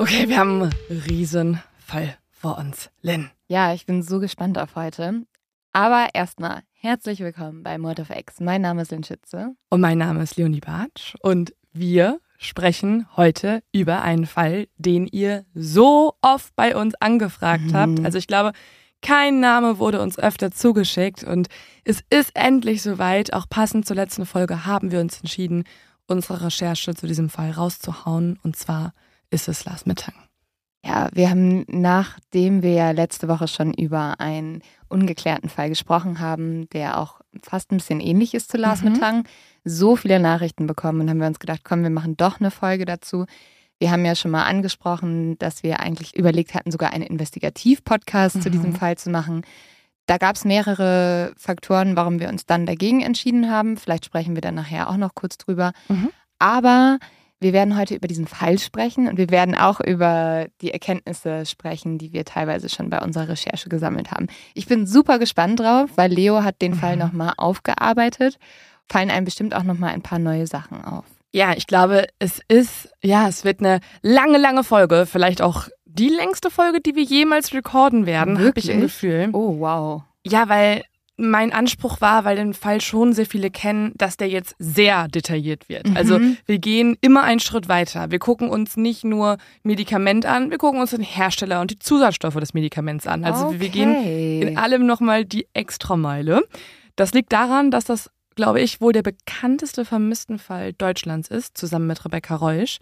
Okay, wir haben einen riesen Fall vor uns. Lynn. Ja, ich bin so gespannt auf heute. Aber erstmal herzlich willkommen bei Mod of X. Mein Name ist Lynn Schütze. Und mein Name ist Leonie Bartsch und wir sprechen heute über einen Fall, den ihr so oft bei uns angefragt Mhm. habt. Also ich glaube, kein Name wurde uns öfter zugeschickt und es ist endlich soweit. Auch passend zur letzten Folge haben wir uns entschieden, unsere Recherche zu diesem Fall rauszuhauen. Und zwar ist es Lars Mittag. Ja, wir haben, nachdem wir ja letzte Woche schon über einen ungeklärten Fall gesprochen haben, der auch fast ein bisschen ähnlich ist zu Lars Mhm. Mittang, so viele Nachrichten bekommen und haben wir uns gedacht, komm, wir machen doch eine Folge dazu. Wir haben ja schon mal angesprochen, dass wir eigentlich überlegt hatten, sogar einen Investigativ-Podcast zu Mhm. diesem Fall zu machen. Da gab es mehrere Faktoren, warum wir uns dann dagegen entschieden haben. Vielleicht sprechen wir dann nachher auch noch kurz drüber. Mhm. Aber wir werden heute über diesen Fall sprechen und wir werden auch über die Erkenntnisse sprechen, die wir teilweise schon bei unserer Recherche gesammelt haben. Ich bin super gespannt drauf, weil Leo hat den Fall Mhm. nochmal aufgearbeitet. Fallen einem bestimmt auch nochmal ein paar neue Sachen auf. Ja, ich glaube, es ist, ja, es wird eine lange, lange Folge. Vielleicht auch die längste Folge, die wir jemals recorden werden, habe ich im? Gefühl. Oh, wow. Ja, weil mein Anspruch war, weil den Fall schon sehr viele kennen, dass der jetzt sehr detailliert wird. Mhm. Also wir gehen immer einen Schritt weiter. Wir gucken uns nicht nur Medikament an, wir gucken uns den Hersteller und die Zusatzstoffe des Medikaments an. Also wir gehen in Okay. allem nochmal die Extrameile. Das liegt daran, dass das, glaube ich, wohl der bekannteste Vermisstenfall Deutschlands ist, zusammen mit Rebecca Reusch.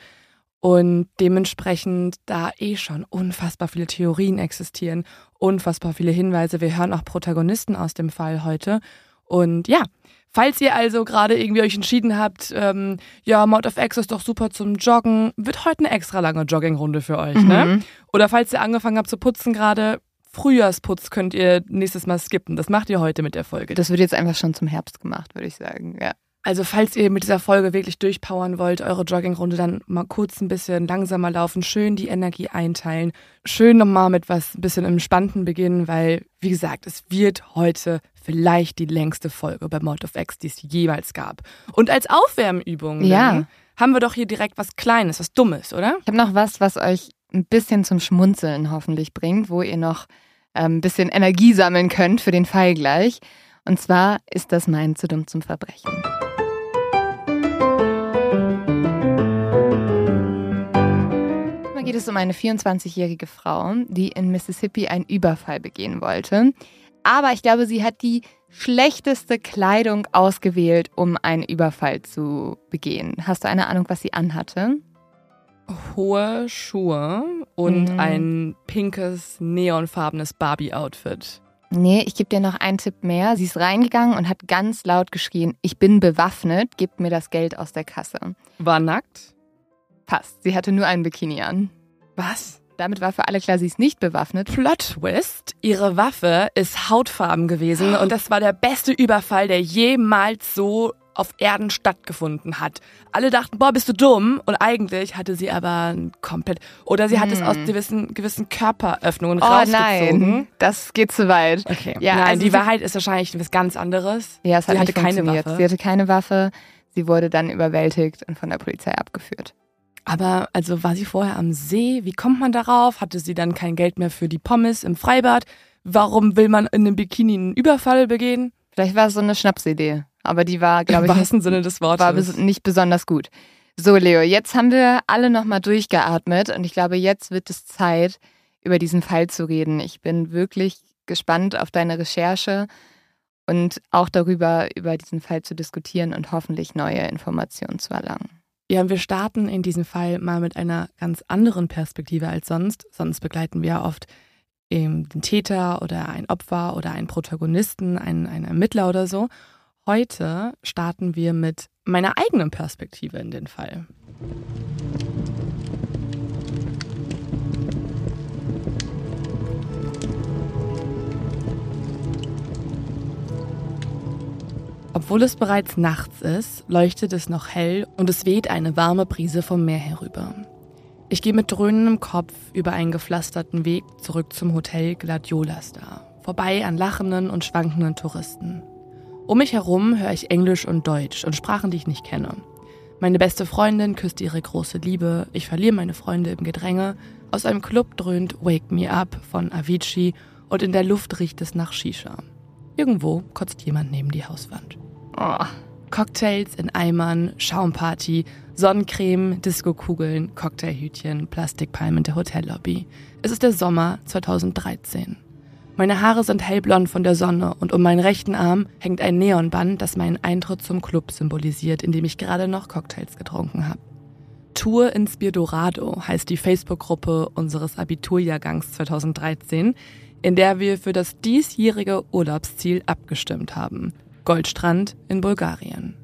Und dementsprechend da eh schon unfassbar viele Theorien existieren, unfassbar viele Hinweise. Wir hören auch Protagonisten aus dem Fall heute. Und ja, falls ihr also gerade irgendwie euch entschieden habt, ähm, ja, Mod of X ist doch super zum Joggen, wird heute eine extra lange Joggingrunde für euch, ne? Mhm. Oder falls ihr angefangen habt zu putzen gerade, Frühjahrsputz könnt ihr nächstes Mal skippen. Das macht ihr heute mit der Folge. Das wird jetzt einfach schon zum Herbst gemacht, würde ich sagen. Ja. Also falls ihr mit dieser Folge wirklich durchpowern wollt, eure Joggingrunde, dann mal kurz ein bisschen langsamer laufen, schön die Energie einteilen, schön nochmal mit was ein bisschen im Entspannten beginnen, weil, wie gesagt, es wird heute vielleicht die längste Folge bei Mod of X, die es jemals gab. Und als Aufwärmübung Ja. haben wir doch hier direkt was Kleines, was Dummes, oder? Ich habe noch was, was euch ein bisschen zum Schmunzeln hoffentlich bringt, wo ihr noch ähm, ein bisschen Energie sammeln könnt für den Fall gleich. Und zwar ist das mein zu dumm zum Verbrechen. Geht es um eine 24-jährige Frau, die in Mississippi einen Überfall begehen wollte. Aber ich glaube, sie hat die schlechteste Kleidung ausgewählt, um einen Überfall zu begehen. Hast du eine Ahnung, was sie anhatte? Hohe Schuhe und Mhm. ein pinkes, neonfarbenes Barbie-Outfit. Nee, ich gebe dir noch einen Tipp mehr. Sie ist reingegangen und hat ganz laut geschrien, ich bin bewaffnet, gebt mir das Geld aus der Kasse. War nackt? Passt, sie hatte nur einen Bikini an. Was? Damit war für alle klar, sie ist nicht bewaffnet. Plot Twist, ihre Waffe ist hautfarben gewesen und das war der beste Überfall, der jemals so auf Erden stattgefunden hat. Alle dachten, boah, bist du dumm? Und eigentlich hatte sie aber ein komplett, oder sie hat es Hm. aus gewissen, gewissen Körperöffnungen Oh rausgezogen. nein, das geht zu weit. Okay. Ja, Nein, also die Wahrheit ist wahrscheinlich was ganz anderes. Ja, es hat sie nicht hatte keine. Waffe. Sie hatte keine Waffe. Sie wurde dann überwältigt und von der Polizei abgeführt. Aber also war sie vorher am See? Wie kommt man darauf? Hatte sie dann kein Geld mehr für die Pommes im Freibad? Warum will man in einem Bikini einen Überfall begehen? Vielleicht war es so eine Schnapsidee, aber die war, glaube ich, Im wahrsten Sinne des Wortes. war nicht besonders gut. So, Leo, jetzt haben wir alle nochmal durchgeatmet und ich glaube, jetzt wird es Zeit, über diesen Fall zu reden. Ich bin wirklich gespannt auf deine Recherche und auch darüber, über diesen Fall zu diskutieren und hoffentlich neue Informationen zu erlangen. Ja, wir starten in diesem Fall mal mit einer ganz anderen Perspektive als sonst. Sonst begleiten wir ja oft den Täter oder ein Opfer oder einen Protagonisten, einen, einen Ermittler oder so. Heute starten wir mit meiner eigenen Perspektive in den Fall. Obwohl es bereits nachts ist, leuchtet es noch hell und es weht eine warme Brise vom Meer herüber. Ich gehe mit dröhnendem Kopf über einen gepflasterten Weg zurück zum Hotel Gladiola Star, vorbei an lachenden und schwankenden Touristen. Um mich herum höre ich Englisch und Deutsch und Sprachen, die ich nicht kenne. Meine beste Freundin küsst ihre große Liebe, ich verliere meine Freunde im Gedränge, aus einem Club dröhnt Wake Me Up von Avicii und in der Luft riecht es nach Shisha. Irgendwo kotzt jemand neben die Hauswand. Oh, Cocktails in Eimern, Schaumparty, Sonnencreme, Diskokugeln, Cocktailhütchen, Plastikpalmen der Hotellobby. Es ist der Sommer 2013. Meine Haare sind hellblond von der Sonne und um meinen rechten Arm hängt ein Neonband, das meinen Eintritt zum Club symbolisiert, in dem ich gerade noch Cocktails getrunken habe. Tour Inspirdorado heißt die Facebook-Gruppe unseres Abiturjahrgangs 2013, in der wir für das diesjährige Urlaubsziel abgestimmt haben. Goldstrand in Bulgarien.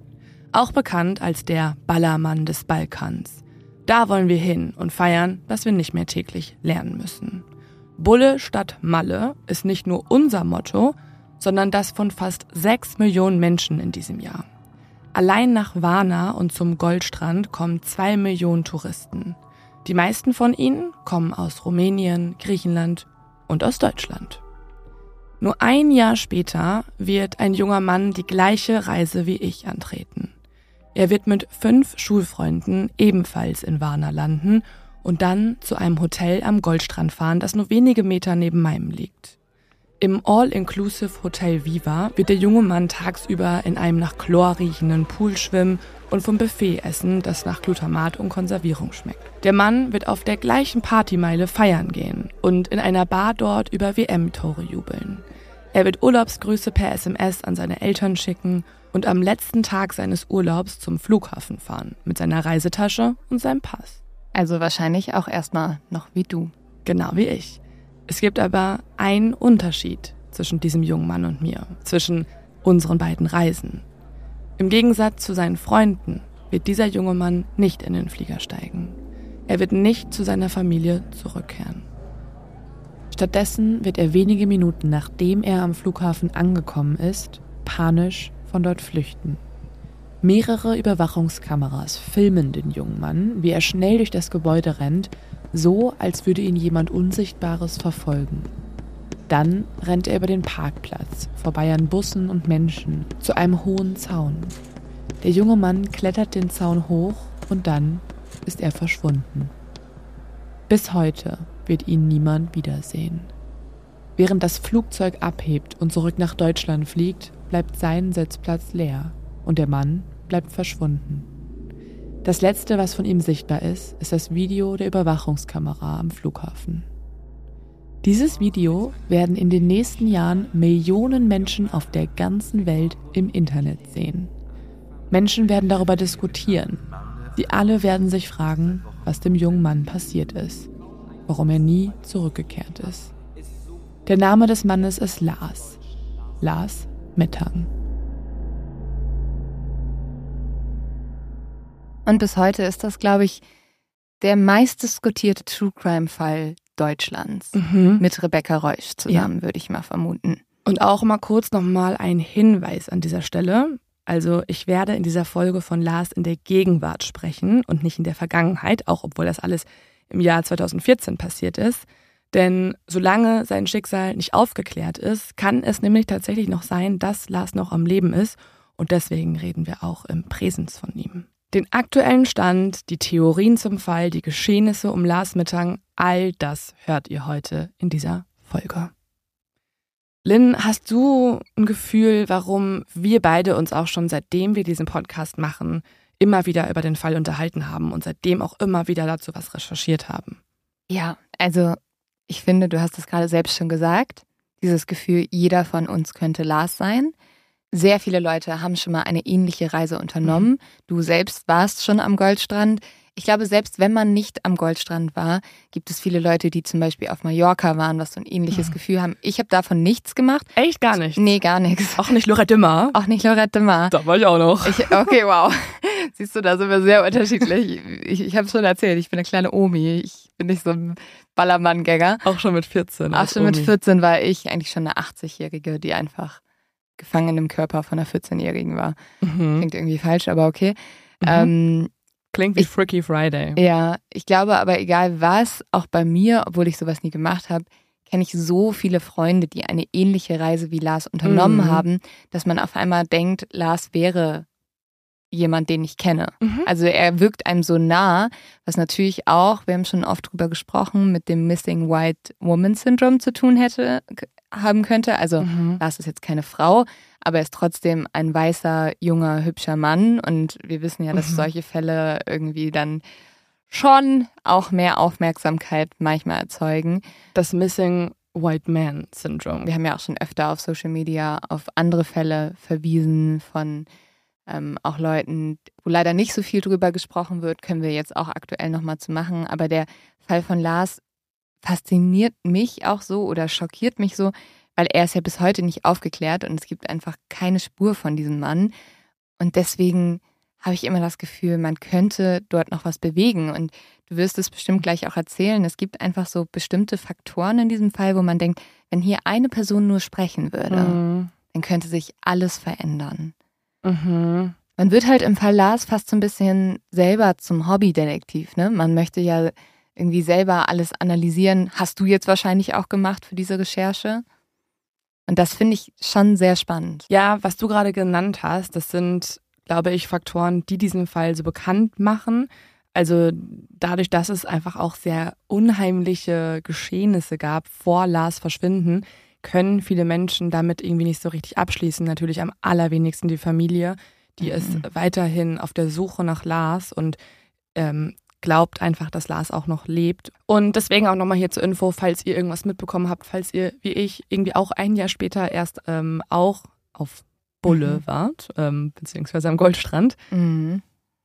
Auch bekannt als der Ballermann des Balkans. Da wollen wir hin und feiern, dass wir nicht mehr täglich lernen müssen. Bulle statt Malle ist nicht nur unser Motto, sondern das von fast sechs Millionen Menschen in diesem Jahr. Allein nach Varna und zum Goldstrand kommen zwei Millionen Touristen. Die meisten von ihnen kommen aus Rumänien, Griechenland und aus Deutschland. Nur ein Jahr später wird ein junger Mann die gleiche Reise wie ich antreten. Er wird mit fünf Schulfreunden ebenfalls in Varna landen und dann zu einem Hotel am Goldstrand fahren, das nur wenige Meter neben meinem liegt. Im All-Inclusive Hotel Viva wird der junge Mann tagsüber in einem nach Chlor riechenden Pool schwimmen und vom Buffet essen, das nach Glutamat und Konservierung schmeckt. Der Mann wird auf der gleichen Partymeile feiern gehen und in einer Bar dort über WM-Tore jubeln. Er wird Urlaubsgrüße per SMS an seine Eltern schicken und am letzten Tag seines Urlaubs zum Flughafen fahren mit seiner Reisetasche und seinem Pass. also wahrscheinlich auch erstmal noch wie du. Genau wie ich. Es gibt aber einen Unterschied zwischen diesem jungen Mann und mir, zwischen unseren beiden Reisen. Im Gegensatz zu seinen Freunden wird dieser junge Mann nicht in den Flieger steigen. Er wird nicht zu seiner Familie zurückkehren. Stattdessen wird er wenige Minuten nachdem er am Flughafen angekommen ist, panisch von dort flüchten. Mehrere Überwachungskameras filmen den jungen Mann, wie er schnell durch das Gebäude rennt, so als würde ihn jemand Unsichtbares verfolgen. Dann rennt er über den Parkplatz, vorbei an Bussen und Menschen, zu einem hohen Zaun. Der junge Mann klettert den Zaun hoch und dann ist er verschwunden. Bis heute wird ihn niemand wiedersehen. Während das Flugzeug abhebt und zurück nach Deutschland fliegt, bleibt sein Sitzplatz leer und der Mann bleibt verschwunden. Das letzte, was von ihm sichtbar ist, ist das Video der Überwachungskamera am Flughafen. Dieses Video werden in den nächsten Jahren Millionen Menschen auf der ganzen Welt im Internet sehen. Menschen werden darüber diskutieren. Sie alle werden sich fragen, was dem jungen Mann passiert ist, warum er nie zurückgekehrt ist. Der Name des Mannes ist Lars. Lars Mettang. Und bis heute ist das, glaube ich, der meistdiskutierte True Crime-Fall Deutschlands. Mhm. Mit Rebecca Reusch zusammen, würde ich mal vermuten. Und auch mal kurz nochmal ein Hinweis an dieser Stelle. Also ich werde in dieser Folge von Lars in der Gegenwart sprechen und nicht in der Vergangenheit, auch obwohl das alles im Jahr 2014 passiert ist. Denn solange sein Schicksal nicht aufgeklärt ist, kann es nämlich tatsächlich noch sein, dass Lars noch am Leben ist und deswegen reden wir auch im Präsens von ihm. Den aktuellen Stand, die Theorien zum Fall, die Geschehnisse um Lars Mittang, all das hört ihr heute in dieser Folge. Lynn, hast du ein Gefühl, warum wir beide uns auch schon seitdem wir diesen Podcast machen, immer wieder über den Fall unterhalten haben und seitdem auch immer wieder dazu was recherchiert haben? Ja, also ich finde, du hast es gerade selbst schon gesagt, dieses Gefühl, jeder von uns könnte Lars sein. Sehr viele Leute haben schon mal eine ähnliche Reise unternommen. Mhm. Du selbst warst schon am Goldstrand. Ich glaube, selbst wenn man nicht am Goldstrand war, gibt es viele Leute, die zum Beispiel auf Mallorca waren, was so ein ähnliches mhm. Gefühl haben. Ich habe davon nichts gemacht. Echt gar nichts? Nee, gar nichts. Auch nicht Lorette Mar? Auch nicht Lorette Mar. Da war ich auch noch. Ich, okay, wow. Siehst du, da sind wir sehr unterschiedlich. Ich, ich habe schon erzählt, ich bin eine kleine Omi. Ich bin nicht so ein Ballermann-Gänger. Auch schon mit 14. Auch schon Omi. mit 14 war ich eigentlich schon eine 80-Jährige, die einfach gefangen im Körper von einer 14-Jährigen war. Mhm. Klingt irgendwie falsch, aber okay. Mhm. Ähm, Klingt wie ich, Freaky Friday. Ja, ich glaube aber egal was, auch bei mir, obwohl ich sowas nie gemacht habe, kenne ich so viele Freunde, die eine ähnliche Reise wie Lars unternommen mhm. haben, dass man auf einmal denkt, Lars wäre jemand, den ich kenne. Mhm. Also er wirkt einem so nah, was natürlich auch, wir haben schon oft drüber gesprochen, mit dem Missing White Woman Syndrome zu tun hätte, haben könnte. Also mhm. Lars ist jetzt keine Frau, aber er ist trotzdem ein weißer, junger, hübscher Mann. Und wir wissen ja, dass mhm. solche Fälle irgendwie dann schon auch mehr Aufmerksamkeit manchmal erzeugen. Das Missing White Man Syndrome. Wir haben ja auch schon öfter auf Social Media auf andere Fälle verwiesen von ähm, auch Leuten, wo leider nicht so viel drüber gesprochen wird, können wir jetzt auch aktuell nochmal zu machen. Aber der Fall von Lars fasziniert mich auch so oder schockiert mich so, weil er ist ja bis heute nicht aufgeklärt und es gibt einfach keine Spur von diesem Mann. Und deswegen habe ich immer das Gefühl, man könnte dort noch was bewegen. Und du wirst es bestimmt gleich auch erzählen. Es gibt einfach so bestimmte Faktoren in diesem Fall, wo man denkt, wenn hier eine Person nur sprechen würde, mhm. dann könnte sich alles verändern. Mhm. Man wird halt im Fall Lars fast so ein bisschen selber zum Hobbydetektiv. Ne? Man möchte ja irgendwie selber alles analysieren. Hast du jetzt wahrscheinlich auch gemacht für diese Recherche? Und das finde ich schon sehr spannend. Ja, was du gerade genannt hast, das sind, glaube ich, Faktoren, die diesen Fall so bekannt machen. Also dadurch, dass es einfach auch sehr unheimliche Geschehnisse gab vor Lars Verschwinden, können viele Menschen damit irgendwie nicht so richtig abschließen. Natürlich am allerwenigsten die Familie, die mhm. ist weiterhin auf der Suche nach Lars und ähm, glaubt einfach, dass Lars auch noch lebt. Und deswegen auch nochmal hier zur Info, falls ihr irgendwas mitbekommen habt, falls ihr, wie ich, irgendwie auch ein Jahr später erst ähm, auch auf Bulle mhm. wart, ähm, beziehungsweise am Goldstrand. Mhm.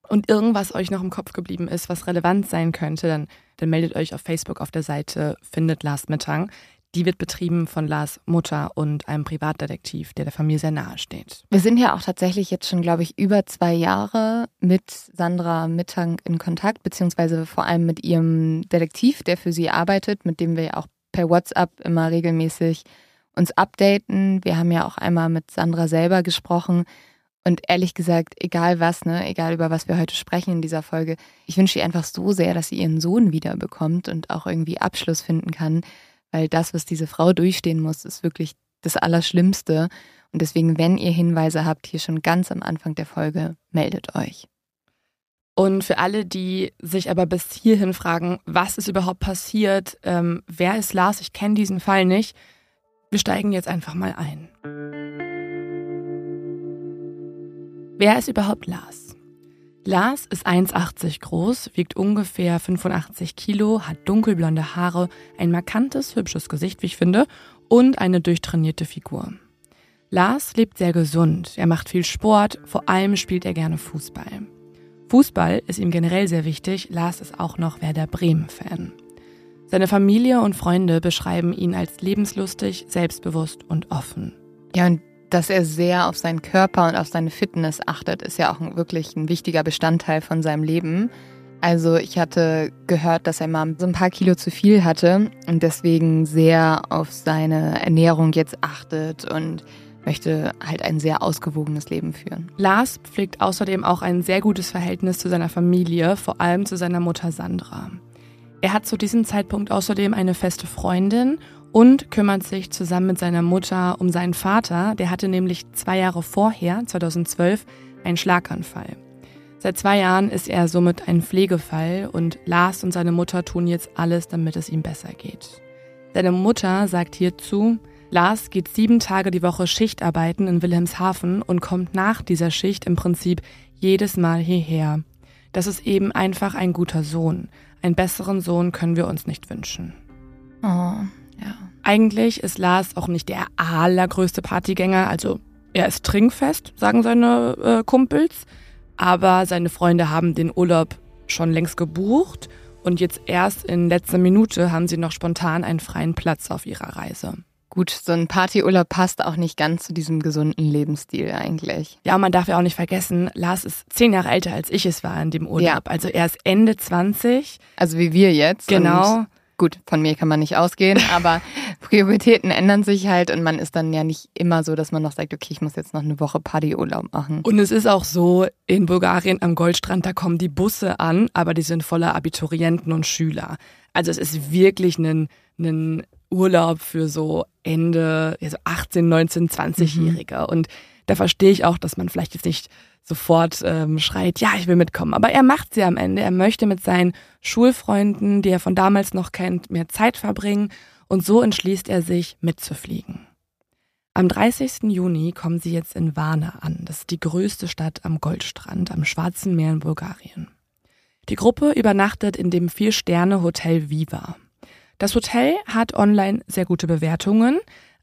Und irgendwas euch noch im Kopf geblieben ist, was relevant sein könnte, dann, dann meldet euch auf Facebook auf der Seite Findet Lars Mittang. Die wird betrieben von Lars Mutter und einem Privatdetektiv, der der Familie sehr nahe steht. Wir sind ja auch tatsächlich jetzt schon, glaube ich, über zwei Jahre mit Sandra Mittang in Kontakt, beziehungsweise vor allem mit ihrem Detektiv, der für sie arbeitet, mit dem wir ja auch per WhatsApp immer regelmäßig uns updaten. Wir haben ja auch einmal mit Sandra selber gesprochen. Und ehrlich gesagt, egal was, ne, egal über was wir heute sprechen in dieser Folge, ich wünsche ihr einfach so sehr, dass sie ihren Sohn wiederbekommt und auch irgendwie Abschluss finden kann weil das, was diese Frau durchstehen muss, ist wirklich das Allerschlimmste. Und deswegen, wenn ihr Hinweise habt, hier schon ganz am Anfang der Folge, meldet euch. Und für alle, die sich aber bis hierhin fragen, was ist überhaupt passiert, ähm, wer ist Lars, ich kenne diesen Fall nicht, wir steigen jetzt einfach mal ein. Wer ist überhaupt Lars? Lars ist 1,80 groß, wiegt ungefähr 85 Kilo, hat dunkelblonde Haare, ein markantes, hübsches Gesicht, wie ich finde, und eine durchtrainierte Figur. Lars lebt sehr gesund, er macht viel Sport, vor allem spielt er gerne Fußball. Fußball ist ihm generell sehr wichtig, Lars ist auch noch Werder Bremen-Fan. Seine Familie und Freunde beschreiben ihn als lebenslustig, selbstbewusst und offen. Ja, und dass er sehr auf seinen Körper und auf seine Fitness achtet, ist ja auch wirklich ein wichtiger Bestandteil von seinem Leben. Also ich hatte gehört, dass er mal so ein paar Kilo zu viel hatte und deswegen sehr auf seine Ernährung jetzt achtet und möchte halt ein sehr ausgewogenes Leben führen. Lars pflegt außerdem auch ein sehr gutes Verhältnis zu seiner Familie, vor allem zu seiner Mutter Sandra. Er hat zu diesem Zeitpunkt außerdem eine feste Freundin und kümmert sich zusammen mit seiner Mutter um seinen Vater. Der hatte nämlich zwei Jahre vorher, 2012, einen Schlaganfall. Seit zwei Jahren ist er somit ein Pflegefall und Lars und seine Mutter tun jetzt alles, damit es ihm besser geht. Seine Mutter sagt hierzu, Lars geht sieben Tage die Woche Schicht arbeiten in Wilhelmshaven und kommt nach dieser Schicht im Prinzip jedes Mal hierher. Das ist eben einfach ein guter Sohn. Einen besseren Sohn können wir uns nicht wünschen. Oh, ja. Eigentlich ist Lars auch nicht der allergrößte Partygänger, also er ist trinkfest, sagen seine äh, Kumpels, aber seine Freunde haben den Urlaub schon längst gebucht und jetzt erst in letzter Minute haben sie noch spontan einen freien Platz auf ihrer Reise. Gut, so ein Partyurlaub passt auch nicht ganz zu diesem gesunden Lebensstil eigentlich. Ja, man darf ja auch nicht vergessen, Lars ist zehn Jahre älter als ich es war in dem Urlaub. Ja. Also er ist Ende 20. Also wie wir jetzt. Genau. Gut, von mir kann man nicht ausgehen, aber Prioritäten ändern sich halt und man ist dann ja nicht immer so, dass man noch sagt, okay, ich muss jetzt noch eine Woche Partyurlaub machen. Und es ist auch so, in Bulgarien am Goldstrand, da kommen die Busse an, aber die sind voller Abiturienten und Schüler. Also es ist wirklich ein, ein Urlaub für so Ende, ja, so 18, 19, 20-Jährige. Mhm. Und da verstehe ich auch, dass man vielleicht jetzt nicht sofort ähm, schreit, ja, ich will mitkommen. Aber er macht sie am Ende. Er möchte mit seinen Schulfreunden, die er von damals noch kennt, mehr Zeit verbringen. Und so entschließt er sich, mitzufliegen. Am 30. Juni kommen sie jetzt in Varna an. Das ist die größte Stadt am Goldstrand, am Schwarzen Meer in Bulgarien. Die Gruppe übernachtet in dem Vier-Sterne-Hotel Viva. Das Hotel hat online sehr gute Bewertungen.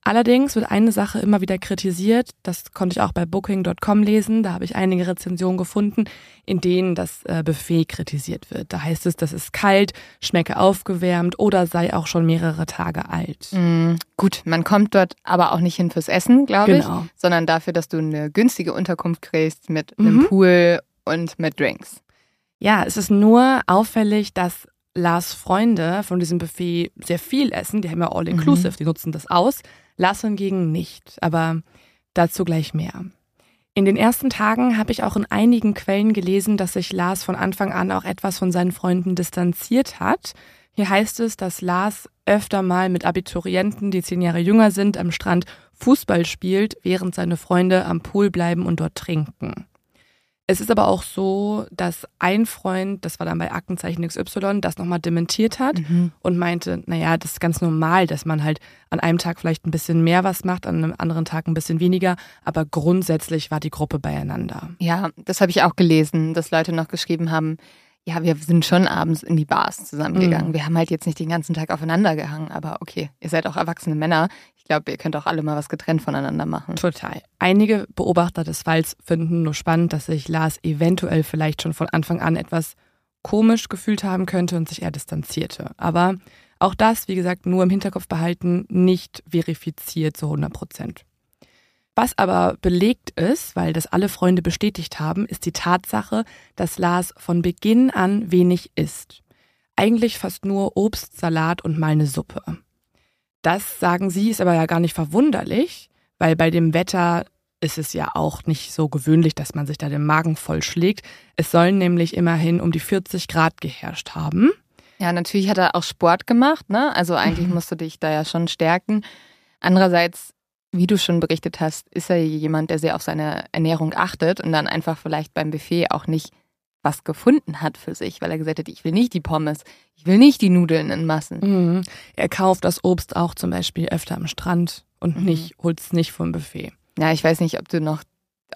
Allerdings wird eine Sache immer wieder kritisiert, das konnte ich auch bei booking.com lesen, da habe ich einige Rezensionen gefunden, in denen das äh, Buffet kritisiert wird. Da heißt es, das ist kalt, schmecke aufgewärmt oder sei auch schon mehrere Tage alt. Mm, gut, man kommt dort aber auch nicht hin fürs Essen, glaube genau. ich, sondern dafür, dass du eine günstige Unterkunft kriegst mit einem mhm. Pool und mit Drinks. Ja, es ist nur auffällig, dass Lars Freunde von diesem Buffet sehr viel essen. Die haben ja All-Inclusive, mhm. die nutzen das aus. Lars hingegen nicht, aber dazu gleich mehr. In den ersten Tagen habe ich auch in einigen Quellen gelesen, dass sich Lars von Anfang an auch etwas von seinen Freunden distanziert hat. Hier heißt es, dass Lars öfter mal mit Abiturienten, die zehn Jahre jünger sind, am Strand Fußball spielt, während seine Freunde am Pool bleiben und dort trinken. Es ist aber auch so, dass ein Freund, das war dann bei Aktenzeichen XY, das nochmal dementiert hat mhm. und meinte, naja, das ist ganz normal, dass man halt an einem Tag vielleicht ein bisschen mehr was macht, an einem anderen Tag ein bisschen weniger, aber grundsätzlich war die Gruppe beieinander. Ja, das habe ich auch gelesen, dass Leute noch geschrieben haben, ja, wir sind schon abends in die Bars zusammengegangen. Mhm. Wir haben halt jetzt nicht den ganzen Tag aufeinander gehangen, aber okay, ihr seid auch erwachsene Männer. Ich glaube, ihr könnt auch alle mal was getrennt voneinander machen. Total. Einige Beobachter des Falls finden nur spannend, dass sich Lars eventuell vielleicht schon von Anfang an etwas komisch gefühlt haben könnte und sich eher distanzierte. Aber auch das, wie gesagt, nur im Hinterkopf behalten, nicht verifiziert zu 100 Prozent. Was aber belegt ist, weil das alle Freunde bestätigt haben, ist die Tatsache, dass Lars von Beginn an wenig isst. Eigentlich fast nur Obst, Salat und mal eine Suppe. Das, sagen sie, ist aber ja gar nicht verwunderlich, weil bei dem Wetter ist es ja auch nicht so gewöhnlich, dass man sich da den Magen vollschlägt. Es sollen nämlich immerhin um die 40 Grad geherrscht haben. Ja, natürlich hat er auch Sport gemacht, ne? Also eigentlich musst du dich da ja schon stärken. Andererseits wie du schon berichtet hast, ist er jemand, der sehr auf seine Ernährung achtet und dann einfach vielleicht beim Buffet auch nicht was gefunden hat für sich, weil er gesagt hat, ich will nicht die Pommes, ich will nicht die Nudeln in Massen. Mhm. Er kauft das Obst auch zum Beispiel öfter am Strand und mhm. holt es nicht vom Buffet. Ja, ich weiß nicht, ob du noch,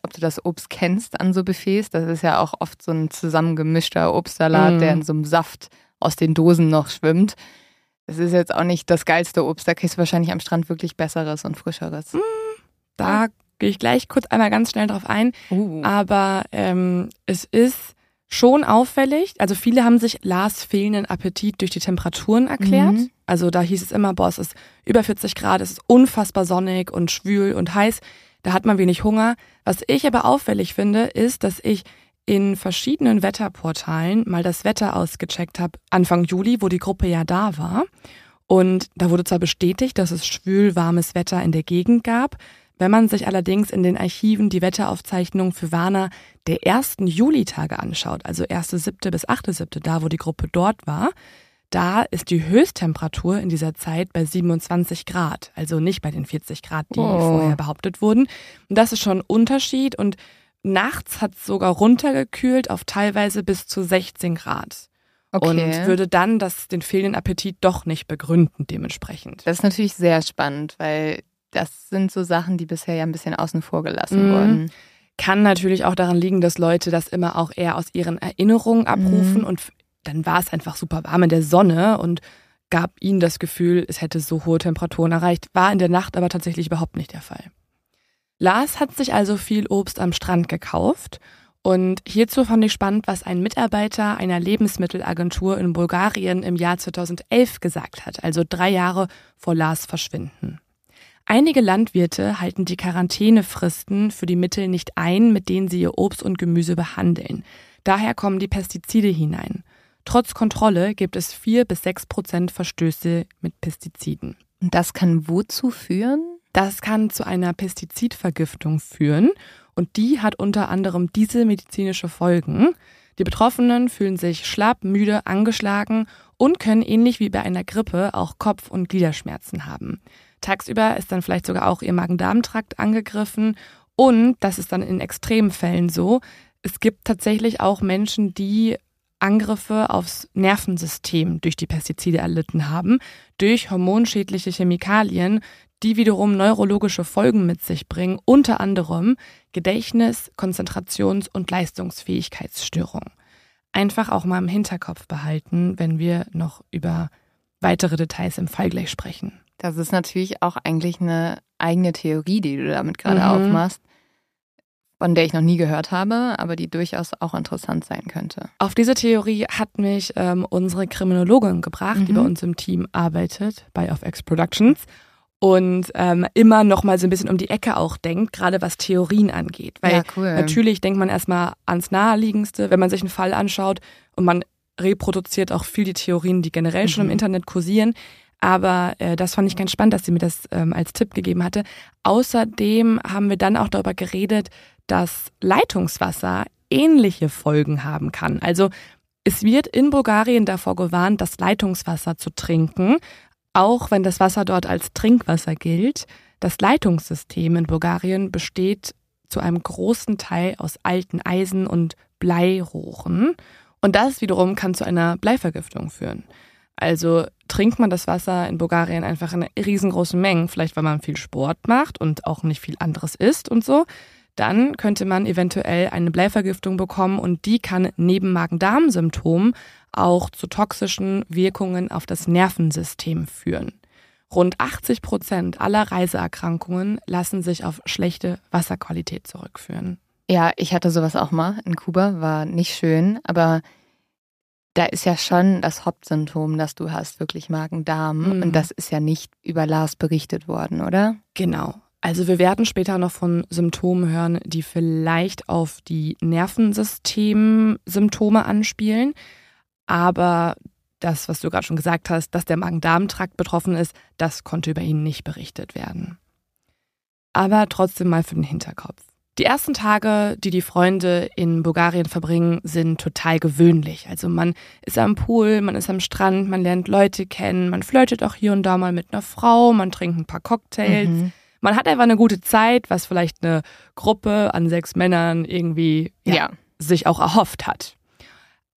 ob du das Obst kennst an so Buffets. Das ist ja auch oft so ein zusammengemischter Obstsalat, mhm. der in so einem Saft aus den Dosen noch schwimmt es ist jetzt auch nicht das geilste Obst. Da kriegst du wahrscheinlich am Strand wirklich besseres und frischeres. Hm, da gehe ich gleich kurz einmal ganz schnell drauf ein. Uh. Aber ähm, es ist schon auffällig. Also viele haben sich Lars fehlenden Appetit durch die Temperaturen erklärt. Mhm. Also da hieß es immer, boah, es ist über 40 Grad, es ist unfassbar sonnig und schwül und heiß. Da hat man wenig Hunger. Was ich aber auffällig finde, ist, dass ich in verschiedenen Wetterportalen mal das Wetter ausgecheckt habe, Anfang Juli, wo die Gruppe ja da war. Und da wurde zwar bestätigt, dass es schwül warmes Wetter in der Gegend gab. Wenn man sich allerdings in den Archiven die Wetteraufzeichnungen für Warner der ersten Julitage anschaut, also 1.7. bis 8.7., da wo die Gruppe dort war, Da ist die Höchsttemperatur in dieser Zeit bei 27 Grad, also nicht bei den 40 Grad, die oh. vorher behauptet wurden. Und das ist schon ein Unterschied und nachts hat es sogar runtergekühlt auf teilweise bis zu 16 Grad. Okay. Und würde dann das, den fehlenden Appetit doch nicht begründen dementsprechend. Das ist natürlich sehr spannend, weil das sind so Sachen, die bisher ja ein bisschen außen vor gelassen mhm. wurden. Kann natürlich auch daran liegen, dass Leute das immer auch eher aus ihren Erinnerungen abrufen mhm. und dann war es einfach super warm in der Sonne und gab ihnen das Gefühl, es hätte so hohe Temperaturen erreicht. War in der Nacht aber tatsächlich überhaupt nicht der Fall. Lars hat sich also viel Obst am Strand gekauft und hierzu fand ich spannend, was ein Mitarbeiter einer Lebensmittelagentur in Bulgarien im Jahr 2011 gesagt hat, also drei Jahre vor Lars Verschwinden. Einige Landwirte halten die Quarantänefristen für die Mittel nicht ein, mit denen sie ihr Obst und Gemüse behandeln. Daher kommen die Pestizide hinein. Trotz Kontrolle gibt es vier bis sechs Prozent Verstöße mit Pestiziden. Und das kann wozu führen? Das kann zu einer Pestizidvergiftung führen und die hat unter anderem diese medizinische Folgen. Die Betroffenen fühlen sich schlapp, müde, angeschlagen und können ähnlich wie bei einer Grippe auch Kopf- und Gliederschmerzen haben. Tagsüber ist dann vielleicht sogar auch ihr Magen-Darm-Trakt angegriffen und das ist dann in extremen Fällen so. Es gibt tatsächlich auch Menschen, die Angriffe aufs Nervensystem durch die Pestizide erlitten haben, durch hormonschädliche Chemikalien, die wiederum neurologische Folgen mit sich bringen, unter anderem Gedächtnis-, Konzentrations- und Leistungsfähigkeitsstörungen. Einfach auch mal im Hinterkopf behalten, wenn wir noch über weitere Details im Fall gleich sprechen. Das ist natürlich auch eigentlich eine eigene Theorie, die du damit gerade mhm. aufmachst von der ich noch nie gehört habe, aber die durchaus auch interessant sein könnte. Auf diese Theorie hat mich ähm, unsere Kriminologin gebracht, mhm. die bei uns im Team arbeitet, bei Of X Productions und ähm, immer noch mal so ein bisschen um die Ecke auch denkt, gerade was Theorien angeht. Weil ja, cool. natürlich denkt man erstmal ans Naheliegendste, wenn man sich einen Fall anschaut und man reproduziert auch viel die Theorien, die generell mhm. schon im mhm. Internet kursieren. Aber äh, das fand ich ganz spannend, dass sie mir das ähm, als Tipp gegeben hatte. Außerdem haben wir dann auch darüber geredet, dass Leitungswasser ähnliche Folgen haben kann. Also es wird in Bulgarien davor gewarnt, das Leitungswasser zu trinken, auch wenn das Wasser dort als Trinkwasser gilt. Das Leitungssystem in Bulgarien besteht zu einem großen Teil aus alten Eisen- und Bleirohren. Und das wiederum kann zu einer Bleivergiftung führen. Also trinkt man das Wasser in Bulgarien einfach in riesengroßen Mengen, vielleicht weil man viel Sport macht und auch nicht viel anderes isst und so, dann könnte man eventuell eine Bleivergiftung bekommen und die kann neben Magen-Darm-Symptomen auch zu toxischen Wirkungen auf das Nervensystem führen. Rund 80 Prozent aller Reiseerkrankungen lassen sich auf schlechte Wasserqualität zurückführen. Ja, ich hatte sowas auch mal in Kuba, war nicht schön, aber da ist ja schon das Hauptsymptom, das du hast, wirklich Magen-Darm. Mhm. Und das ist ja nicht über Lars berichtet worden, oder? Genau. Also wir werden später noch von Symptomen hören, die vielleicht auf die Nervensystemsymptome anspielen. Aber das, was du gerade schon gesagt hast, dass der Magen-Darm-Trakt betroffen ist, das konnte über ihn nicht berichtet werden. Aber trotzdem mal für den Hinterkopf. Die ersten Tage, die die Freunde in Bulgarien verbringen, sind total gewöhnlich. Also man ist am Pool, man ist am Strand, man lernt Leute kennen, man flirtet auch hier und da mal mit einer Frau, man trinkt ein paar Cocktails. Mhm. Man hat einfach eine gute Zeit, was vielleicht eine Gruppe an sechs Männern irgendwie ja, ja. sich auch erhofft hat.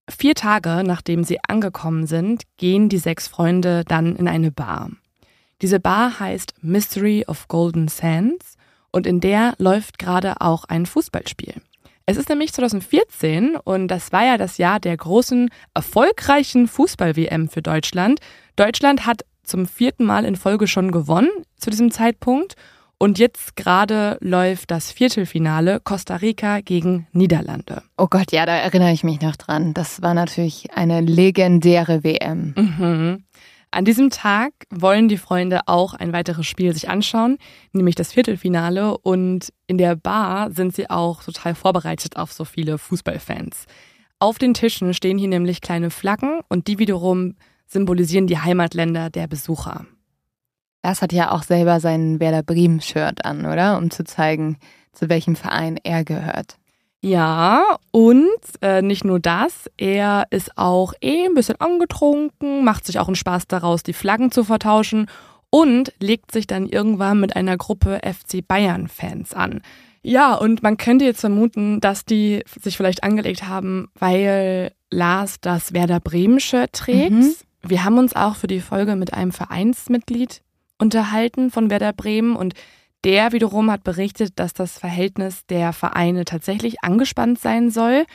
Vier Tage nachdem sie angekommen sind, gehen die sechs Freunde dann in eine Bar. Diese Bar heißt Mystery of Golden Sands und in der läuft gerade auch ein Fußballspiel. Es ist nämlich 2014 und das war ja das Jahr der großen, erfolgreichen Fußball-WM für Deutschland. Deutschland hat zum vierten Mal in Folge schon gewonnen zu diesem Zeitpunkt. Und jetzt gerade läuft das Viertelfinale Costa Rica gegen Niederlande. Oh Gott, ja, da erinnere ich mich noch dran. Das war natürlich eine legendäre WM. Mhm. An diesem Tag wollen die Freunde auch ein weiteres Spiel sich anschauen, nämlich das Viertelfinale. Und in der Bar sind sie auch total vorbereitet auf so viele Fußballfans. Auf den Tischen stehen hier nämlich kleine Flaggen und die wiederum symbolisieren die Heimatländer der Besucher. Das hat ja auch selber sein Werder Bremen-Shirt an, oder? Um zu zeigen, zu welchem Verein er gehört. Ja, und äh, nicht nur das, er ist auch eh ein bisschen angetrunken, macht sich auch einen Spaß daraus, die Flaggen zu vertauschen und legt sich dann irgendwann mit einer Gruppe FC Bayern-Fans an. Ja, und man könnte jetzt vermuten, dass die sich vielleicht angelegt haben, weil Lars das Werder Bremen-Shirt trägt. Mhm. Wir haben uns auch für die Folge mit einem Vereinsmitglied unterhalten von Werder Bremen und der wiederum hat berichtet, dass das Verhältnis der Vereine tatsächlich angespannt sein soll.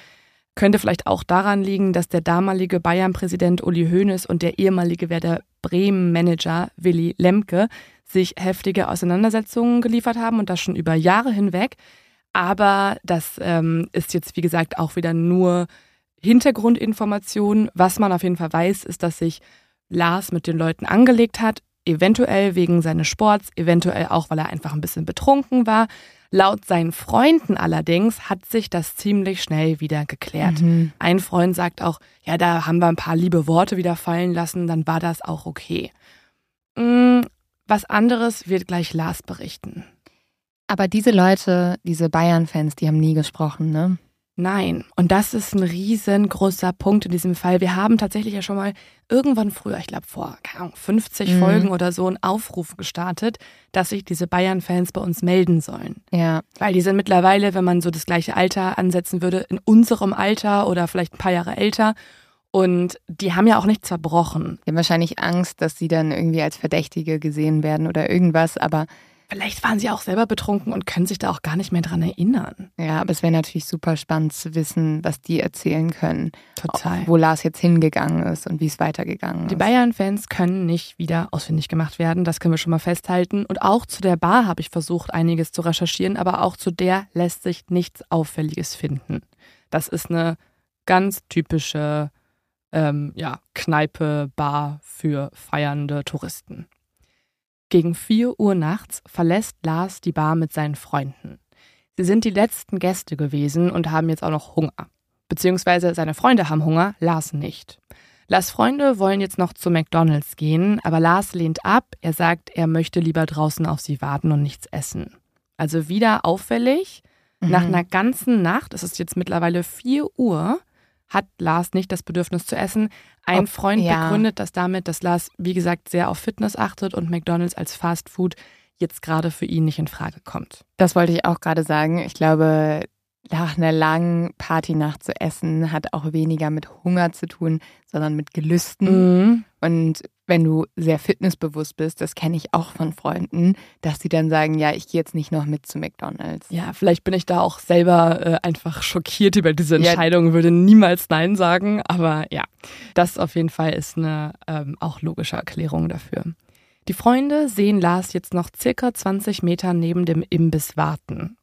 Könnte vielleicht auch daran liegen, dass der damalige Bayern-Präsident Uli Hoeneß und der ehemalige Werder Bremen-Manager Willy Lemke sich heftige Auseinandersetzungen geliefert haben und das schon über Jahre hinweg. Aber das ähm, ist jetzt, wie gesagt, auch wieder nur Hintergrundinformation. Was man auf jeden Fall weiß, ist, dass sich Lars mit den Leuten angelegt hat, Eventuell wegen seines Sports, eventuell auch, weil er einfach ein bisschen betrunken war. Laut seinen Freunden allerdings hat sich das ziemlich schnell wieder geklärt. Mhm. Ein Freund sagt auch, ja, da haben wir ein paar liebe Worte wieder fallen lassen, dann war das auch okay. Mm, was anderes wird gleich Lars berichten. Aber diese Leute, diese Bayern-Fans, die haben nie gesprochen, ne? Nein, und das ist ein riesengroßer Punkt in diesem Fall. Wir haben tatsächlich ja schon mal irgendwann früher, ich glaube vor Ahnung, 50 mhm. Folgen oder so, einen Aufruf gestartet, dass sich diese Bayern-Fans bei uns melden sollen. Ja. Weil die sind mittlerweile, wenn man so das gleiche Alter ansetzen würde, in unserem Alter oder vielleicht ein paar Jahre älter. Und die haben ja auch nichts verbrochen. Die haben wahrscheinlich Angst, dass sie dann irgendwie als Verdächtige gesehen werden oder irgendwas, aber Vielleicht waren sie auch selber betrunken und können sich da auch gar nicht mehr dran erinnern. Ja, aber es wäre natürlich super spannend zu wissen, was die erzählen können. Total. Wo Lars jetzt hingegangen ist und wie es weitergegangen ist. Die Bayern-Fans können nicht wieder ausfindig gemacht werden, das können wir schon mal festhalten. Und auch zu der Bar habe ich versucht, einiges zu recherchieren, aber auch zu der lässt sich nichts Auffälliges finden. Das ist eine ganz typische ähm, ja, Kneipe, Bar für feiernde Touristen. Gegen 4 Uhr nachts verlässt Lars die Bar mit seinen Freunden. Sie sind die letzten Gäste gewesen und haben jetzt auch noch Hunger. Beziehungsweise seine Freunde haben Hunger, Lars nicht. Lars Freunde wollen jetzt noch zu McDonalds gehen, aber Lars lehnt ab. Er sagt, er möchte lieber draußen auf sie warten und nichts essen. Also wieder auffällig. Mhm. Nach einer ganzen Nacht, es ist jetzt mittlerweile 4 Uhr, hat Lars nicht das Bedürfnis zu essen. Ein Ob, Freund ja. begründet das damit, dass Lars, wie gesagt, sehr auf Fitness achtet und McDonald's als Fast Food jetzt gerade für ihn nicht in Frage kommt. Das wollte ich auch gerade sagen. Ich glaube, nach einer langen Partynacht zu essen hat auch weniger mit Hunger zu tun, sondern mit Gelüsten. Mhm. Und wenn du sehr fitnessbewusst bist, das kenne ich auch von Freunden, dass sie dann sagen, ja, ich gehe jetzt nicht noch mit zu McDonald's. Ja, vielleicht bin ich da auch selber äh, einfach schockiert über diese Entscheidung, ja. würde niemals Nein sagen, aber ja, das auf jeden Fall ist eine ähm, auch logische Erklärung dafür. Die Freunde sehen Lars jetzt noch circa 20 Meter neben dem Imbiss warten.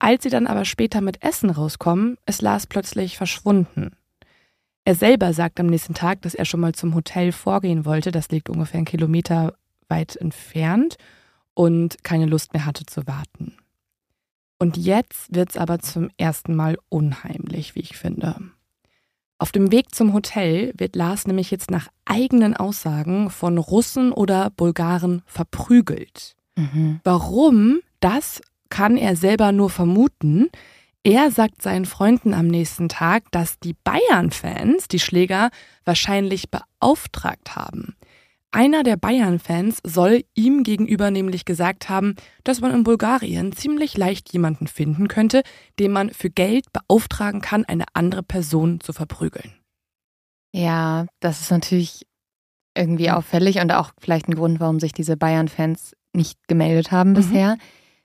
Als sie dann aber später mit Essen rauskommen, ist Lars plötzlich verschwunden. Er selber sagt am nächsten Tag, dass er schon mal zum Hotel vorgehen wollte, das liegt ungefähr einen Kilometer weit entfernt, und keine Lust mehr hatte zu warten. Und jetzt wird es aber zum ersten Mal unheimlich, wie ich finde. Auf dem Weg zum Hotel wird Lars nämlich jetzt nach eigenen Aussagen von Russen oder Bulgaren verprügelt. Mhm. Warum? Das kann er selber nur vermuten. Er sagt seinen Freunden am nächsten Tag, dass die Bayern-Fans die Schläger wahrscheinlich beauftragt haben. Einer der Bayern-Fans soll ihm gegenüber nämlich gesagt haben, dass man in Bulgarien ziemlich leicht jemanden finden könnte, den man für Geld beauftragen kann, eine andere Person zu verprügeln. Ja, das ist natürlich irgendwie auffällig und auch vielleicht ein Grund, warum sich diese Bayern-Fans nicht gemeldet haben mhm.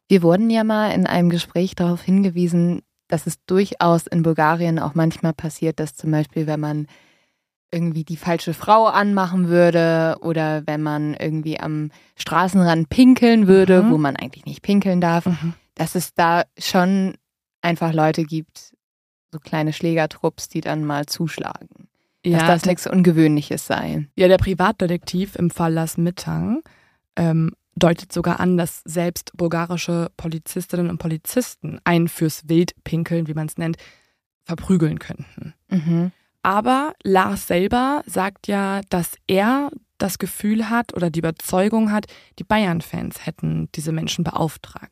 Wir wurden ja mal in einem Gespräch darauf hingewiesen, dass es durchaus in Bulgarien auch manchmal passiert, dass zum Beispiel, wenn man irgendwie die falsche Frau anmachen würde oder wenn man irgendwie am Straßenrand pinkeln würde, mhm. wo man eigentlich nicht pinkeln darf, mhm. dass es da schon einfach Leute gibt, so kleine Schlägertrupps, die dann mal zuschlagen. Ja, dass das nichts Ungewöhnliches sei. Ja, der Privatdetektiv im Fall Las Mittang ähm, deutet sogar an, dass selbst bulgarische Polizistinnen und Polizisten einen fürs Wildpinkeln, wie man es nennt, verprügeln könnten. Mhm. Aber Lars selber sagt ja, dass er das Gefühl hat oder die Überzeugung hat, die Bayern-Fans hätten diese Menschen beauftragt.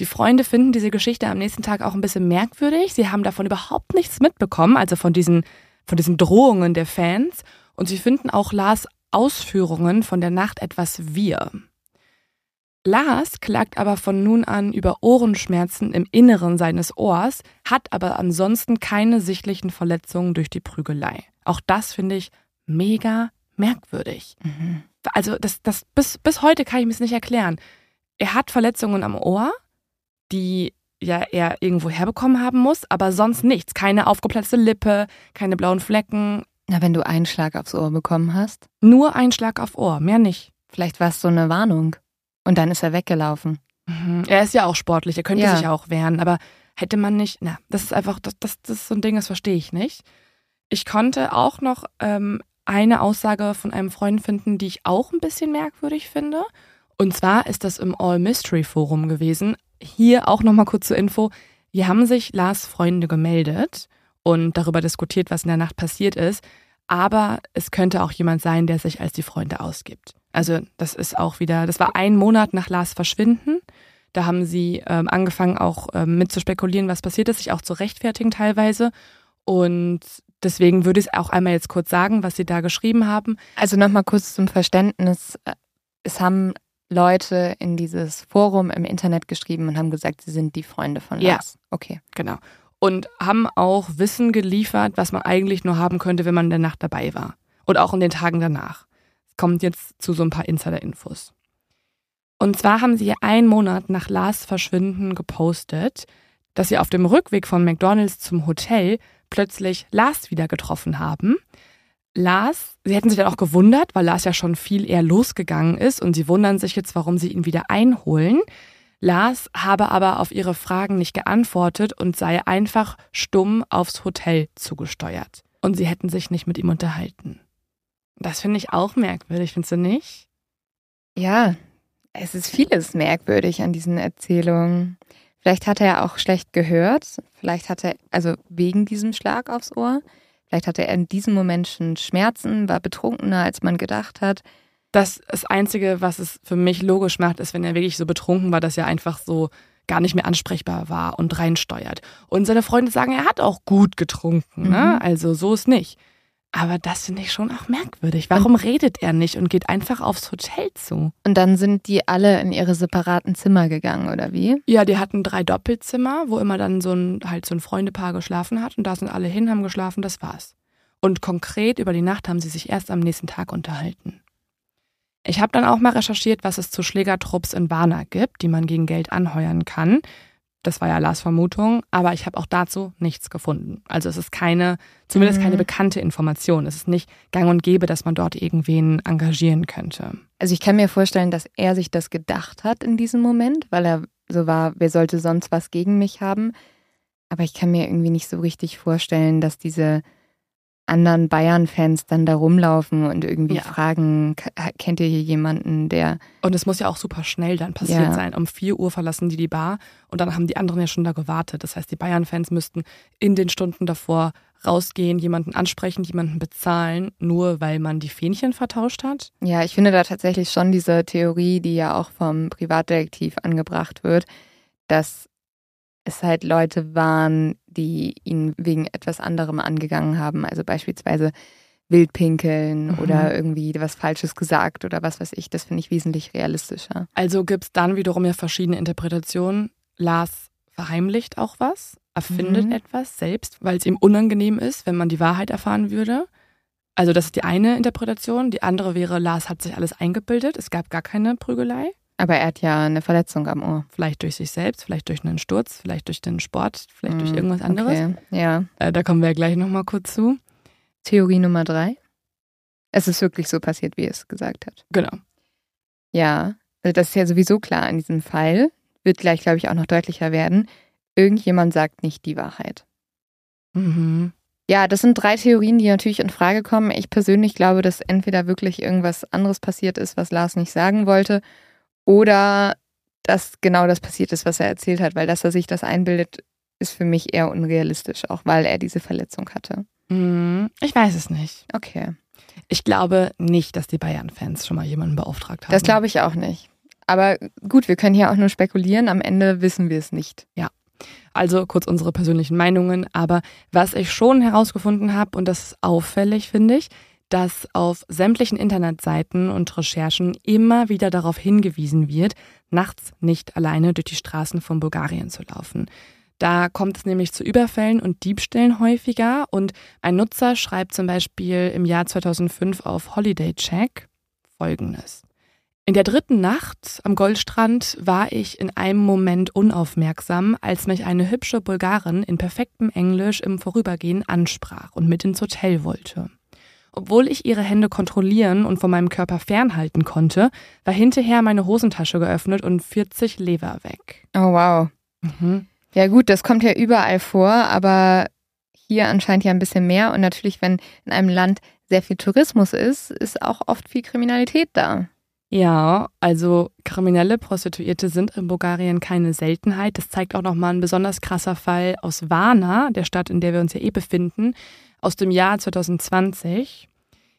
Die Freunde finden diese Geschichte am nächsten Tag auch ein bisschen merkwürdig. Sie haben davon überhaupt nichts mitbekommen, also von diesen, von diesen Drohungen der Fans. Und sie finden auch Lars Ausführungen von der Nacht etwas wir. Lars klagt aber von nun an über Ohrenschmerzen im Inneren seines Ohrs, hat aber ansonsten keine sichtlichen Verletzungen durch die Prügelei. Auch das finde ich mega merkwürdig. Mhm. Also das, das bis, bis heute kann ich mir es nicht erklären. Er hat Verletzungen am Ohr, die ja er irgendwo herbekommen haben muss, aber sonst nichts. Keine aufgeplatzte Lippe, keine blauen Flecken. Na, wenn du einen Schlag aufs Ohr bekommen hast? Nur einen Schlag auf Ohr, mehr nicht. Vielleicht war es so eine Warnung. Und dann ist er weggelaufen. Mhm. Er ist ja auch sportlich, er könnte ja. sich auch wehren, aber hätte man nicht, na, das ist einfach, das, das, das ist so ein Ding, das verstehe ich nicht. Ich konnte auch noch ähm, eine Aussage von einem Freund finden, die ich auch ein bisschen merkwürdig finde. Und zwar ist das im All Mystery Forum gewesen. Hier auch nochmal kurz zur Info. Hier haben sich Lars Freunde gemeldet und darüber diskutiert, was in der Nacht passiert ist. Aber es könnte auch jemand sein, der sich als die Freunde ausgibt. Also das ist auch wieder, das war ein Monat nach Lars Verschwinden. Da haben sie ähm, angefangen auch ähm, mit zu spekulieren, was passiert ist, sich auch zu rechtfertigen teilweise. Und deswegen würde ich es auch einmal jetzt kurz sagen, was sie da geschrieben haben. Also nochmal kurz zum Verständnis. Es haben Leute in dieses Forum im Internet geschrieben und haben gesagt, sie sind die Freunde von Lars. Ja. Okay. Genau. Und haben auch Wissen geliefert, was man eigentlich nur haben könnte, wenn man in der Nacht dabei war. Und auch in den Tagen danach. Kommt jetzt zu so ein paar Insider-Infos. Und zwar haben sie einen Monat nach Lars Verschwinden gepostet, dass sie auf dem Rückweg von McDonalds zum Hotel plötzlich Lars wieder getroffen haben. Lars, sie hätten sich dann auch gewundert, weil Lars ja schon viel eher losgegangen ist und sie wundern sich jetzt, warum sie ihn wieder einholen. Lars habe aber auf ihre Fragen nicht geantwortet und sei einfach stumm aufs Hotel zugesteuert. Und sie hätten sich nicht mit ihm unterhalten. Das finde ich auch merkwürdig, findest du nicht? Ja, es ist vieles merkwürdig an diesen Erzählungen. Vielleicht hat er auch schlecht gehört. Vielleicht hat er, also wegen diesem Schlag aufs Ohr. Vielleicht hatte er in diesem Moment schon Schmerzen, war betrunkener, als man gedacht hat. Das, das Einzige, was es für mich logisch macht, ist, wenn er wirklich so betrunken war, dass er einfach so gar nicht mehr ansprechbar war und reinsteuert. Und seine Freunde sagen, er hat auch gut getrunken. Ne? Mhm. Also so ist nicht. Aber das finde ich schon auch merkwürdig. Warum und redet er nicht und geht einfach aufs Hotel zu? Und dann sind die alle in ihre separaten Zimmer gegangen, oder wie? Ja, die hatten drei Doppelzimmer, wo immer dann so ein, halt so ein Freundepaar geschlafen hat. Und da sind alle hin, haben geschlafen, das war's. Und konkret über die Nacht haben sie sich erst am nächsten Tag unterhalten. Ich habe dann auch mal recherchiert, was es zu Schlägertrupps in Warna gibt, die man gegen Geld anheuern kann. Das war ja Lars Vermutung, aber ich habe auch dazu nichts gefunden. Also es ist keine, zumindest mhm. keine bekannte Information. Es ist nicht gang und gäbe, dass man dort irgendwen engagieren könnte. Also ich kann mir vorstellen, dass er sich das gedacht hat in diesem Moment, weil er so war, wer sollte sonst was gegen mich haben. Aber ich kann mir irgendwie nicht so richtig vorstellen, dass diese anderen Bayern-Fans dann da rumlaufen und irgendwie ja. fragen, kennt ihr hier jemanden, der... Und es muss ja auch super schnell dann passiert ja. sein. Um 4 Uhr verlassen die die Bar und dann haben die anderen ja schon da gewartet. Das heißt, die Bayern-Fans müssten in den Stunden davor rausgehen, jemanden ansprechen, jemanden bezahlen, nur weil man die Fähnchen vertauscht hat. Ja, ich finde da tatsächlich schon diese Theorie, die ja auch vom Privatdetektiv angebracht wird, dass es halt Leute waren, die ihn wegen etwas anderem angegangen haben. Also beispielsweise Wildpinkeln mhm. oder irgendwie was Falsches gesagt oder was weiß ich. Das finde ich wesentlich realistischer. Also gibt es dann wiederum ja verschiedene Interpretationen. Lars verheimlicht auch was, erfindet mhm. etwas selbst, weil es ihm unangenehm ist, wenn man die Wahrheit erfahren würde. Also das ist die eine Interpretation. Die andere wäre, Lars hat sich alles eingebildet. Es gab gar keine Prügelei. Aber er hat ja eine Verletzung am Ohr. Vielleicht durch sich selbst, vielleicht durch einen Sturz, vielleicht durch den Sport, vielleicht mm, durch irgendwas anderes. Okay. Ja. Äh, da kommen wir ja gleich nochmal kurz zu. Theorie Nummer drei. Es ist wirklich so passiert, wie er es gesagt hat. Genau. Ja, also das ist ja sowieso klar in diesem Fall. Wird gleich, glaube ich, auch noch deutlicher werden. Irgendjemand sagt nicht die Wahrheit. Mhm. Ja, das sind drei Theorien, die natürlich in Frage kommen. Ich persönlich glaube, dass entweder wirklich irgendwas anderes passiert ist, was Lars nicht sagen wollte, oder dass genau das passiert ist, was er erzählt hat, weil dass er sich das einbildet, ist für mich eher unrealistisch, auch weil er diese Verletzung hatte. Hm, ich weiß es nicht. Okay. Ich glaube nicht, dass die Bayern-Fans schon mal jemanden beauftragt haben. Das glaube ich auch nicht. Aber gut, wir können hier auch nur spekulieren. Am Ende wissen wir es nicht. Ja. Also kurz unsere persönlichen Meinungen. Aber was ich schon herausgefunden habe, und das ist auffällig, finde ich, dass auf sämtlichen Internetseiten und Recherchen immer wieder darauf hingewiesen wird, nachts nicht alleine durch die Straßen von Bulgarien zu laufen. Da kommt es nämlich zu Überfällen und Diebstählen häufiger und ein Nutzer schreibt zum Beispiel im Jahr 2005 auf Holiday Check folgendes. In der dritten Nacht am Goldstrand war ich in einem Moment unaufmerksam, als mich eine hübsche Bulgarin in perfektem Englisch im Vorübergehen ansprach und mit ins Hotel wollte. Obwohl ich ihre Hände kontrollieren und von meinem Körper fernhalten konnte, war hinterher meine Hosentasche geöffnet und 40 Lever weg. Oh wow. Mhm. Ja gut, das kommt ja überall vor, aber hier anscheinend ja ein bisschen mehr. Und natürlich, wenn in einem Land sehr viel Tourismus ist, ist auch oft viel Kriminalität da. Ja, also kriminelle Prostituierte sind in Bulgarien keine Seltenheit. Das zeigt auch nochmal ein besonders krasser Fall aus Varna, der Stadt, in der wir uns ja eh befinden, aus dem Jahr 2020.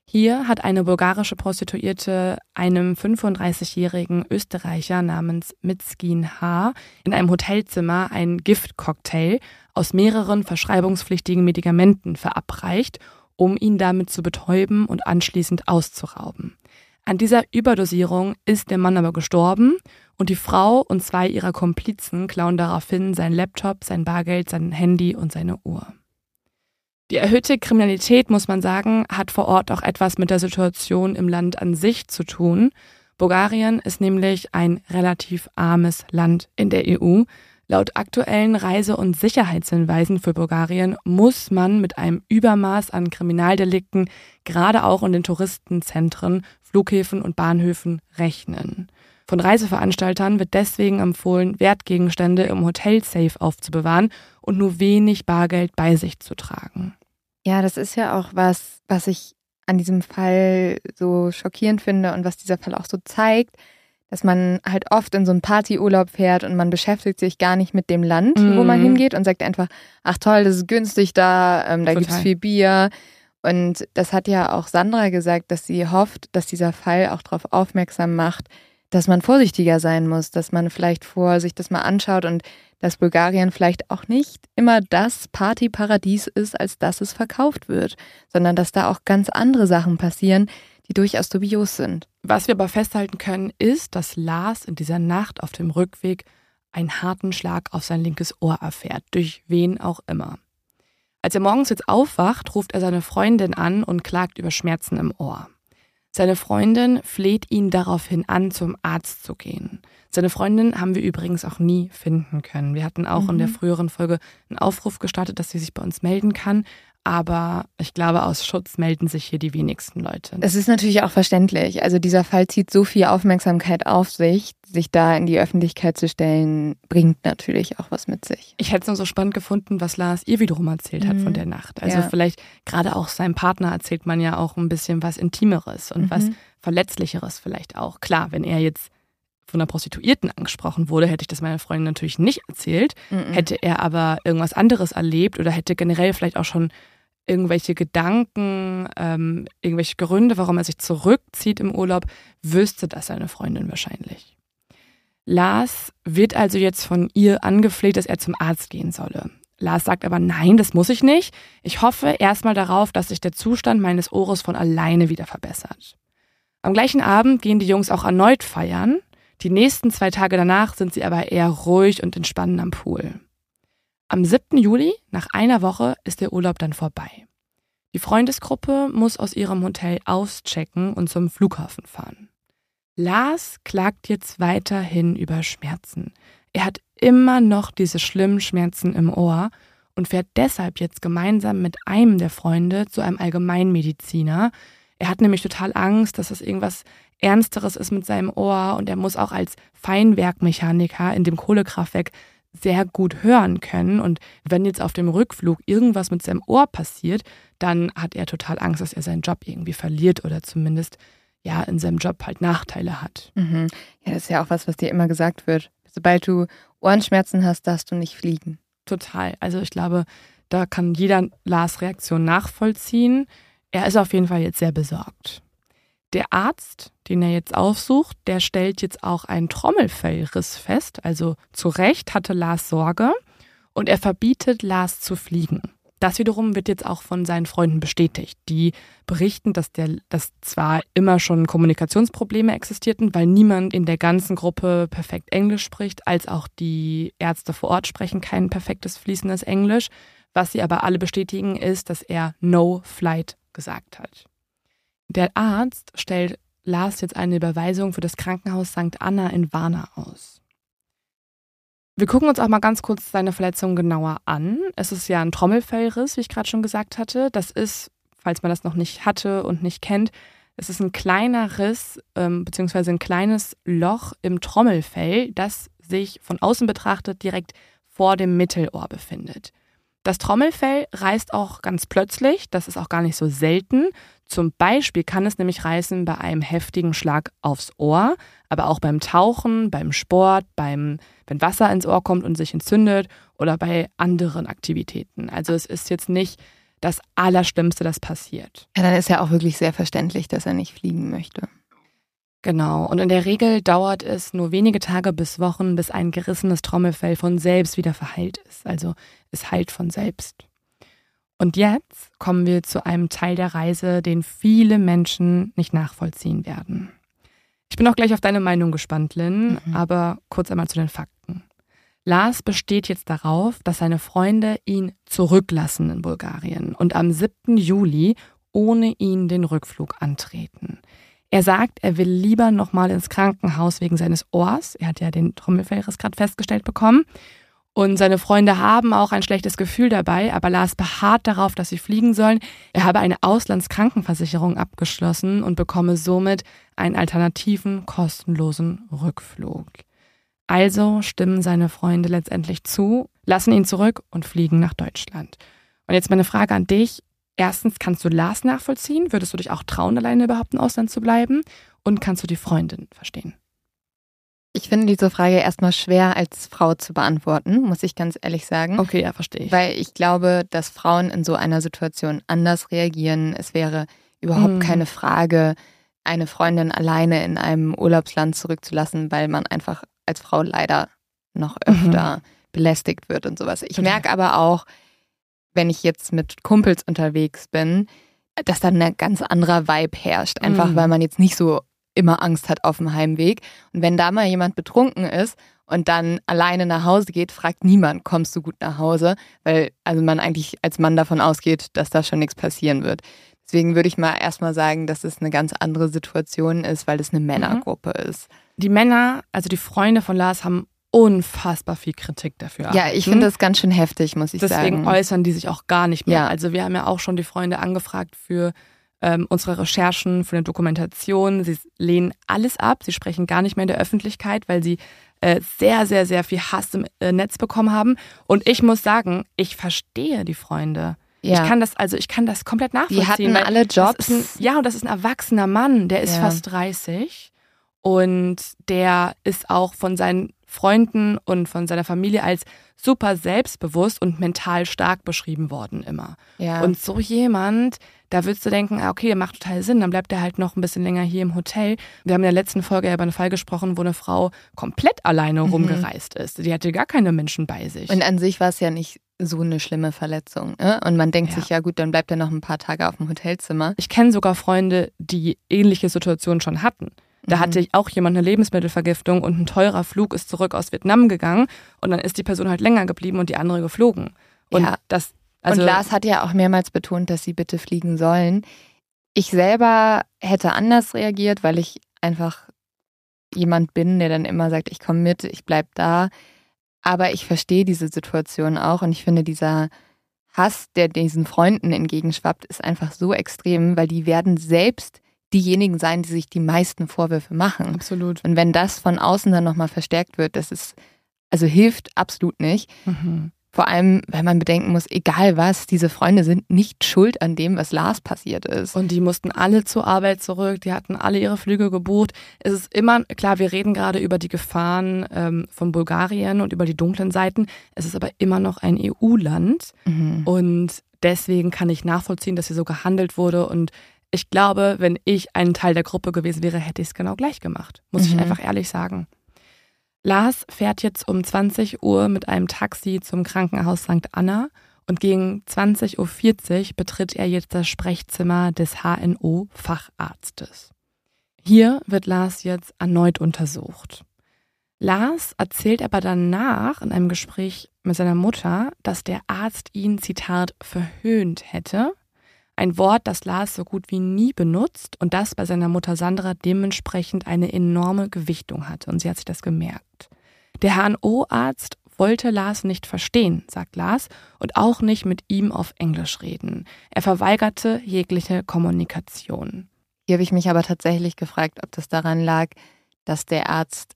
Hier hat eine bulgarische Prostituierte einem 35-jährigen Österreicher namens Mitskin H. in einem Hotelzimmer einen Giftcocktail aus mehreren verschreibungspflichtigen Medikamenten verabreicht, um ihn damit zu betäuben und anschließend auszurauben. An dieser Überdosierung ist der Mann aber gestorben und die Frau und zwei ihrer Komplizen klauen daraufhin sein Laptop, sein Bargeld, sein Handy und seine Uhr. Die erhöhte Kriminalität, muss man sagen, hat vor Ort auch etwas mit der Situation im Land an sich zu tun. Bulgarien ist nämlich ein relativ armes Land in der EU. Laut aktuellen Reise- und Sicherheitshinweisen für Bulgarien muss man mit einem Übermaß an Kriminaldelikten gerade auch in den Touristenzentren, Flughäfen und Bahnhöfen rechnen. Von Reiseveranstaltern wird deswegen empfohlen, Wertgegenstände im Hotel safe aufzubewahren und nur wenig Bargeld bei sich zu tragen. Ja, das ist ja auch was, was ich an diesem Fall so schockierend finde und was dieser Fall auch so zeigt, dass man halt oft in so einen Partyurlaub fährt und man beschäftigt sich gar nicht mit dem Land, mhm. wo man mhm. hingeht und sagt einfach, ach toll, das ist günstig da, ähm, da gibt es viel Bier. Und das hat ja auch Sandra gesagt, dass sie hofft, dass dieser Fall auch darauf aufmerksam macht, dass man vorsichtiger sein muss, dass man vielleicht vor sich das mal anschaut und dass Bulgarien vielleicht auch nicht immer das Partyparadies ist, als dass es verkauft wird, sondern dass da auch ganz andere Sachen passieren, die durchaus dubios sind. Was wir aber festhalten können, ist, dass Lars in dieser Nacht auf dem Rückweg einen harten Schlag auf sein linkes Ohr erfährt, durch wen auch immer. Als er morgens jetzt aufwacht, ruft er seine Freundin an und klagt über Schmerzen im Ohr. Seine Freundin fleht ihn daraufhin an, zum Arzt zu gehen. Seine Freundin haben wir übrigens auch nie finden können. Wir hatten auch mhm. in der mhm. früheren Folge einen Aufruf gestartet, dass sie sich bei uns melden kann. Aber ich glaube, aus Schutz melden sich hier die wenigsten Leute. Es ist natürlich auch verständlich. Also dieser Fall zieht so viel Aufmerksamkeit auf sich. Sich da in die Öffentlichkeit zu stellen, bringt natürlich auch was mit sich. Ich hätte es nur so spannend gefunden, was Lars ihr wiederum erzählt hat mhm. von der Nacht. Also ja. vielleicht gerade auch seinem Partner erzählt man ja auch ein bisschen was Intimeres und mhm. was Verletzlicheres vielleicht auch. Klar, wenn er jetzt von einer Prostituierten angesprochen wurde, hätte ich das meiner Freundin natürlich nicht erzählt. Mhm. Hätte er aber irgendwas anderes erlebt oder hätte generell vielleicht auch schon irgendwelche Gedanken, ähm, irgendwelche Gründe, warum er sich zurückzieht im Urlaub, wüsste das seine Freundin wahrscheinlich. Lars wird also jetzt von ihr angefleht, dass er zum Arzt gehen solle. Lars sagt aber, nein, das muss ich nicht. Ich hoffe erstmal darauf, dass sich der Zustand meines Ohres von alleine wieder verbessert. Am gleichen Abend gehen die Jungs auch erneut feiern. Die nächsten zwei Tage danach sind sie aber eher ruhig und entspannen am Pool. Am 7. Juli, nach einer Woche, ist der Urlaub dann vorbei. Die Freundesgruppe muss aus ihrem Hotel auschecken und zum Flughafen fahren. Lars klagt jetzt weiterhin über Schmerzen. Er hat immer noch diese schlimmen Schmerzen im Ohr und fährt deshalb jetzt gemeinsam mit einem der Freunde zu einem Allgemeinmediziner. Er hat nämlich total Angst, dass es irgendwas Ernsteres ist mit seinem Ohr und er muss auch als Feinwerkmechaniker in dem Kohlekraftwerk sehr gut hören können. Und wenn jetzt auf dem Rückflug irgendwas mit seinem Ohr passiert, dann hat er total Angst, dass er seinen Job irgendwie verliert oder zumindest ja in seinem Job halt Nachteile hat. Mhm. Ja, das ist ja auch was, was dir immer gesagt wird. Sobald du Ohrenschmerzen hast, darfst du nicht fliegen. Total. Also ich glaube, da kann jeder Lars Reaktion nachvollziehen. Er ist auf jeden Fall jetzt sehr besorgt. Der Arzt, den er jetzt aufsucht, der stellt jetzt auch einen Trommelfellriss fest. Also zu Recht hatte Lars Sorge und er verbietet Lars zu fliegen. Das wiederum wird jetzt auch von seinen Freunden bestätigt. Die berichten, dass, der, dass zwar immer schon Kommunikationsprobleme existierten, weil niemand in der ganzen Gruppe perfekt Englisch spricht, als auch die Ärzte vor Ort sprechen kein perfektes fließendes Englisch. Was sie aber alle bestätigen, ist, dass er No Flight gesagt hat. Der Arzt stellt Lars jetzt eine Überweisung für das Krankenhaus St. Anna in Warna aus. Wir gucken uns auch mal ganz kurz seine Verletzung genauer an. Es ist ja ein Trommelfellriss, wie ich gerade schon gesagt hatte. Das ist, falls man das noch nicht hatte und nicht kennt, es ist ein kleiner Riss ähm, beziehungsweise ein kleines Loch im Trommelfell, das sich von außen betrachtet direkt vor dem Mittelohr befindet. Das Trommelfell reißt auch ganz plötzlich, das ist auch gar nicht so selten. Zum Beispiel kann es nämlich reißen bei einem heftigen Schlag aufs Ohr, aber auch beim Tauchen, beim Sport, beim, wenn Wasser ins Ohr kommt und sich entzündet oder bei anderen Aktivitäten. Also es ist jetzt nicht das Allerschlimmste, das passiert. Ja, dann ist ja auch wirklich sehr verständlich, dass er nicht fliegen möchte. Genau. Und in der Regel dauert es nur wenige Tage bis Wochen, bis ein gerissenes Trommelfell von selbst wieder verheilt ist. Also es heilt von selbst. Und jetzt kommen wir zu einem Teil der Reise, den viele Menschen nicht nachvollziehen werden. Ich bin auch gleich auf deine Meinung gespannt, Lynn, mhm. aber kurz einmal zu den Fakten. Lars besteht jetzt darauf, dass seine Freunde ihn zurücklassen in Bulgarien und am 7. Juli ohne ihn den Rückflug antreten. Er sagt, er will lieber nochmal ins Krankenhaus wegen seines Ohrs. Er hat ja den Trommelfellriss gerade festgestellt bekommen. Und seine Freunde haben auch ein schlechtes Gefühl dabei, aber Lars beharrt darauf, dass sie fliegen sollen. Er habe eine Auslandskrankenversicherung abgeschlossen und bekomme somit einen alternativen, kostenlosen Rückflug. Also stimmen seine Freunde letztendlich zu, lassen ihn zurück und fliegen nach Deutschland. Und jetzt meine Frage an dich. Erstens, kannst du Lars nachvollziehen? Würdest du dich auch trauen, alleine überhaupt im Ausland zu bleiben? Und kannst du die Freundin verstehen? Ich finde diese Frage erstmal schwer als Frau zu beantworten, muss ich ganz ehrlich sagen. Okay, ja, verstehe ich. Weil ich glaube, dass Frauen in so einer Situation anders reagieren. Es wäre überhaupt mhm. keine Frage, eine Freundin alleine in einem Urlaubsland zurückzulassen, weil man einfach als Frau leider noch öfter mhm. belästigt wird und sowas. Ich merke aber auch, wenn ich jetzt mit Kumpels unterwegs bin, dass da ein ganz anderer Vibe herrscht. Einfach mhm. weil man jetzt nicht so immer Angst hat auf dem Heimweg. Und wenn da mal jemand betrunken ist und dann alleine nach Hause geht, fragt niemand, kommst du gut nach Hause? Weil also man eigentlich als Mann davon ausgeht, dass da schon nichts passieren wird. Deswegen würde ich mal erstmal sagen, dass es eine ganz andere Situation ist, weil es eine mhm. Männergruppe mhm. ist. Die Männer, also die Freunde von Lars, haben unfassbar viel Kritik dafür. Ja, ich finde das ganz schön heftig, muss ich Deswegen sagen. Deswegen äußern die sich auch gar nicht mehr. Ja. Also wir haben ja auch schon die Freunde angefragt für ähm, unsere Recherchen, für eine Dokumentation. Sie lehnen alles ab. Sie sprechen gar nicht mehr in der Öffentlichkeit, weil sie äh, sehr, sehr, sehr viel Hass im äh, Netz bekommen haben. Und ich muss sagen, ich verstehe die Freunde. Ja. Ich kann das, also ich kann das komplett nachvollziehen. Die hatten alle Jobs. Ein, ja, und das ist ein erwachsener Mann, der ist ja. fast 30 und der ist auch von seinen Freunden und von seiner Familie als super selbstbewusst und mental stark beschrieben worden immer. Ja. Und so jemand, da würdest du denken, ah, okay, macht total Sinn, dann bleibt er halt noch ein bisschen länger hier im Hotel. Wir haben in der letzten Folge ja über einen Fall gesprochen, wo eine Frau komplett alleine mhm. rumgereist ist. Die hatte gar keine Menschen bei sich. Und an sich war es ja nicht so eine schlimme Verletzung. Ne? Und man denkt ja. sich, ja gut, dann bleibt er noch ein paar Tage auf dem Hotelzimmer. Ich kenne sogar Freunde, die ähnliche Situationen schon hatten. Da mhm. hatte ich auch jemand eine Lebensmittelvergiftung und ein teurer Flug ist zurück aus Vietnam gegangen und dann ist die Person halt länger geblieben und die andere geflogen. Und ja. das also und Lars hat ja auch mehrmals betont, dass sie bitte fliegen sollen. Ich selber hätte anders reagiert, weil ich einfach jemand bin, der dann immer sagt, ich komme mit, ich bleib da. Aber ich verstehe diese Situation auch und ich finde, dieser Hass, der diesen Freunden entgegenschwappt, ist einfach so extrem, weil die werden selbst diejenigen sein, die sich die meisten Vorwürfe machen. Absolut. Und wenn das von außen dann nochmal verstärkt wird, das ist, also hilft absolut nicht. Mhm. Vor allem, weil man bedenken muss, egal was, diese Freunde sind nicht schuld an dem, was Lars passiert ist. Und die mussten alle zur Arbeit zurück, die hatten alle ihre Flüge gebucht. Es ist immer, klar, wir reden gerade über die Gefahren ähm, von Bulgarien und über die dunklen Seiten. Es ist aber immer noch ein EU-Land. Mhm. Und deswegen kann ich nachvollziehen, dass hier so gehandelt wurde und ich glaube, wenn ich ein Teil der Gruppe gewesen wäre, hätte ich es genau gleich gemacht. Muss mhm. ich einfach ehrlich sagen. Lars fährt jetzt um 20 Uhr mit einem Taxi zum Krankenhaus St. Anna und gegen 20.40 Uhr betritt er jetzt das Sprechzimmer des HNO-Facharztes. Hier wird Lars jetzt erneut untersucht. Lars erzählt aber danach in einem Gespräch mit seiner Mutter, dass der Arzt ihn, Zitat, verhöhnt hätte. Ein Wort, das Lars so gut wie nie benutzt und das bei seiner Mutter Sandra dementsprechend eine enorme Gewichtung hatte. Und sie hat sich das gemerkt. Der HNO-Arzt wollte Lars nicht verstehen, sagt Lars, und auch nicht mit ihm auf Englisch reden. Er verweigerte jegliche Kommunikation. Hier habe ich mich aber tatsächlich gefragt, ob das daran lag, dass der Arzt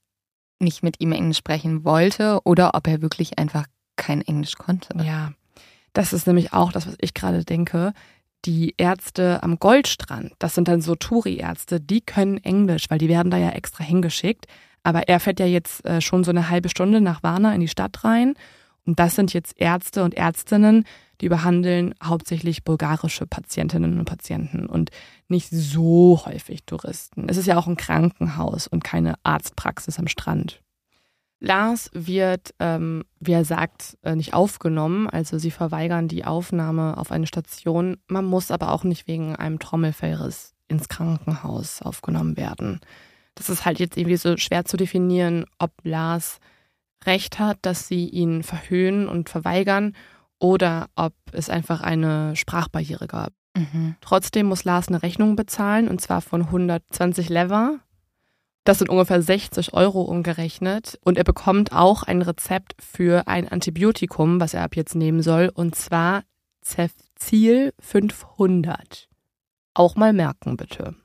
nicht mit ihm Englisch sprechen wollte oder ob er wirklich einfach kein Englisch konnte. Ja, das ist nämlich auch das, was ich gerade denke. Die Ärzte am Goldstrand, das sind dann so Touri-Ärzte, die können Englisch, weil die werden da ja extra hingeschickt. Aber er fährt ja jetzt äh, schon so eine halbe Stunde nach Warna in die Stadt rein. Und das sind jetzt Ärzte und Ärztinnen, die behandeln hauptsächlich bulgarische Patientinnen und Patienten und nicht so häufig Touristen. Es ist ja auch ein Krankenhaus und keine Arztpraxis am Strand. Lars wird, ähm, wie er sagt, äh, nicht aufgenommen. Also sie verweigern die Aufnahme auf eine Station. Man muss aber auch nicht wegen einem Trommelfellriss ins Krankenhaus aufgenommen werden. Das ist halt jetzt irgendwie so schwer zu definieren, ob Lars recht hat, dass sie ihn verhöhnen und verweigern oder ob es einfach eine Sprachbarriere gab. Mhm. Trotzdem muss Lars eine Rechnung bezahlen und zwar von 120 Lever. Das sind ungefähr 60 Euro umgerechnet. Und er bekommt auch ein Rezept für ein Antibiotikum, was er ab jetzt nehmen soll, und zwar Cefzil 500. Auch mal merken, bitte.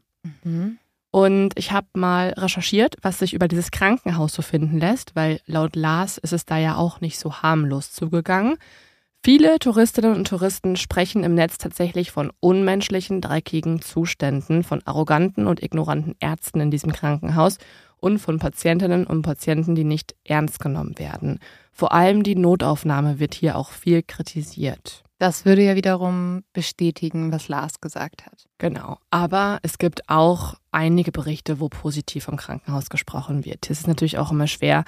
Mhm. Und ich habe mal recherchiert, was sich über dieses Krankenhaus so finden lässt, weil laut Lars ist es da ja auch nicht so harmlos zugegangen. Viele Touristinnen und Touristen sprechen im Netz tatsächlich von unmenschlichen, dreckigen Zuständen, von arroganten und ignoranten Ärzten in diesem Krankenhaus und von Patientinnen und Patienten, die nicht ernst genommen werden. Vor allem die Notaufnahme wird hier auch viel kritisiert. Das würde ja wiederum bestätigen, was Lars gesagt hat. Genau. Aber es gibt auch einige Berichte, wo positiv vom Krankenhaus gesprochen wird. Es ist natürlich auch immer schwer,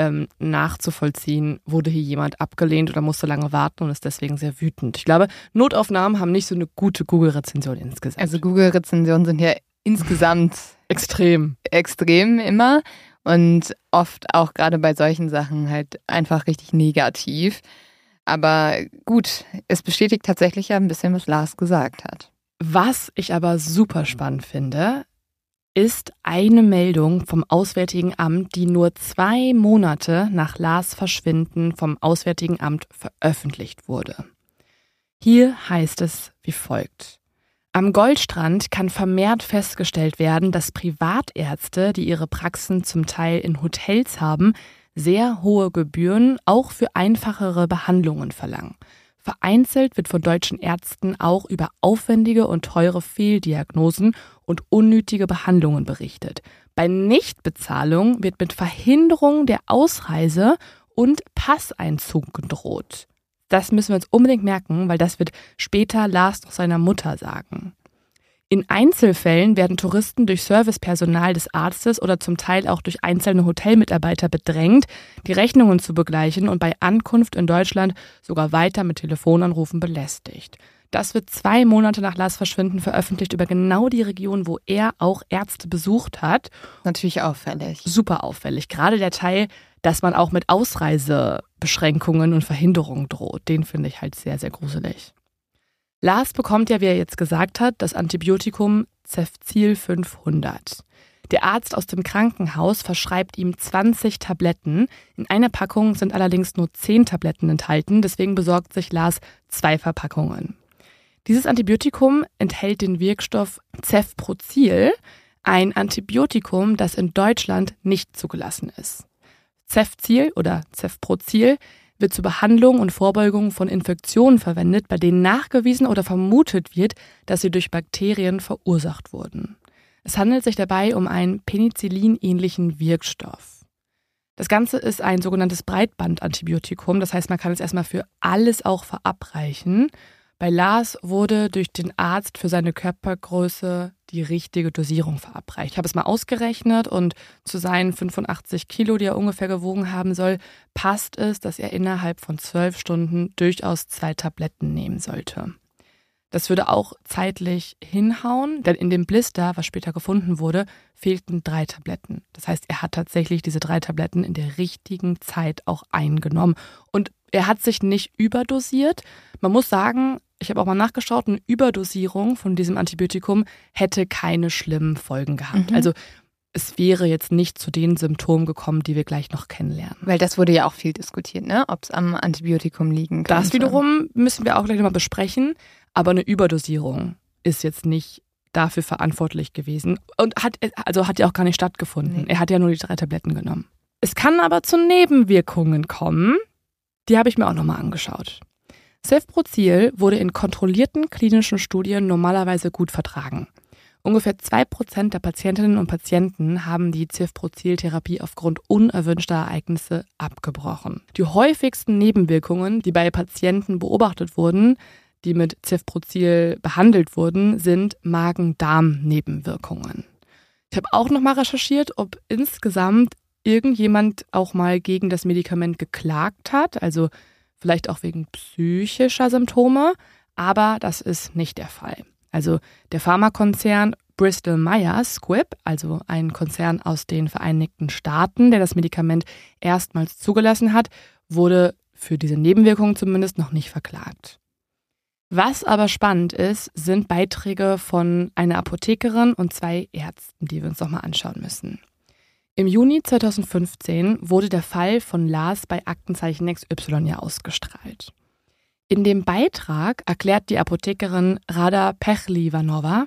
ähm, nachzuvollziehen, wurde hier jemand abgelehnt oder musste lange warten und ist deswegen sehr wütend. Ich glaube, Notaufnahmen haben nicht so eine gute Google-Rezension insgesamt. Also Google-Rezensionen sind ja insgesamt extrem. Extrem immer und oft auch gerade bei solchen Sachen halt einfach richtig negativ. Aber gut, es bestätigt tatsächlich ja ein bisschen, was Lars gesagt hat. Was ich aber super spannend finde, ist eine Meldung vom Auswärtigen Amt, die nur zwei Monate nach Lars Verschwinden vom Auswärtigen Amt veröffentlicht wurde. Hier heißt es wie folgt. Am Goldstrand kann vermehrt festgestellt werden, dass Privatärzte, die ihre Praxen zum Teil in Hotels haben, sehr hohe Gebühren auch für einfachere Behandlungen verlangen. Vereinzelt wird von deutschen Ärzten auch über aufwendige und teure Fehldiagnosen und unnötige Behandlungen berichtet. Bei Nichtbezahlung wird mit Verhinderung der Ausreise und Passeinzug gedroht. Das müssen wir uns unbedingt merken, weil das wird später Lars noch seiner Mutter sagen. In Einzelfällen werden Touristen durch Servicepersonal des Arztes oder zum Teil auch durch einzelne Hotelmitarbeiter bedrängt, die Rechnungen zu begleichen und bei Ankunft in Deutschland sogar weiter mit Telefonanrufen belästigt. Das wird zwei Monate nach Lars Verschwinden veröffentlicht über genau die Region, wo er auch Ärzte besucht hat. Natürlich auffällig. Super auffällig. Gerade der Teil, dass man auch mit Ausreisebeschränkungen und Verhinderungen droht, den finde ich halt sehr, sehr gruselig. Lars bekommt ja, wie er jetzt gesagt hat, das Antibiotikum Cefzil 500. Der Arzt aus dem Krankenhaus verschreibt ihm 20 Tabletten. In einer Packung sind allerdings nur 10 Tabletten enthalten, deswegen besorgt sich Lars zwei Verpackungen. Dieses Antibiotikum enthält den Wirkstoff Cefprozil, ein Antibiotikum, das in Deutschland nicht zugelassen ist. Cefzil oder Cefprozil wird zur Behandlung und Vorbeugung von Infektionen verwendet, bei denen nachgewiesen oder vermutet wird, dass sie durch Bakterien verursacht wurden. Es handelt sich dabei um einen Penicillin-ähnlichen Wirkstoff. Das Ganze ist ein sogenanntes Breitbandantibiotikum, das heißt, man kann es erstmal für alles auch verabreichen. Bei Lars wurde durch den Arzt für seine Körpergröße die richtige Dosierung verabreicht. Ich habe es mal ausgerechnet und zu seinen 85 Kilo, die er ungefähr gewogen haben soll, passt es, dass er innerhalb von zwölf Stunden durchaus zwei Tabletten nehmen sollte. Das würde auch zeitlich hinhauen, denn in dem Blister, was später gefunden wurde, fehlten drei Tabletten. Das heißt, er hat tatsächlich diese drei Tabletten in der richtigen Zeit auch eingenommen. Und er hat sich nicht überdosiert. Man muss sagen, ich habe auch mal nachgeschaut, eine Überdosierung von diesem Antibiotikum hätte keine schlimmen Folgen gehabt. Mhm. Also es wäre jetzt nicht zu den Symptomen gekommen, die wir gleich noch kennenlernen. Weil das wurde ja auch viel diskutiert, ne? ob es am Antibiotikum liegen kann. Das wiederum müssen wir auch gleich nochmal besprechen. Aber eine Überdosierung ist jetzt nicht dafür verantwortlich gewesen und hat also hat ja auch gar nicht stattgefunden. Nee. Er hat ja nur die drei Tabletten genommen. Es kann aber zu Nebenwirkungen kommen. Die habe ich mir auch nochmal angeschaut. Cefprozil wurde in kontrollierten klinischen Studien normalerweise gut vertragen. Ungefähr zwei Prozent der Patientinnen und Patienten haben die Cefprozil-Therapie aufgrund unerwünschter Ereignisse abgebrochen. Die häufigsten Nebenwirkungen, die bei Patienten beobachtet wurden, die mit Cefprozil behandelt wurden, sind Magen-Darm-Nebenwirkungen. Ich habe auch nochmal recherchiert, ob insgesamt irgendjemand auch mal gegen das Medikament geklagt hat, also vielleicht auch wegen psychischer Symptome, aber das ist nicht der Fall. Also der Pharmakonzern Bristol Myers Squibb, also ein Konzern aus den Vereinigten Staaten, der das Medikament erstmals zugelassen hat, wurde für diese Nebenwirkungen zumindest noch nicht verklagt. Was aber spannend ist, sind Beiträge von einer Apothekerin und zwei Ärzten, die wir uns nochmal anschauen müssen. Im Juni 2015 wurde der Fall von Lars bei Aktenzeichen XY ja ausgestrahlt. In dem Beitrag erklärt die Apothekerin Rada Pechlivanova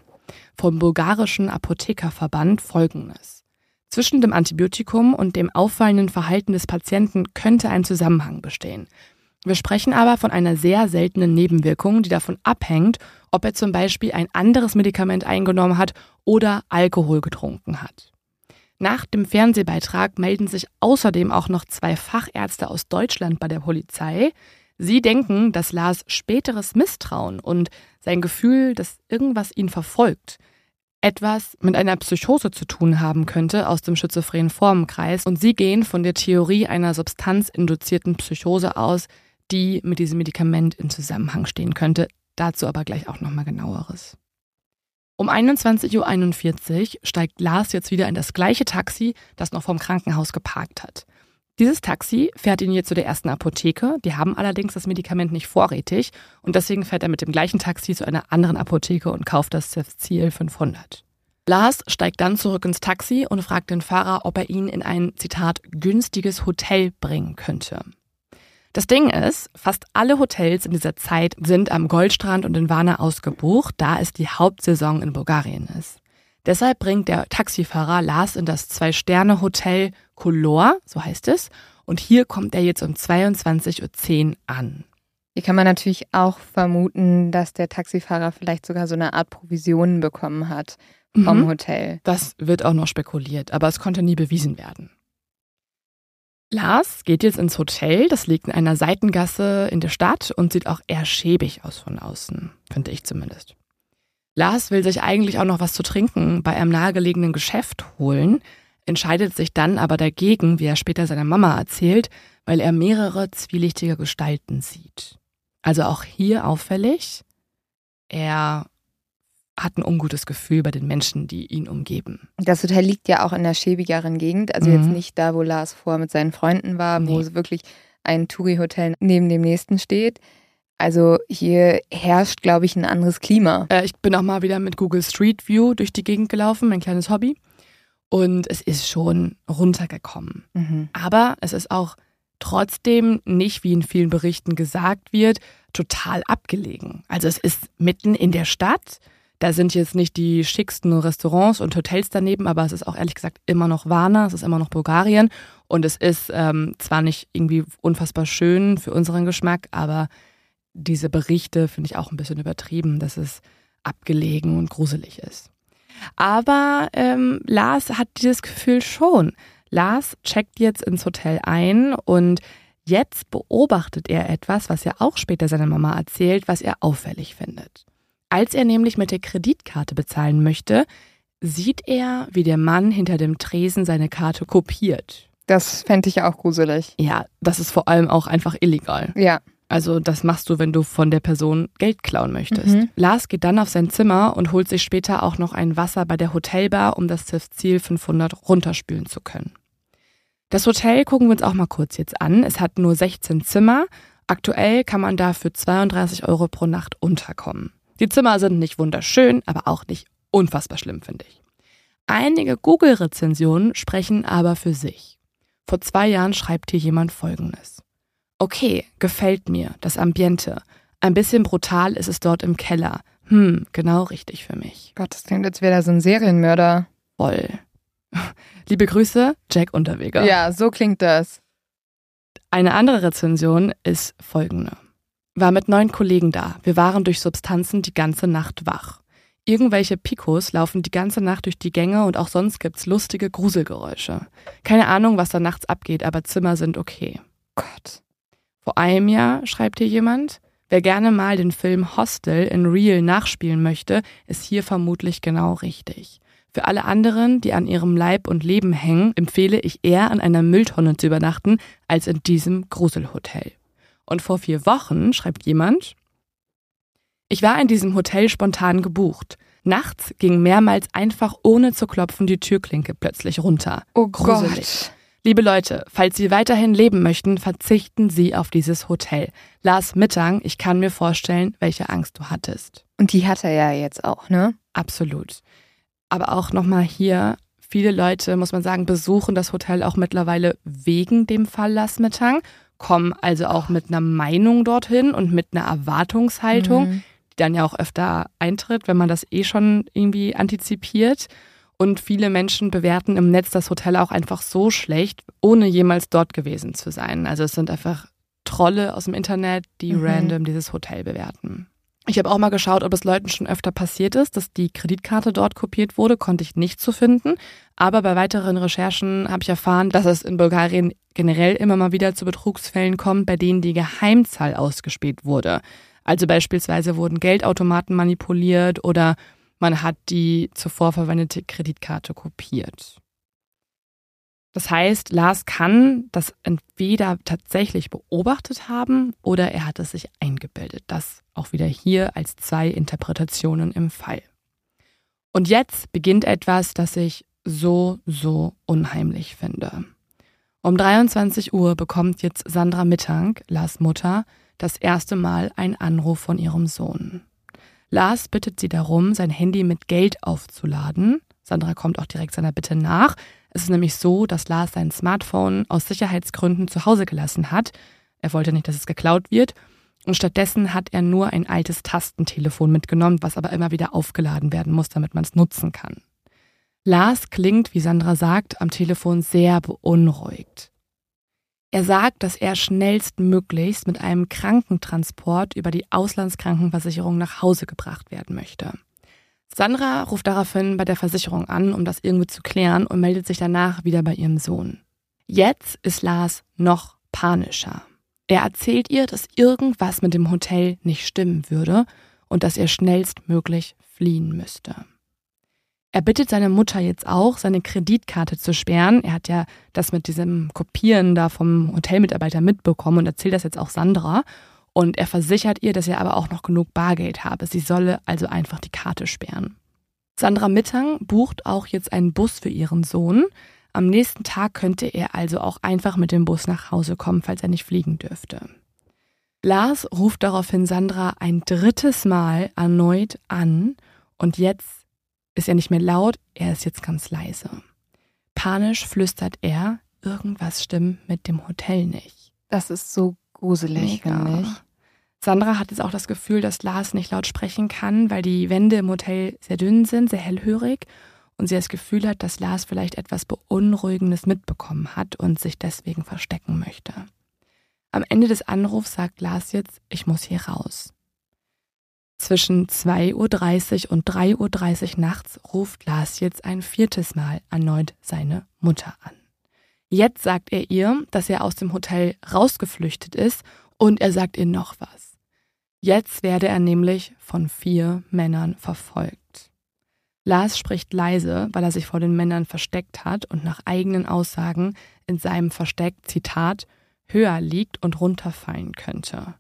vom bulgarischen Apothekerverband Folgendes. Zwischen dem Antibiotikum und dem auffallenden Verhalten des Patienten könnte ein Zusammenhang bestehen. Wir sprechen aber von einer sehr seltenen Nebenwirkung, die davon abhängt, ob er zum Beispiel ein anderes Medikament eingenommen hat oder Alkohol getrunken hat. Nach dem Fernsehbeitrag melden sich außerdem auch noch zwei Fachärzte aus Deutschland bei der Polizei. Sie denken, dass Lars späteres Misstrauen und sein Gefühl, dass irgendwas ihn verfolgt, etwas mit einer Psychose zu tun haben könnte aus dem schizophrenen Formenkreis. Und sie gehen von der Theorie einer substanzinduzierten Psychose aus, die mit diesem Medikament in Zusammenhang stehen könnte. Dazu aber gleich auch nochmal genaueres. Um 21.41 Uhr steigt Lars jetzt wieder in das gleiche Taxi, das noch vom Krankenhaus geparkt hat. Dieses Taxi fährt ihn jetzt zu der ersten Apotheke. Die haben allerdings das Medikament nicht vorrätig und deswegen fährt er mit dem gleichen Taxi zu einer anderen Apotheke und kauft das Ziel 500. Lars steigt dann zurück ins Taxi und fragt den Fahrer, ob er ihn in ein, Zitat, günstiges Hotel bringen könnte. Das Ding ist, fast alle Hotels in dieser Zeit sind am Goldstrand und in Varna ausgebucht, da es die Hauptsaison in Bulgarien ist. Deshalb bringt der Taxifahrer Lars in das Zwei-Sterne-Hotel Color, so heißt es, und hier kommt er jetzt um 22.10 Uhr an. Hier kann man natürlich auch vermuten, dass der Taxifahrer vielleicht sogar so eine Art Provisionen bekommen hat vom mhm. Hotel. Das wird auch noch spekuliert, aber es konnte nie bewiesen werden. Lars geht jetzt ins Hotel, das liegt in einer Seitengasse in der Stadt und sieht auch eher schäbig aus von außen, finde ich zumindest. Lars will sich eigentlich auch noch was zu trinken bei einem nahegelegenen Geschäft holen, entscheidet sich dann aber dagegen, wie er später seiner Mama erzählt, weil er mehrere zwielichtige Gestalten sieht. Also auch hier auffällig, er hat ein ungutes Gefühl bei den Menschen, die ihn umgeben. Das Hotel liegt ja auch in der schäbigeren Gegend, also mhm. jetzt nicht da, wo Lars vor mit seinen Freunden war, nee. wo wirklich ein Touri-Hotel neben dem nächsten steht. Also hier herrscht, glaube ich, ein anderes Klima. Äh, ich bin auch mal wieder mit Google Street View durch die Gegend gelaufen, mein kleines Hobby. Und es ist schon runtergekommen. Mhm. Aber es ist auch trotzdem nicht, wie in vielen Berichten gesagt wird, total abgelegen. Also es ist mitten in der Stadt da sind jetzt nicht die schicksten Restaurants und Hotels daneben, aber es ist auch ehrlich gesagt immer noch Varna, es ist immer noch Bulgarien und es ist ähm, zwar nicht irgendwie unfassbar schön für unseren Geschmack, aber diese Berichte finde ich auch ein bisschen übertrieben, dass es abgelegen und gruselig ist. Aber ähm, Lars hat dieses Gefühl schon. Lars checkt jetzt ins Hotel ein und Jetzt beobachtet er etwas, was er auch später seiner Mama erzählt, was er auffällig findet. Als er nämlich mit der Kreditkarte bezahlen möchte, sieht er, wie der Mann hinter dem Tresen seine Karte kopiert. Das fände ich auch gruselig. Ja, das ist vor allem auch einfach illegal. Ja. Also das machst du, wenn du von der Person Geld klauen möchtest. Mhm. Lars geht dann auf sein Zimmer und holt sich später auch noch ein Wasser bei der Hotelbar, um das Ziel 500 runterspülen zu können. Das Hotel gucken wir uns auch mal kurz jetzt an. Es hat nur 16 Zimmer. Aktuell kann man da für 32 Euro pro Nacht unterkommen. Die Zimmer sind nicht wunderschön, aber auch nicht unfassbar schlimm, finde ich. Einige Google-Rezensionen sprechen aber für sich. Vor zwei Jahren schreibt hier jemand Folgendes. Okay, gefällt mir, das Ambiente. Ein bisschen brutal ist es dort im Keller. Hm, genau richtig für mich. Gott, das klingt, als wäre da so ein Serienmörder. Voll. Liebe Grüße, Jack Unterweger. Ja, so klingt das. Eine andere Rezension ist folgende. War mit neun Kollegen da. Wir waren durch Substanzen die ganze Nacht wach. Irgendwelche Pikos laufen die ganze Nacht durch die Gänge und auch sonst gibt's lustige Gruselgeräusche. Keine Ahnung, was da nachts abgeht, aber Zimmer sind okay. Gott. Vor einem Jahr, schreibt hier jemand, wer gerne mal den Film Hostel in Real nachspielen möchte, ist hier vermutlich genau richtig. Für alle anderen, die an ihrem Leib und Leben hängen, empfehle ich eher an einer Mülltonne zu übernachten, als in diesem Gruselhotel. Und vor vier Wochen, schreibt jemand, ich war in diesem Hotel spontan gebucht. Nachts ging mehrmals einfach ohne zu klopfen die Türklinke plötzlich runter. Oh Gruselig. Gott. Liebe Leute, falls Sie weiterhin leben möchten, verzichten Sie auf dieses Hotel. Lars Mittang, ich kann mir vorstellen, welche Angst du hattest. Und die hat er ja jetzt auch, ne? Absolut. Aber auch nochmal hier, viele Leute, muss man sagen, besuchen das Hotel auch mittlerweile wegen dem Fall Lars Mittang, kommen also auch mit einer Meinung dorthin und mit einer Erwartungshaltung, Mhm. die dann ja auch öfter eintritt, wenn man das eh schon irgendwie antizipiert. Und viele Menschen bewerten im Netz das Hotel auch einfach so schlecht, ohne jemals dort gewesen zu sein. Also es sind einfach Trolle aus dem Internet, die Mhm. random dieses Hotel bewerten. Ich habe auch mal geschaut, ob es Leuten schon öfter passiert ist, dass die Kreditkarte dort kopiert wurde, konnte ich nicht zu finden. Aber bei weiteren Recherchen habe ich erfahren, dass es in Bulgarien generell immer mal wieder zu Betrugsfällen kommt, bei denen die Geheimzahl ausgespäht wurde. Also beispielsweise wurden Geldautomaten manipuliert oder man hat die zuvor verwendete Kreditkarte kopiert. Das heißt, Lars kann das entweder tatsächlich beobachtet haben oder er hat es sich eingebildet. Das auch wieder hier als zwei Interpretationen im Fall. Und jetzt beginnt etwas, das ich so, so unheimlich finde. Um 23 Uhr bekommt jetzt Sandra Mittag, Lars Mutter, das erste Mal einen Anruf von ihrem Sohn. Lars bittet sie darum, sein Handy mit Geld aufzuladen. Sandra kommt auch direkt seiner Bitte nach. Es ist nämlich so, dass Lars sein Smartphone aus Sicherheitsgründen zu Hause gelassen hat. Er wollte nicht, dass es geklaut wird. Und stattdessen hat er nur ein altes Tastentelefon mitgenommen, was aber immer wieder aufgeladen werden muss, damit man es nutzen kann. Lars klingt, wie Sandra sagt, am Telefon sehr beunruhigt. Er sagt, dass er schnellstmöglichst mit einem Krankentransport über die Auslandskrankenversicherung nach Hause gebracht werden möchte. Sandra ruft daraufhin bei der Versicherung an, um das irgendwie zu klären und meldet sich danach wieder bei ihrem Sohn. Jetzt ist Lars noch panischer. Er erzählt ihr, dass irgendwas mit dem Hotel nicht stimmen würde und dass er schnellstmöglich fliehen müsste. Er bittet seine Mutter jetzt auch, seine Kreditkarte zu sperren. Er hat ja das mit diesem Kopieren da vom Hotelmitarbeiter mitbekommen und erzählt das jetzt auch Sandra. Und er versichert ihr, dass er aber auch noch genug Bargeld habe. Sie solle also einfach die Karte sperren. Sandra Mittang bucht auch jetzt einen Bus für ihren Sohn. Am nächsten Tag könnte er also auch einfach mit dem Bus nach Hause kommen, falls er nicht fliegen dürfte. Lars ruft daraufhin Sandra ein drittes Mal erneut an und jetzt ist er nicht mehr laut, er ist jetzt ganz leise. Panisch flüstert er, irgendwas stimmt mit dem Hotel nicht. Das ist so gruselig, finde ich. Sandra hat jetzt auch das Gefühl, dass Lars nicht laut sprechen kann, weil die Wände im Hotel sehr dünn sind, sehr hellhörig und sie das Gefühl hat, dass Lars vielleicht etwas Beunruhigendes mitbekommen hat und sich deswegen verstecken möchte. Am Ende des Anrufs sagt Lars jetzt, ich muss hier raus. Zwischen 2.30 Uhr und 3.30 Uhr nachts ruft Lars jetzt ein viertes Mal erneut seine Mutter an. Jetzt sagt er ihr, dass er aus dem Hotel rausgeflüchtet ist und er sagt ihr noch was. Jetzt werde er nämlich von vier Männern verfolgt. Lars spricht leise, weil er sich vor den Männern versteckt hat und nach eigenen Aussagen in seinem Versteck, Zitat, höher liegt und runterfallen könnte.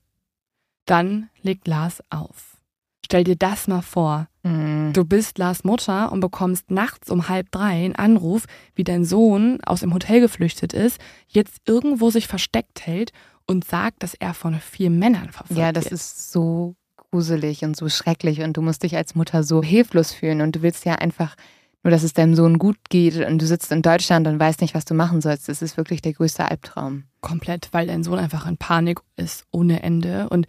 Dann legt Lars auf. Stell dir das mal vor. Mhm. Du bist Lars Mutter und bekommst nachts um halb drei einen Anruf, wie dein Sohn aus dem Hotel geflüchtet ist, jetzt irgendwo sich versteckt hält und sagt, dass er von vier Männern verfolgt Ja, das wird. ist so gruselig und so schrecklich und du musst dich als Mutter so hilflos fühlen und du willst ja einfach nur, dass es deinem Sohn gut geht und du sitzt in Deutschland und weißt nicht, was du machen sollst. Das ist wirklich der größte Albtraum. komplett, weil dein Sohn einfach in Panik ist ohne Ende. Und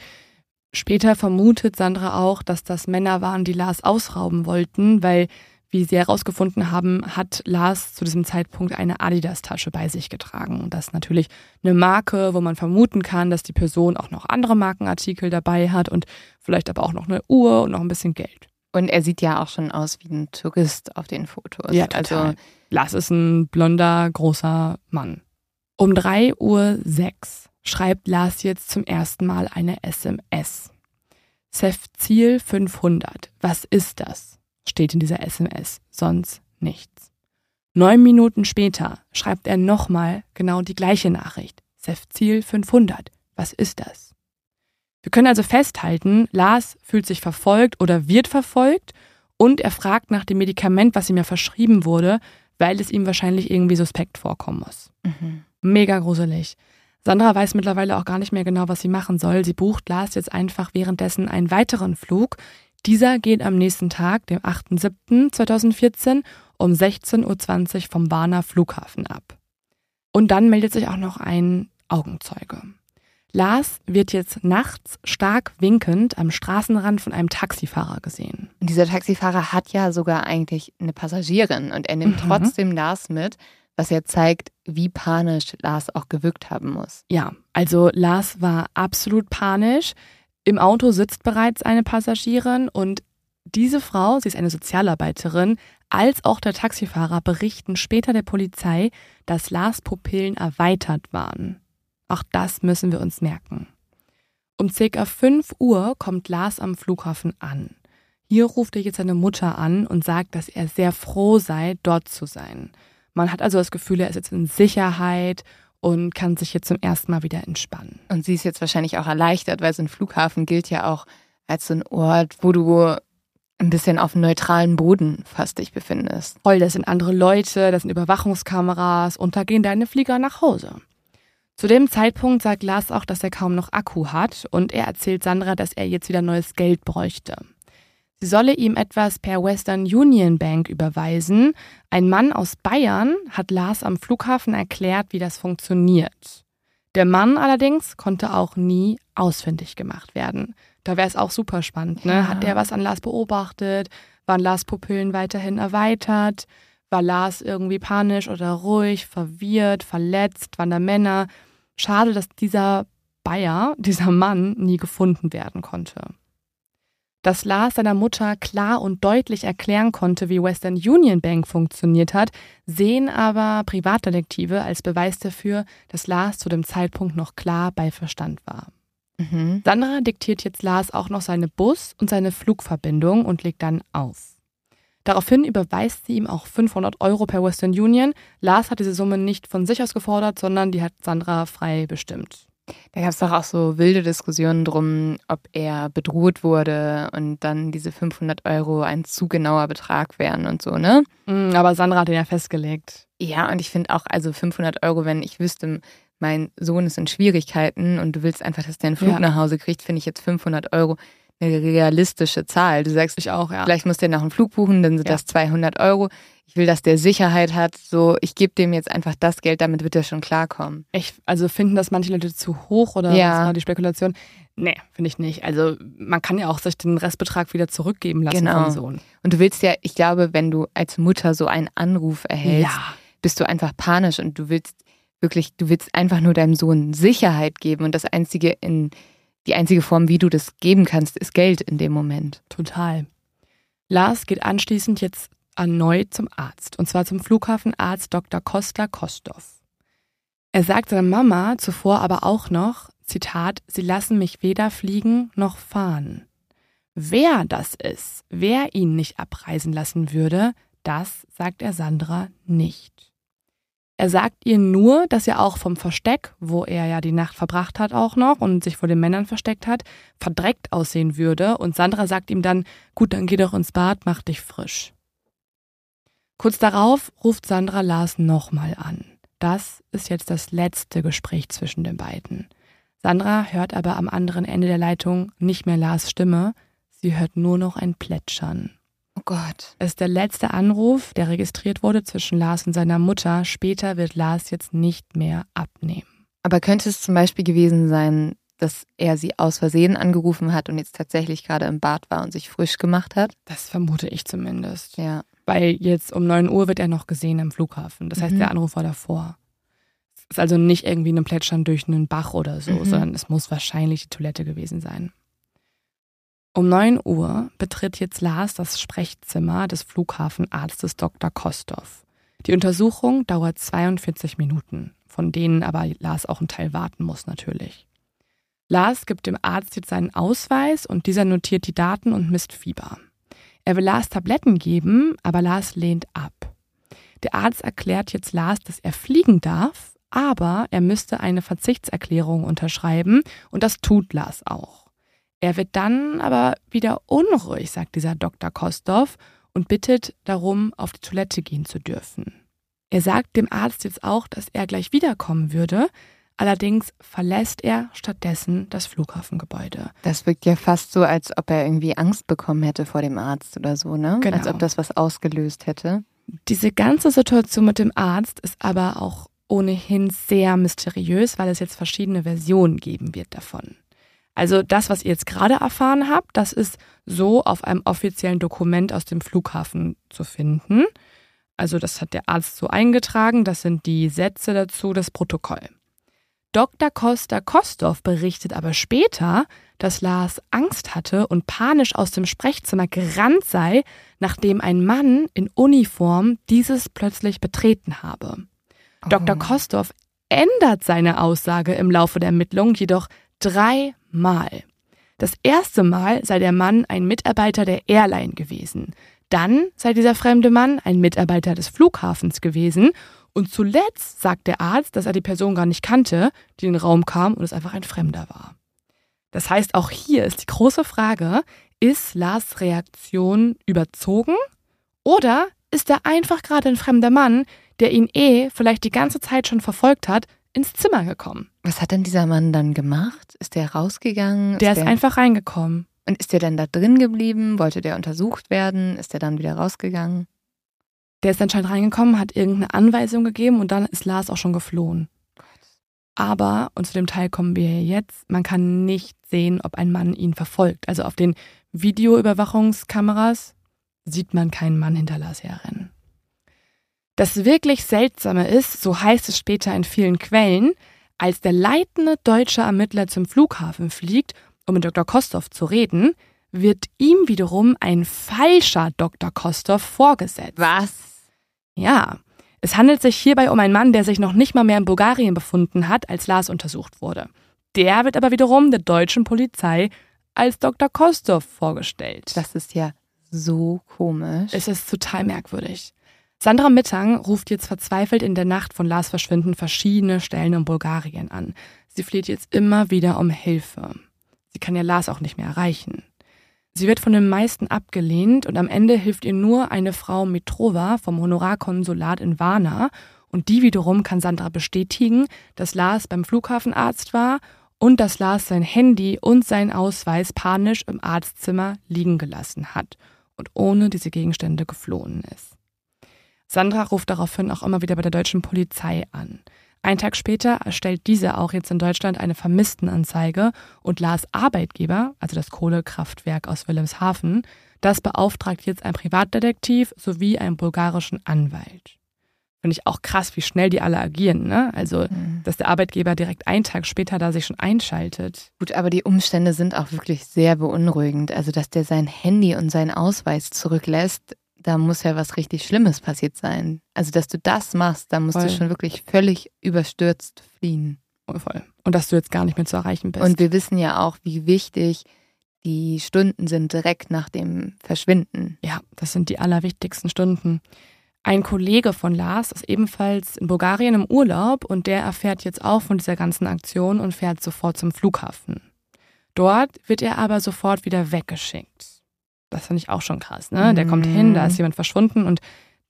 später vermutet Sandra auch, dass das Männer waren, die Lars ausrauben wollten, weil, wie sie herausgefunden haben, hat Lars zu diesem Zeitpunkt eine Adidas-Tasche bei sich getragen. Und das ist natürlich eine Marke, wo man vermuten kann, dass die Person auch noch andere Markenartikel dabei hat und vielleicht aber auch noch eine Uhr und noch ein bisschen Geld. Und er sieht ja auch schon aus wie ein Tourist auf den Fotos. Also Also Lars ist ein blonder, großer Mann. Um 3.06 Uhr schreibt Lars jetzt zum ersten Mal eine SMS. Sef Ziel 500. Was ist das? Steht in dieser SMS. Sonst nichts. Neun Minuten später schreibt er nochmal genau die gleiche Nachricht. Sef Ziel 500. Was ist das? Wir können also festhalten, Lars fühlt sich verfolgt oder wird verfolgt und er fragt nach dem Medikament, was ihm ja verschrieben wurde, weil es ihm wahrscheinlich irgendwie suspekt vorkommen muss. mhm. Mega gruselig. Sandra weiß mittlerweile auch gar nicht mehr genau, was sie machen soll. Sie bucht Lars jetzt einfach währenddessen einen weiteren Flug. Dieser geht am nächsten Tag, dem 8.7.2014, um 16.20 Uhr vom Warner Flughafen ab. Und dann meldet sich auch noch ein Augenzeuge. Lars wird jetzt nachts stark winkend am Straßenrand von einem Taxifahrer gesehen. Und dieser Taxifahrer hat ja sogar eigentlich eine Passagierin und er nimmt Mhm. trotzdem Lars mit, was ja zeigt, wie panisch Lars auch gewirkt haben muss. Ja, also Lars war absolut panisch. Im Auto sitzt bereits eine Passagierin und diese Frau, sie ist eine Sozialarbeiterin, als auch der Taxifahrer berichten später der Polizei, dass Lars Pupillen erweitert waren. Auch das müssen wir uns merken. Um circa 5 Uhr kommt Lars am Flughafen an. Hier ruft er jetzt seine Mutter an und sagt, dass er sehr froh sei, dort zu sein. Man hat also das Gefühl, er ist jetzt in Sicherheit und kann sich jetzt zum ersten Mal wieder entspannen. Und sie ist jetzt wahrscheinlich auch erleichtert, weil so ein Flughafen gilt ja auch als so ein Ort, wo du ein bisschen auf einem neutralen Boden fast dich befindest. Voll, das sind andere Leute, das sind Überwachungskameras und da gehen deine Flieger nach Hause. Zu dem Zeitpunkt sagt Lars auch, dass er kaum noch Akku hat und er erzählt Sandra, dass er jetzt wieder neues Geld bräuchte. Sie solle ihm etwas per Western Union Bank überweisen. Ein Mann aus Bayern hat Lars am Flughafen erklärt, wie das funktioniert. Der Mann allerdings konnte auch nie ausfindig gemacht werden. Da wäre es auch super spannend. Ne? Ja. Hat der was an Lars beobachtet? Waren Lars Pupillen weiterhin erweitert? War Lars irgendwie panisch oder ruhig, verwirrt, verletzt? Waren da Männer? Schade, dass dieser Bayer, dieser Mann, nie gefunden werden konnte. Dass Lars seiner Mutter klar und deutlich erklären konnte, wie Western Union Bank funktioniert hat, sehen aber Privatdetektive als Beweis dafür, dass Lars zu dem Zeitpunkt noch klar bei Verstand war. Mhm. Sandra diktiert jetzt Lars auch noch seine Bus- und seine Flugverbindung und legt dann auf. Daraufhin überweist sie ihm auch 500 Euro per Western Union. Lars hat diese Summe nicht von sich aus gefordert, sondern die hat Sandra frei bestimmt. Da gab es doch auch so wilde Diskussionen drum, ob er bedroht wurde und dann diese 500 Euro ein zu genauer Betrag wären und so, ne? Mm, Aber Sandra hat ihn ja festgelegt. Ja, und ich finde auch, also 500 Euro, wenn ich wüsste, mein Sohn ist in Schwierigkeiten und du willst einfach, dass der einen Flug Ja. nach Hause kriegt, finde ich jetzt 500 Euro eine realistische Zahl. Du sagst, Ich auch, ja. vielleicht muss der noch einen Flug buchen, dann sind Ja. das 200 Euro. Ich will, dass der Sicherheit hat. So, ich gebe dem jetzt einfach das Geld, damit wird er schon klarkommen. Ich, also finden das manche Leute zu hoch oder Ja. was war die Spekulation? Nee, finde ich nicht. Also man kann ja auch sich den Restbetrag wieder zurückgeben lassen Genau. vom Sohn. Und du willst ja, ich glaube, wenn du als Mutter so einen Anruf erhältst, Ja. bist du einfach panisch und du willst wirklich, du willst einfach nur deinem Sohn Sicherheit geben und das einzige in die einzige Form, wie du das geben kannst, ist Geld in dem Moment. Total. Lars geht anschließend jetzt erneut zum Arzt. Und zwar zum Flughafenarzt Dr. Costa Kostov. Er sagt seiner Mama zuvor aber auch noch, Zitat, sie lassen mich weder fliegen noch fahren. Wer das ist, wer ihn nicht abreisen lassen würde, das sagt er Sandra nicht. Er sagt ihr nur, dass er auch vom Versteck, wo er ja die Nacht verbracht hat auch noch und sich vor den Männern versteckt hat, verdreckt aussehen würde und Sandra sagt ihm dann, gut, dann geh doch ins Bad, mach dich frisch. Kurz darauf ruft Sandra Lars nochmal an. Das ist jetzt das letzte Gespräch zwischen den beiden. Sandra hört aber am anderen Ende der Leitung nicht mehr Lars Stimme, sie hört nur noch ein Plätschern. Oh Gott. Es ist der letzte Anruf, der registriert wurde zwischen Lars und seiner Mutter. Später wird Lars jetzt nicht mehr abnehmen. Aber könnte es zum Beispiel gewesen sein, dass er sie aus Versehen angerufen hat und jetzt tatsächlich gerade im Bad war und sich frisch gemacht hat? Das vermute ich zumindest. Ja. Weil jetzt um 9 Uhr wird er noch gesehen am Flughafen. Das heißt, Mhm. der Anruf war davor. Es ist also nicht irgendwie ein Plätschern durch einen Bach oder so, Mhm. sondern es muss wahrscheinlich die Toilette gewesen sein. Um 9 Uhr betritt jetzt Lars das Sprechzimmer des Flughafenarztes Dr. Kostov. Die Untersuchung dauert 42 Minuten, von denen aber Lars auch einen Teil warten muss natürlich. Lars gibt dem Arzt jetzt seinen Ausweis und dieser notiert die Daten und misst Fieber. Er will Lars Tabletten geben, aber Lars lehnt ab. Der Arzt erklärt jetzt Lars, dass er fliegen darf, aber er müsste eine Verzichtserklärung unterschreiben und das tut Lars auch. Er wird dann aber wieder unruhig, sagt dieser Dr. Kostov und bittet darum, auf die Toilette gehen zu dürfen. Er sagt dem Arzt jetzt auch, dass er gleich wiederkommen würde, allerdings verlässt er stattdessen das Flughafengebäude. Das wirkt ja fast so, als ob er irgendwie Angst bekommen hätte vor dem Arzt oder so, ne? Genau. Als ob das was ausgelöst hätte. Diese ganze Situation mit dem Arzt ist aber auch ohnehin sehr mysteriös, weil es jetzt verschiedene Versionen geben wird davon. Also das, was ihr jetzt gerade erfahren habt, das ist so auf einem offiziellen Dokument aus dem Flughafen zu finden. Also das hat der Arzt so eingetragen, das sind die Sätze dazu, das Protokoll. Dr. Costa Kostov berichtet aber später, dass Lars Angst hatte und panisch aus dem Sprechzimmer gerannt sei, nachdem ein Mann in Uniform dieses plötzlich betreten habe. Dr. Oh. Kostov ändert seine Aussage im Laufe der Ermittlung jedoch dreimal. Das erste Mal sei der Mann ein Mitarbeiter der Airline gewesen. Dann sei dieser fremde Mann ein Mitarbeiter des Flughafens gewesen. Und zuletzt sagt der Arzt, dass er die Person gar nicht kannte, die in den Raum kam und es einfach ein Fremder war. Das heißt, auch hier ist die große Frage, ist Lars Reaktion überzogen oder ist er einfach gerade ein fremder Mann, der ihn eh vielleicht die ganze Zeit schon verfolgt hat, ins Zimmer gekommen? Was hat denn dieser Mann dann gemacht? Ist der rausgegangen? Der ist einfach reingekommen. Und ist der dann da drin geblieben? Wollte der untersucht werden? Ist der dann wieder rausgegangen? Der ist anscheinend reingekommen, hat irgendeine Anweisung gegeben und dann ist Lars auch schon geflohen. Aber, und zu dem Teil kommen wir jetzt, man kann nicht sehen, ob ein Mann ihn verfolgt. Also auf den Videoüberwachungskameras sieht man keinen Mann hinter Lars herrennen. Das wirklich Seltsame ist, so heißt es später in vielen Quellen, als der leitende deutsche Ermittler zum Flughafen fliegt, um mit Dr. Kostov zu reden, wird ihm wiederum ein falscher Dr. Kostov vorgesetzt. Was? Ja, es handelt sich hierbei um einen Mann, der sich noch nicht mal mehr in Bulgarien befunden hat, als Lars untersucht wurde. Der wird aber wiederum der deutschen Polizei als Dr. Kostov vorgestellt. Das ist ja so komisch. Es ist total merkwürdig. Sandra Mittang ruft jetzt verzweifelt in der Nacht von Lars Verschwinden verschiedene Stellen in Bulgarien an. Sie fleht jetzt immer wieder um Hilfe. Sie kann ja Lars auch nicht mehr erreichen. Sie wird von den meisten abgelehnt und am Ende hilft ihr nur eine Frau Mitrova vom Honorarkonsulat in Varna und die wiederum kann Sandra bestätigen, dass Lars beim Flughafenarzt war und dass Lars sein Handy und seinen Ausweis panisch im Arztzimmer liegen gelassen hat und ohne diese Gegenstände geflohen ist. Sandra ruft daraufhin auch immer wieder bei der deutschen Polizei an. Ein Tag später erstellt diese auch jetzt in Deutschland eine Vermisstenanzeige und Lars Arbeitgeber, also das Kohlekraftwerk aus Wilhelmshaven, das beauftragt jetzt einen Privatdetektiv sowie einen bulgarischen Anwalt. Finde ich auch krass, wie schnell die alle agieren, ne? Also, Mhm. dass der Arbeitgeber direkt einen Tag später da sich schon einschaltet. Gut, aber die Umstände sind auch wirklich sehr beunruhigend. Also, dass der sein Handy und seinen Ausweis zurücklässt, da muss ja was richtig Schlimmes passiert sein. Also, dass du das machst, da musst Voll. du schon wirklich völlig überstürzt fliehen. Oh, voll. Und dass du jetzt gar nicht mehr zu erreichen bist. Und wir wissen ja auch, wie wichtig die Stunden sind direkt nach dem Verschwinden. ja, das sind die allerwichtigsten Stunden. Ein Kollege von Lars ist ebenfalls in Bulgarien im Urlaub und der erfährt jetzt auch von dieser ganzen Aktion und fährt sofort zum Flughafen. Dort wird er aber sofort wieder weggeschickt. Das fand ich auch schon krass, ne? Der kommt hin, da ist jemand verschwunden und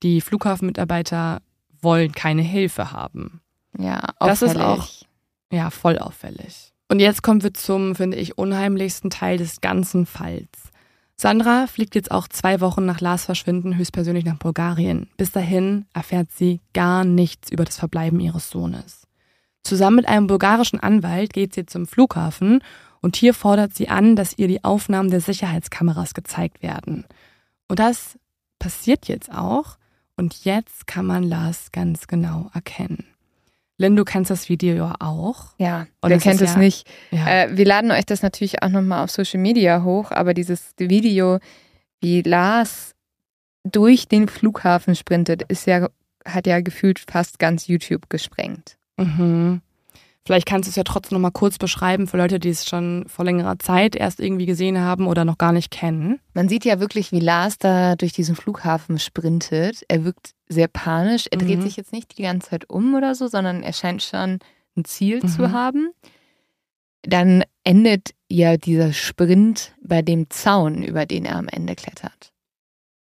die Flughafenmitarbeiter wollen keine Hilfe haben. Ja, Das ist auffällig. auch- Ja, voll auffällig. Und jetzt kommen wir zum, finde ich, unheimlichsten Teil des ganzen Falls. Sandra fliegt jetzt auch zwei Wochen nach Lars Verschwinden höchstpersönlich nach Bulgarien. Bis dahin erfährt sie gar nichts über das Verbleiben ihres Sohnes. Zusammen mit einem bulgarischen Anwalt geht sie zum Flughafen und hier fordert sie an, dass ihr die Aufnahmen der Sicherheitskameras gezeigt werden. Und das passiert jetzt auch und jetzt kann man Lars ganz genau erkennen. Lynn, du kennst das Video ja auch. Ja, Und wer kennt es ja- nicht? Ja. Äh, wir laden euch das natürlich auch nochmal auf Social Media hoch, aber dieses Video, wie Lars durch den Flughafen sprintet, ist ja, hat ja gefühlt fast ganz YouTube gesprengt. Mhm. Vielleicht kannst du es ja trotzdem noch mal kurz beschreiben für Leute, die es schon vor längerer Zeit erst irgendwie gesehen haben oder noch gar nicht kennen. Man sieht ja wirklich, wie Lars da durch diesen Flughafen sprintet. Er wirkt sehr panisch. Er dreht Mhm. sich jetzt nicht die ganze Zeit um oder so, sondern er scheint schon ein Ziel Mhm. zu haben. Dann endet ja dieser Sprint bei dem Zaun, über den er am Ende klettert.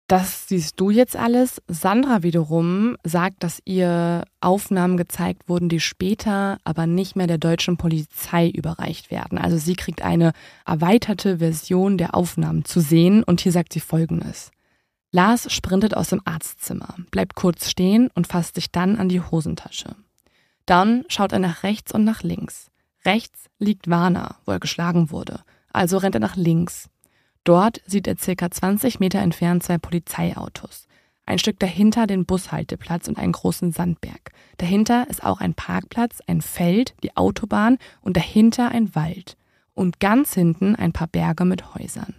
Das siehst du jetzt alles. Sandra wiederum sagt, dass ihr Aufnahmen gezeigt wurden, die später aber nicht mehr der deutschen Polizei überreicht werden. Also sie kriegt eine erweiterte Version der Aufnahmen zu sehen und hier sagt sie Folgendes. Lars sprintet aus dem Arztzimmer, bleibt kurz stehen und fasst sich dann an die Hosentasche. Dann schaut er nach rechts und nach links. Rechts liegt Warner, wo er geschlagen wurde. Also rennt er nach links. Dort sieht er circa 20 Meter entfernt zwei Polizeiautos. Ein Stück dahinter den Bushalteplatz und einen großen Sandberg. Dahinter ist auch ein Parkplatz, ein Feld, die Autobahn und dahinter ein Wald. Und ganz hinten ein paar Berge mit Häusern.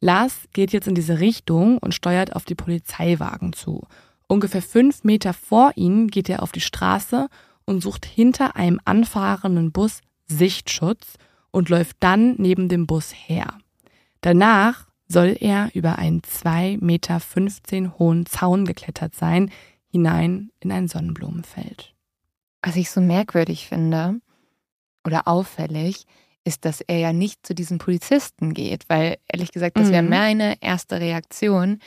Lars geht jetzt in diese Richtung und steuert auf die Polizeiwagen zu. Ungefähr fünf Meter vor ihnen geht er auf die Straße und sucht hinter einem anfahrenden Bus Sichtschutz und läuft dann neben dem Bus her. Danach soll er über einen 2,15 Meter hohen Zaun geklettert sein, hinein in ein Sonnenblumenfeld. Was ich so merkwürdig finde oder auffällig, ist, dass er ja nicht zu diesen Polizisten geht, weil ehrlich gesagt, das wäre Mhm. meine erste Reaktion.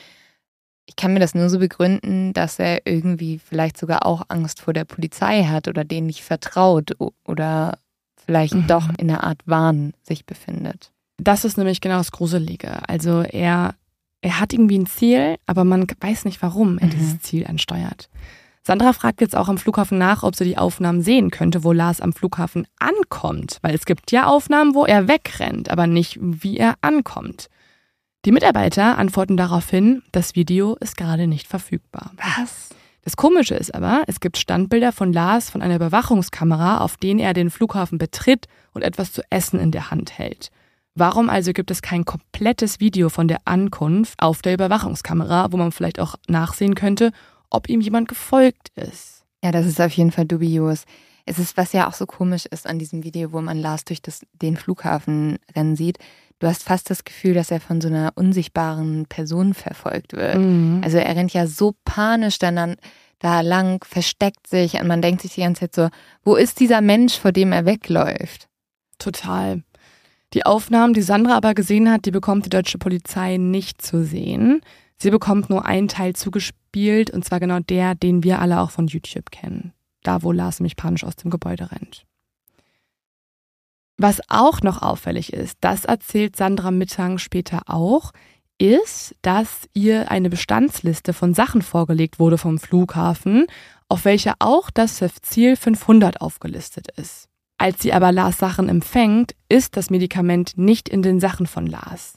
Ich kann mir das nur so begründen, dass er irgendwie vielleicht sogar auch Angst vor der Polizei hat oder denen nicht vertraut oder vielleicht Mhm. doch in einer Art Wahn sich befindet. Das ist nämlich genau das Gruselige. Also er, er hat irgendwie ein Ziel, aber man weiß nicht, warum er Mhm. dieses Ziel ansteuert. Sandra fragt jetzt auch am Flughafen nach, ob sie die Aufnahmen sehen könnte, wo Lars am Flughafen ankommt. Weil es gibt ja Aufnahmen, wo er wegrennt, aber nicht, wie er ankommt. Die Mitarbeiter antworten daraufhin, das Video ist gerade nicht verfügbar. Was? Das Komische ist aber, es gibt Standbilder von Lars von einer Überwachungskamera, auf denen er den Flughafen betritt und etwas zu essen in der Hand hält. Warum also gibt es kein komplettes Video von der Ankunft auf der Überwachungskamera, wo man vielleicht auch nachsehen könnte, ob ihm jemand gefolgt ist? Ja, das ist auf jeden Fall dubios. Es ist, was ja auch so komisch ist an diesem Video, wo man Lars durch das, den Flughafen rennen sieht. Du hast fast das Gefühl, dass er von so einer unsichtbaren Person verfolgt wird. Mhm. Also er rennt ja so panisch dann an, da lang, versteckt sich und man denkt sich die ganze Zeit so, wo ist dieser Mensch, vor dem er wegläuft? Total. Die Aufnahmen, die Sandra aber gesehen hat, die bekommt die deutsche Polizei nicht zu sehen. Sie bekommt nur einen Teil zugespielt, und zwar genau der, den wir alle auch von YouTube kennen. Da, wo Lars nämlich panisch aus dem Gebäude rennt. Was auch noch auffällig ist, das erzählt Sandra Mittang später auch, ist, dass ihr eine Bestandsliste von Sachen vorgelegt wurde vom Flughafen, auf welcher auch das Ziel 500 aufgelistet ist. Als sie aber Lars Sachen empfängt, ist das Medikament nicht in den Sachen von Lars.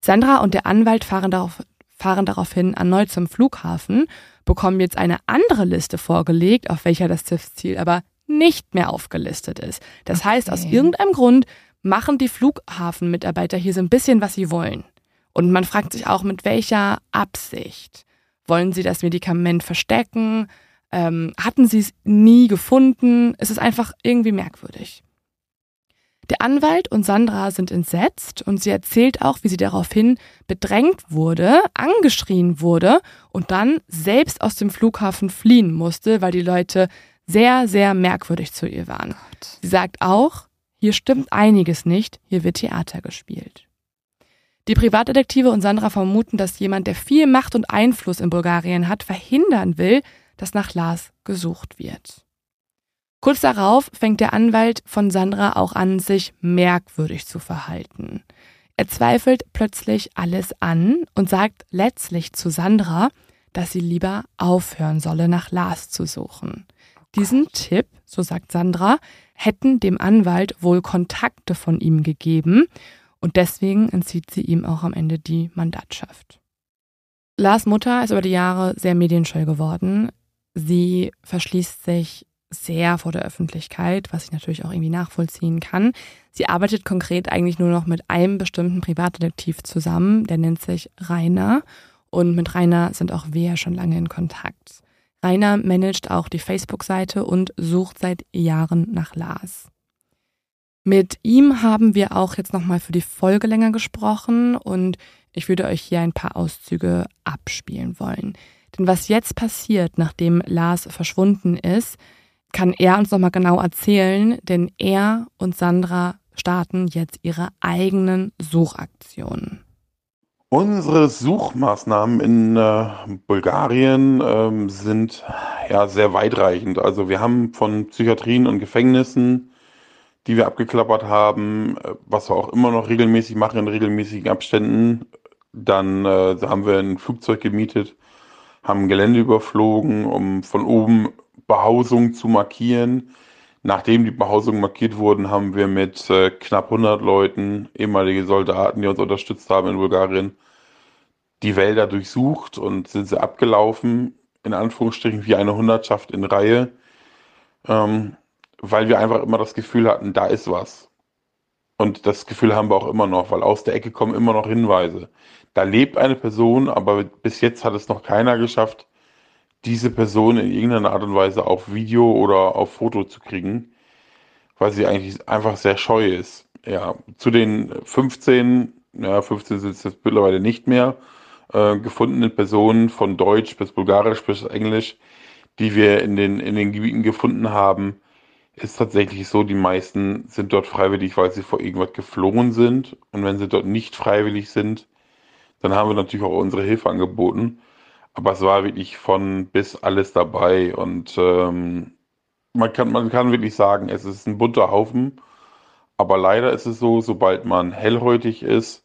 Sandra und der Anwalt fahren, darauf, fahren daraufhin erneut zum Flughafen, bekommen jetzt eine andere Liste vorgelegt, auf welcher das Ziel aber nicht mehr aufgelistet ist. Das heißt, aus Okay. irgendeinem Grund machen die Flughafenmitarbeiter hier so ein bisschen, was sie wollen. Und man fragt sich auch, mit welcher Absicht. Wollen sie das Medikament verstecken? Ähm, hatten sie es nie gefunden? Es ist einfach irgendwie merkwürdig. Der Anwalt und Sandra sind entsetzt und sie erzählt auch, wie sie daraufhin bedrängt wurde, angeschrien wurde und dann selbst aus dem Flughafen fliehen musste, weil die Leute sehr, sehr merkwürdig zu ihr waren. Sie sagt auch, hier stimmt einiges nicht, hier wird Theater gespielt. Die Privatdetektive und Sandra vermuten, dass jemand, der viel Macht und Einfluss in Bulgarien hat, verhindern will, dass nach Lars gesucht wird. Kurz darauf fängt der Anwalt von Sandra auch an, sich merkwürdig zu verhalten. Er zweifelt plötzlich alles an und sagt letztlich zu Sandra, dass sie lieber aufhören solle, nach Lars zu suchen. Diesen Tipp, so sagt Sandra, hätten dem Anwalt wohl Kontakte von ihm gegeben und deswegen entzieht sie ihm auch am Ende die Mandatschaft. Lars Mutter ist über die Jahre sehr medienscheu geworden. Sie verschließt sich sehr vor der Öffentlichkeit, was ich natürlich auch irgendwie nachvollziehen kann. Sie arbeitet konkret eigentlich nur noch mit einem bestimmten Privatdetektiv zusammen, der nennt sich Rainer. Und mit Rainer sind auch wir schon lange in Kontakt. Rainer managt auch die Facebook-Seite und sucht seit Jahren nach Lars. Mit ihm haben wir auch jetzt nochmal für die Folge länger gesprochen und ich würde euch hier ein paar Auszüge abspielen wollen. Denn was jetzt passiert, nachdem Lars verschwunden ist, kann er uns nochmal genau erzählen, denn er und Sandra starten jetzt ihre eigenen Suchaktionen. Unsere Suchmaßnahmen in äh, Bulgarien ähm, sind ja sehr weitreichend. Also wir haben von Psychiatrien und Gefängnissen, die wir abgeklappert haben, äh, was wir auch immer noch regelmäßig machen in regelmäßigen Abständen. Dann äh, haben wir ein Flugzeug gemietet, haben Gelände überflogen, um von oben Behausung zu markieren. Nachdem die Behausungen markiert wurden, haben wir mit äh, knapp 100 Leuten, ehemalige Soldaten, die uns unterstützt haben in Bulgarien, die Wälder durchsucht und sind sie abgelaufen, in Anführungsstrichen wie eine Hundertschaft in Reihe, ähm, weil wir einfach immer das Gefühl hatten, da ist was. Und das Gefühl haben wir auch immer noch, weil aus der Ecke kommen immer noch Hinweise. Da lebt eine Person, aber bis jetzt hat es noch keiner geschafft, diese Person in irgendeiner Art und Weise auf Video oder auf Foto zu kriegen, weil sie eigentlich einfach sehr scheu ist. Ja, zu den 15, ja, 15 sind es jetzt mittlerweile nicht mehr, äh, gefundenen Personen von Deutsch bis Bulgarisch bis Englisch, die wir in den, in den Gebieten gefunden haben, ist tatsächlich so, die meisten sind dort freiwillig, weil sie vor irgendwas geflohen sind. Und wenn sie dort nicht freiwillig sind, dann haben wir natürlich auch unsere Hilfe angeboten. Aber es war wirklich von bis alles dabei und ähm, man, kann, man kann wirklich sagen, es ist ein bunter Haufen. Aber leider ist es so, sobald man hellhäutig ist,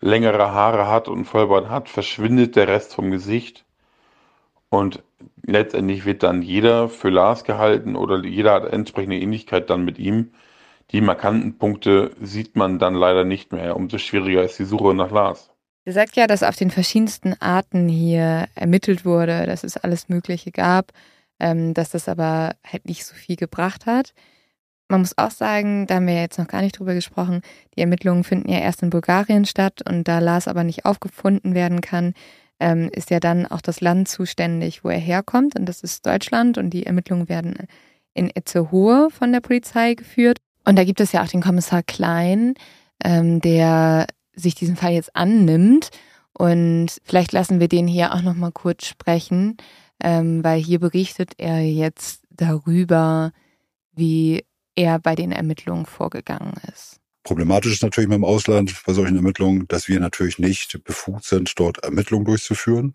längere Haare hat und Vollbart hat, verschwindet der Rest vom Gesicht. Und letztendlich wird dann jeder für Lars gehalten oder jeder hat entsprechende Ähnlichkeit dann mit ihm. Die markanten Punkte sieht man dann leider nicht mehr. Umso schwieriger ist die Suche nach Lars. Sie sagt ja, dass auf den verschiedensten Arten hier ermittelt wurde, dass es alles Mögliche gab, ähm, dass das aber halt nicht so viel gebracht hat. Man muss auch sagen, da haben wir jetzt noch gar nicht drüber gesprochen, die Ermittlungen finden ja erst in Bulgarien statt und da Lars aber nicht aufgefunden werden kann, ähm, ist ja dann auch das Land zuständig, wo er herkommt und das ist Deutschland und die Ermittlungen werden in Itzehoe von der Polizei geführt. Und da gibt es ja auch den Kommissar Klein, ähm, der sich diesen Fall jetzt annimmt. Und vielleicht lassen wir den hier auch nochmal kurz sprechen, ähm, weil hier berichtet er jetzt darüber, wie er bei den Ermittlungen vorgegangen ist. Problematisch ist natürlich mit dem Ausland bei solchen Ermittlungen, dass wir natürlich nicht befugt sind, dort Ermittlungen durchzuführen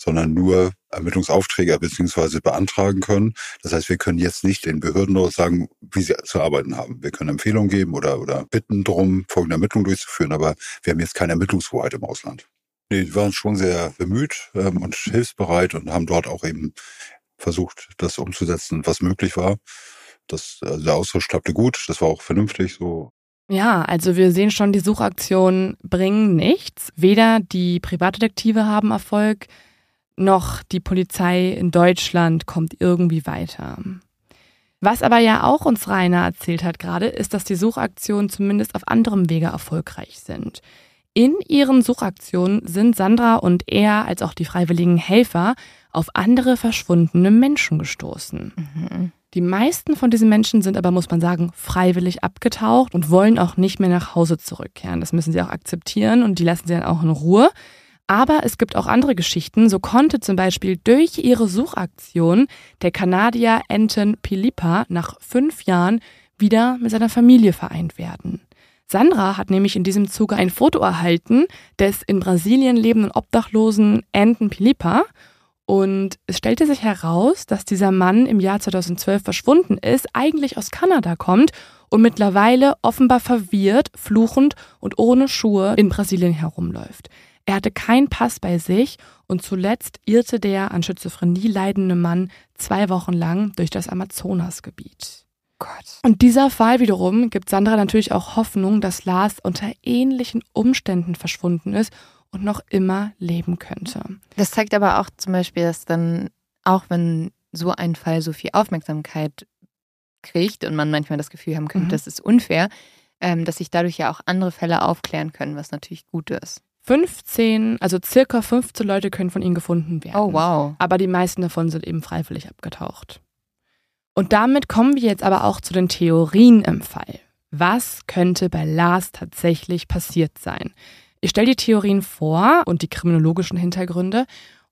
sondern nur Ermittlungsaufträge bzw. beantragen können. Das heißt, wir können jetzt nicht den Behörden dort sagen, wie sie zu arbeiten haben. Wir können Empfehlungen geben oder, oder bitten darum, folgende Ermittlungen durchzuführen, aber wir haben jetzt keine Ermittlungshoheit im Ausland. Nee, die waren schon sehr bemüht ähm, und hilfsbereit und haben dort auch eben versucht, das umzusetzen, was möglich war. Das, also der Austausch klappte gut, das war auch vernünftig so. Ja, also wir sehen schon, die Suchaktionen bringen nichts. Weder die Privatdetektive haben Erfolg, noch die Polizei in Deutschland kommt irgendwie weiter. Was aber ja auch uns Rainer erzählt hat gerade, ist, dass die Suchaktionen zumindest auf anderem Wege erfolgreich sind. In ihren Suchaktionen sind Sandra und er als auch die freiwilligen Helfer auf andere verschwundene Menschen gestoßen. Mhm. Die meisten von diesen Menschen sind aber, muss man sagen, freiwillig abgetaucht und wollen auch nicht mehr nach Hause zurückkehren. Das müssen sie auch akzeptieren und die lassen sie dann auch in Ruhe. Aber es gibt auch andere Geschichten. So konnte zum Beispiel durch ihre Suchaktion der Kanadier Anton Pilipa nach fünf Jahren wieder mit seiner Familie vereint werden. Sandra hat nämlich in diesem Zuge ein Foto erhalten des in Brasilien lebenden Obdachlosen Anton Pilipa und es stellte sich heraus, dass dieser Mann im Jahr 2012 verschwunden ist, eigentlich aus Kanada kommt und mittlerweile offenbar verwirrt, fluchend und ohne Schuhe in Brasilien herumläuft. Er hatte keinen Pass bei sich und zuletzt irrte der an Schizophrenie leidende Mann zwei Wochen lang durch das Amazonasgebiet. Gott. Und dieser Fall wiederum gibt Sandra natürlich auch Hoffnung, dass Lars unter ähnlichen Umständen verschwunden ist und noch immer leben könnte. Das zeigt aber auch zum Beispiel, dass dann, auch wenn so ein Fall so viel Aufmerksamkeit kriegt und man manchmal das Gefühl haben könnte, Mhm. das ist unfair, ähm, dass sich dadurch ja auch andere Fälle aufklären können, was natürlich gut ist. 15, also circa 15 Leute können von ihnen gefunden werden. Oh, wow. Aber die meisten davon sind eben freiwillig abgetaucht. Und damit kommen wir jetzt aber auch zu den Theorien im Fall. Was könnte bei Lars tatsächlich passiert sein? Ich stelle die Theorien vor und die kriminologischen Hintergründe.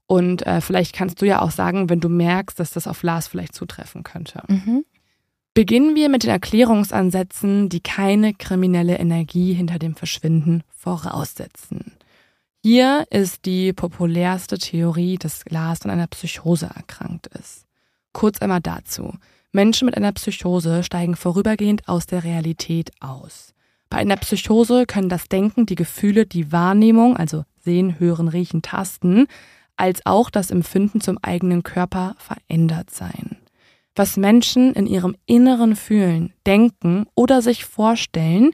Und äh, vielleicht kannst du ja auch sagen, wenn du merkst, dass das auf Lars vielleicht zutreffen könnte. Mhm. Beginnen wir mit den Erklärungsansätzen, die keine kriminelle Energie hinter dem Verschwinden voraussetzen. Hier ist die populärste Theorie, dass Lars an einer Psychose erkrankt ist. Kurz einmal dazu. Menschen mit einer Psychose steigen vorübergehend aus der Realität aus. Bei einer Psychose können das Denken, die Gefühle, die Wahrnehmung, also sehen, hören, riechen, tasten, als auch das Empfinden zum eigenen Körper verändert sein. Was Menschen in ihrem Inneren fühlen, denken oder sich vorstellen,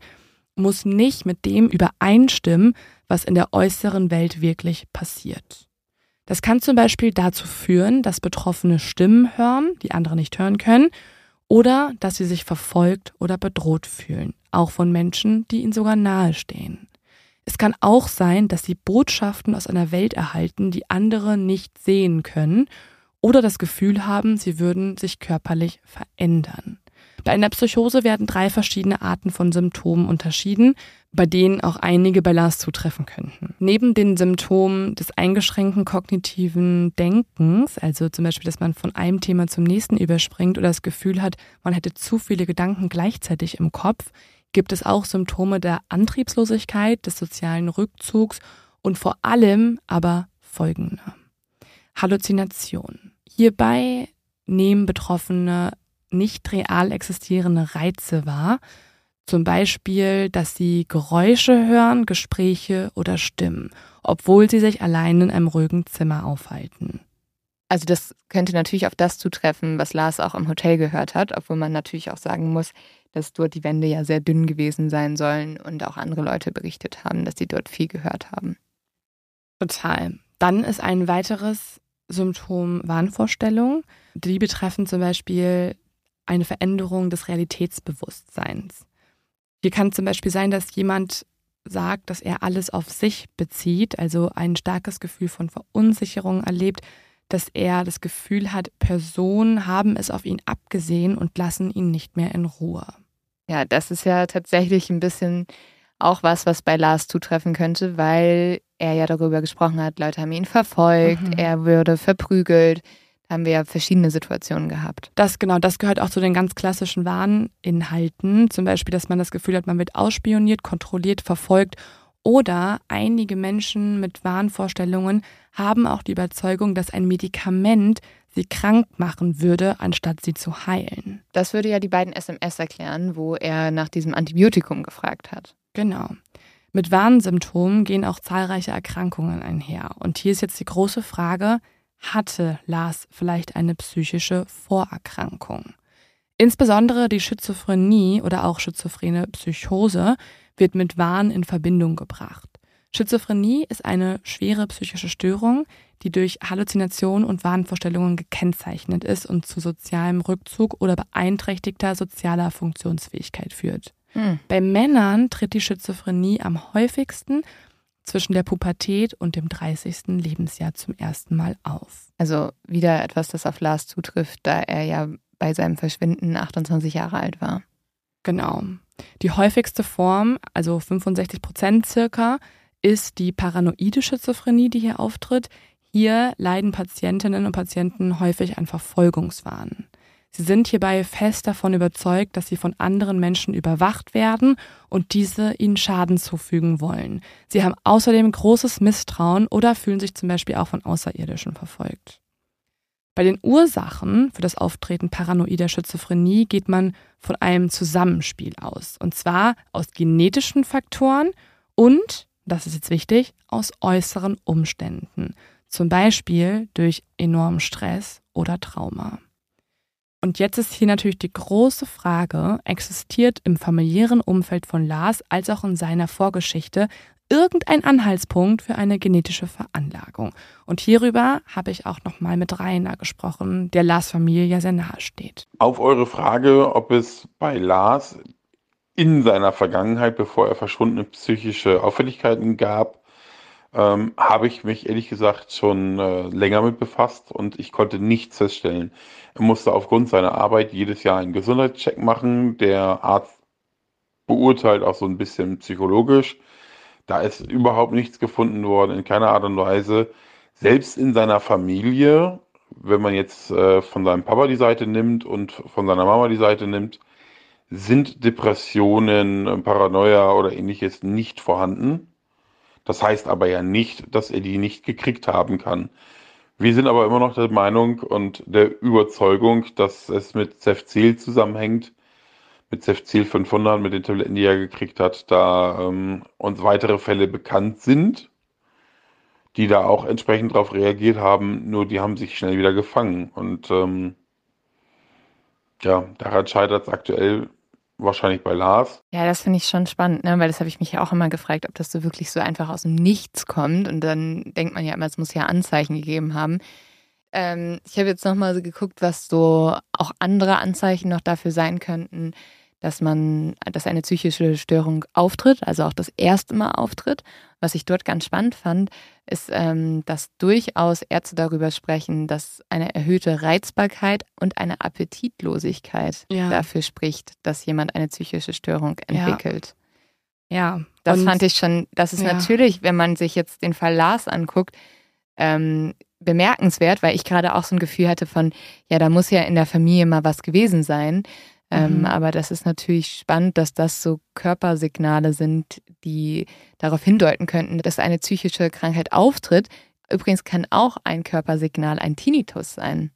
muss nicht mit dem übereinstimmen, was in der äußeren Welt wirklich passiert. Das kann zum Beispiel dazu führen, dass Betroffene Stimmen hören, die andere nicht hören können, oder dass sie sich verfolgt oder bedroht fühlen, auch von Menschen, die ihnen sogar nahestehen. Es kann auch sein, dass sie Botschaften aus einer Welt erhalten, die andere nicht sehen können, oder das Gefühl haben, sie würden sich körperlich verändern. Bei einer Psychose werden drei verschiedene Arten von Symptomen unterschieden, bei denen auch einige bei Lars zutreffen könnten. Neben den Symptomen des eingeschränkten kognitiven Denkens, also zum Beispiel, dass man von einem Thema zum nächsten überspringt oder das Gefühl hat, man hätte zu viele Gedanken gleichzeitig im Kopf, gibt es auch Symptome der Antriebslosigkeit, des sozialen Rückzugs und vor allem aber folgende. Halluzinationen. Hierbei nehmen Betroffene nicht real existierende Reize wahr, zum Beispiel, dass sie Geräusche hören, Gespräche oder Stimmen, obwohl sie sich allein in einem ruhigen Zimmer aufhalten. Also das könnte natürlich auf das zutreffen, was Lars auch im Hotel gehört hat, obwohl man natürlich auch sagen muss, dass dort die Wände ja sehr dünn gewesen sein sollen und auch andere Leute berichtet haben, dass sie dort viel gehört haben. Total. Dann ist ein weiteres Symptom Wahnvorstellung. Die betreffen zum Beispiel eine Veränderung des Realitätsbewusstseins. Hier kann zum Beispiel sein, dass jemand sagt, dass er alles auf sich bezieht, also ein starkes Gefühl von Verunsicherung erlebt, dass er das Gefühl hat, Personen haben es auf ihn abgesehen und lassen ihn nicht mehr in Ruhe. Ja, das ist ja tatsächlich ein bisschen auch was, was bei Lars zutreffen könnte, weil er ja darüber gesprochen hat, Leute haben ihn verfolgt, Mhm. er würde verprügelt. Da haben wir ja verschiedene Situationen gehabt. Das genau, das gehört auch zu den ganz klassischen Warninhalten. Zum Beispiel, dass man das Gefühl hat, man wird ausspioniert, kontrolliert, verfolgt. Oder einige Menschen mit Wahnvorstellungen haben auch die Überzeugung, dass ein Medikament sie krank machen würde, anstatt sie zu heilen. Das würde ja die beiden SMS erklären, wo er nach diesem Antibiotikum gefragt hat. Genau. Mit Warnsymptomen gehen auch zahlreiche Erkrankungen einher. Und hier ist jetzt die große Frage, hatte Lars vielleicht eine psychische Vorerkrankung? Insbesondere die Schizophrenie oder auch schizophrene Psychose wird mit Wahn in Verbindung gebracht. Schizophrenie ist eine schwere psychische Störung, die durch Halluzination und Wahnvorstellungen gekennzeichnet ist und zu sozialem Rückzug oder beeinträchtigter sozialer Funktionsfähigkeit führt. Hm. Bei Männern tritt die Schizophrenie am häufigsten zwischen der Pubertät und dem 30. Lebensjahr zum ersten Mal auf. Also wieder etwas, das auf Lars zutrifft, da er ja bei seinem Verschwinden 28 Jahre alt war. Genau. Die häufigste Form, also 65 Prozent circa, ist die paranoide Schizophrenie, die hier auftritt. Hier leiden Patientinnen und Patienten häufig an Verfolgungswahn. Sie sind hierbei fest davon überzeugt, dass sie von anderen Menschen überwacht werden und diese ihnen Schaden zufügen wollen. Sie haben außerdem großes Misstrauen oder fühlen sich zum Beispiel auch von Außerirdischen verfolgt. Bei den Ursachen für das Auftreten paranoider Schizophrenie geht man von einem Zusammenspiel aus. Und zwar aus genetischen Faktoren und, das ist jetzt wichtig, aus äußeren Umständen. Zum Beispiel durch enormen Stress oder Trauma. Und jetzt ist hier natürlich die große Frage, existiert im familiären Umfeld von Lars als auch in seiner Vorgeschichte irgendein Anhaltspunkt für eine genetische Veranlagung? Und hierüber habe ich auch nochmal mit Rainer gesprochen, der Lars Familie ja sehr nahe steht. Auf eure Frage, ob es bei Lars in seiner Vergangenheit, bevor er verschwundene psychische Auffälligkeiten gab, ähm, habe ich mich ehrlich gesagt schon äh, länger mit befasst und ich konnte nichts feststellen. Er musste aufgrund seiner Arbeit jedes Jahr einen Gesundheitscheck machen. Der Arzt beurteilt auch so ein bisschen psychologisch. Da ist überhaupt nichts gefunden worden, in keiner Art und Weise. Selbst in seiner Familie, wenn man jetzt äh, von seinem Papa die Seite nimmt und von seiner Mama die Seite nimmt, sind Depressionen, Paranoia oder ähnliches nicht vorhanden. Das heißt aber ja nicht, dass er die nicht gekriegt haben kann. Wir sind aber immer noch der Meinung und der Überzeugung, dass es mit Cefzil zusammenhängt, mit Cefzil 500, mit den Tabletten, die er gekriegt hat, da ähm, uns weitere Fälle bekannt sind, die da auch entsprechend darauf reagiert haben, nur die haben sich schnell wieder gefangen. Und ähm, ja, daran scheitert es aktuell wahrscheinlich bei Lars. Ja, das finde ich schon spannend, ne? weil das habe ich mich ja auch immer gefragt, ob das so wirklich so einfach aus dem Nichts kommt. Und dann denkt man ja immer, es muss ja Anzeichen gegeben haben. Ähm, ich habe jetzt nochmal so geguckt, was so auch andere Anzeichen noch dafür sein könnten, dass man, dass eine psychische Störung auftritt, also auch das erste Mal auftritt. Was ich dort ganz spannend fand, ist, ähm, dass durchaus Ärzte darüber sprechen, dass eine erhöhte Reizbarkeit und eine Appetitlosigkeit ja. dafür spricht, dass jemand eine psychische Störung entwickelt. Ja. ja. Das und, fand ich schon, das ist ja. natürlich, wenn man sich jetzt den Fall Lars anguckt, ähm, bemerkenswert, weil ich gerade auch so ein Gefühl hatte von, ja, da muss ja in der Familie mal was gewesen sein. Ähm, mhm. aber das ist natürlich spannend, dass das so Körpersignale sind, die darauf hindeuten könnten, dass eine psychische Krankheit auftritt. Übrigens kann auch ein Körpersignal ein Tinnitus sein.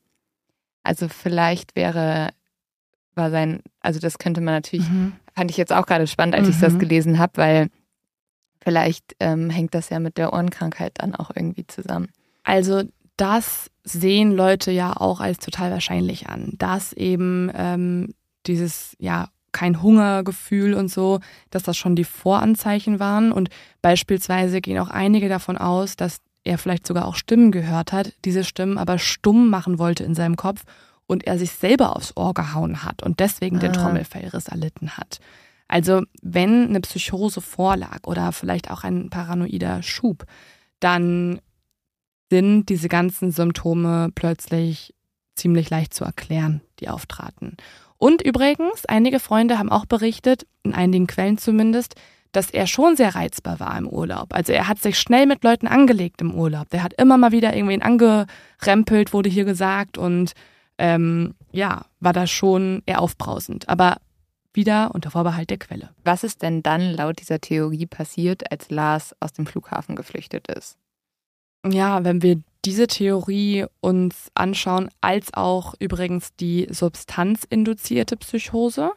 Also vielleicht wäre, war sein, also das könnte man natürlich, mhm. fand ich jetzt auch gerade spannend, als mhm. ich das mhm. gelesen habe, weil vielleicht ähm, hängt das ja mit der Ohrenkrankheit dann auch irgendwie zusammen. Also das sehen Leute ja auch als total wahrscheinlich an, dass eben ähm, dieses, ja, kein Hungergefühl und so, dass das schon die Voranzeichen waren. Und beispielsweise gehen auch einige davon aus, dass er vielleicht sogar auch Stimmen gehört hat, diese Stimmen aber stumm machen wollte in seinem Kopf und er sich selber aufs Ohr gehauen hat und deswegen ah. den Trommelfellriss erlitten hat. Also wenn eine Psychose vorlag oder vielleicht auch ein paranoider Schub, dann sind diese ganzen Symptome plötzlich ziemlich leicht zu erklären, die auftraten. Und übrigens, einige Freunde haben auch berichtet, in einigen Quellen zumindest, dass er schon sehr reizbar war im Urlaub. Also er hat sich schnell mit Leuten angelegt im Urlaub. Der hat immer mal wieder irgendwen angerempelt, wurde hier gesagt, und ähm, ja, war da schon eher aufbrausend. Aber wieder unter Vorbehalt der Quelle. Was ist denn dann laut dieser Theorie passiert, als Lars aus dem Flughafen geflüchtet ist? Ja, wenn wir diese Theorie uns anschauen, als auch übrigens die substanzinduzierte Psychose.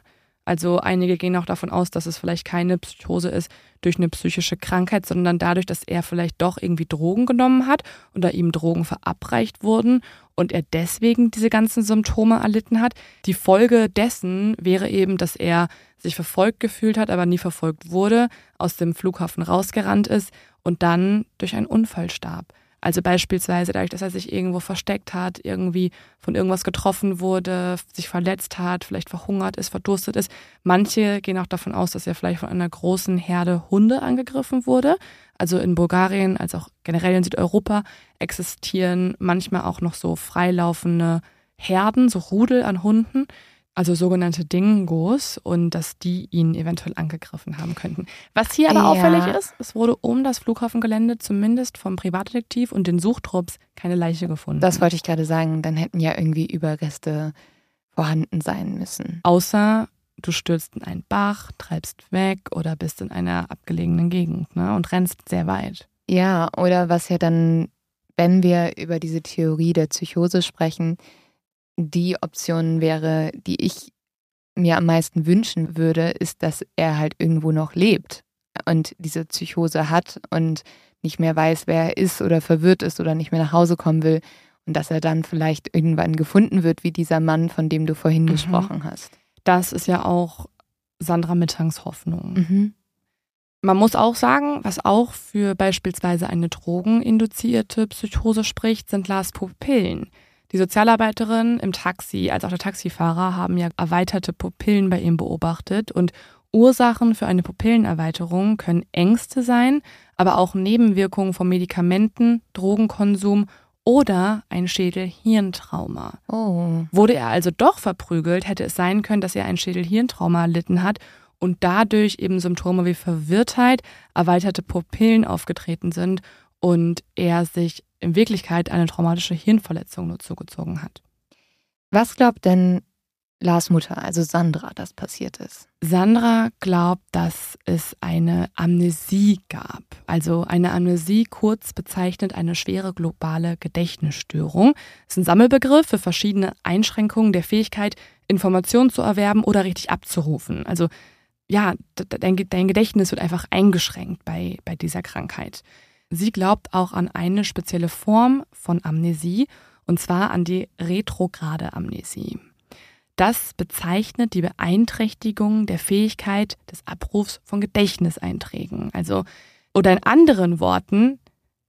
Also einige gehen auch davon aus, dass es vielleicht keine Psychose ist durch eine psychische Krankheit, sondern dadurch, dass er vielleicht doch irgendwie Drogen genommen hat oder ihm Drogen verabreicht wurden und er deswegen diese ganzen Symptome erlitten hat. Die Folge dessen wäre eben, dass er sich verfolgt gefühlt hat, aber nie verfolgt wurde, aus dem Flughafen rausgerannt ist und dann durch einen Unfall starb. Also beispielsweise dadurch, dass er sich irgendwo versteckt hat, irgendwie von irgendwas getroffen wurde, sich verletzt hat, vielleicht verhungert ist, verdurstet ist. Manche gehen auch davon aus, dass er vielleicht von einer großen Herde Hunde angegriffen wurde. Also in Bulgarien als auch generell in Südeuropa existieren manchmal auch noch so freilaufende Herden, so Rudel an Hunden, also sogenannte Dingos, und dass die ihn eventuell angegriffen haben könnten. Was hier aber Ja. auffällig ist, es wurde um das Flughafengelände zumindest vom Privatdetektiv und den Suchtrupps keine Leiche gefunden. Das wollte ich gerade sagen. Dann hätten ja irgendwie Überreste vorhanden sein müssen. Außer du stürzt in einen Bach, treibst weg oder bist in einer abgelegenen Gegend ne, und rennst sehr weit. Ja, oder was ja dann, wenn wir über diese Theorie der Psychose sprechen, die Option wäre, die ich mir am meisten wünschen würde, ist, dass er halt irgendwo noch lebt und diese Psychose hat und nicht mehr weiß, wer er ist oder verwirrt ist oder nicht mehr nach Hause kommen will und dass er dann vielleicht irgendwann gefunden wird, wie dieser Mann, von dem du vorhin Mhm. gesprochen hast. Das ist ja auch Sandra Mittangs Hoffnung. Mhm. Man muss auch sagen, was auch für beispielsweise eine drogeninduzierte Psychose spricht, sind Lars Pupillen. Die Sozialarbeiterin im Taxi als auch der Taxifahrer haben ja erweiterte Pupillen bei ihm beobachtet und Ursachen für eine Pupillenerweiterung können Ängste sein, aber auch Nebenwirkungen von Medikamenten, Drogenkonsum oder ein Schädel-Hirntrauma. Oh. Wurde er also doch verprügelt, hätte es sein können, dass er ein Schädel-Hirntrauma erlitten hat und dadurch eben Symptome wie Verwirrtheit, erweiterte Pupillen aufgetreten sind und er sich in Wirklichkeit eine traumatische Hirnverletzung nur zugezogen hat. Was glaubt denn Lars Mutter, also Sandra, dass passiert ist? Sandra glaubt, dass es eine Amnesie gab. Also eine Amnesie kurz bezeichnet eine schwere globale Gedächtnisstörung. Es ist ein Sammelbegriff für verschiedene Einschränkungen der Fähigkeit, Informationen zu erwerben oder richtig abzurufen. Also ja, dein, dein Gedächtnis wird einfach eingeschränkt bei, bei dieser Krankheit. Sie glaubt auch an eine spezielle Form von Amnesie, und zwar an die retrograde Amnesie. Das bezeichnet die Beeinträchtigung der Fähigkeit des Abrufs von Gedächtniseinträgen. Also, oder in anderen Worten,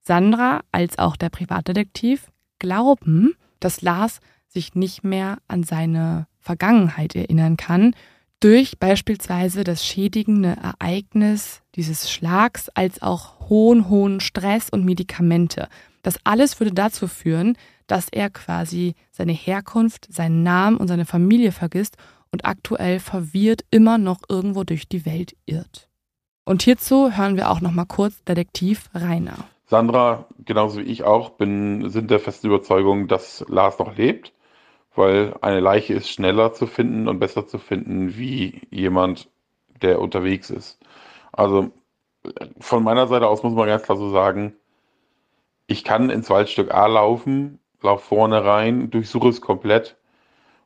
Sandra als auch der Privatdetektiv glauben, dass Lars sich nicht mehr an seine Vergangenheit erinnern kann, durch beispielsweise das schädigende Ereignis dieses Schlags als auch hohen, hohen Stress und Medikamente. Das alles würde dazu führen, dass er quasi seine Herkunft, seinen Namen und seine Familie vergisst und aktuell verwirrt immer noch irgendwo durch die Welt irrt. Und hierzu hören wir auch noch mal kurz Detektiv Rainer. Sandra, genauso wie ich auch, bin, sind der festen Überzeugung, dass Lars noch lebt, weil eine Leiche ist schneller zu finden und besser zu finden wie jemand, der unterwegs ist. Also von meiner Seite aus muss man ganz klar so sagen, ich kann ins Waldstück A laufen, lauf vorne rein, durchsuche es komplett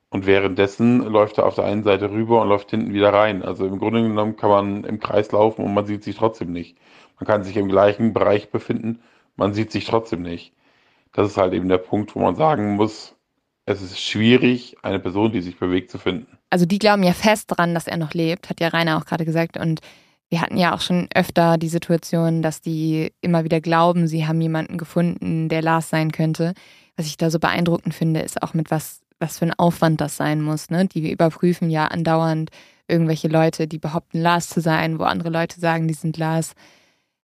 und währenddessen läuft er auf der einen Seite rüber und läuft hinten wieder rein. Also im Grunde genommen kann man im Kreis laufen und man sieht sich trotzdem nicht. Man kann sich im gleichen Bereich befinden, man sieht sich trotzdem nicht. Das ist halt eben der Punkt, wo man sagen muss, es ist schwierig, eine Person, die sich bewegt, zu finden. Also die glauben ja fest dran, dass er noch lebt, hat ja Rainer auch gerade gesagt. Und wir hatten ja auch schon öfter die Situation, dass die immer wieder glauben, sie haben jemanden gefunden, der Lars sein könnte. Was ich da so beeindruckend finde, ist auch mit was, was für ein Aufwand das sein muss. Ne? Die überprüfen ja andauernd irgendwelche Leute, die behaupten, Lars zu sein, wo andere Leute sagen, die sind Lars.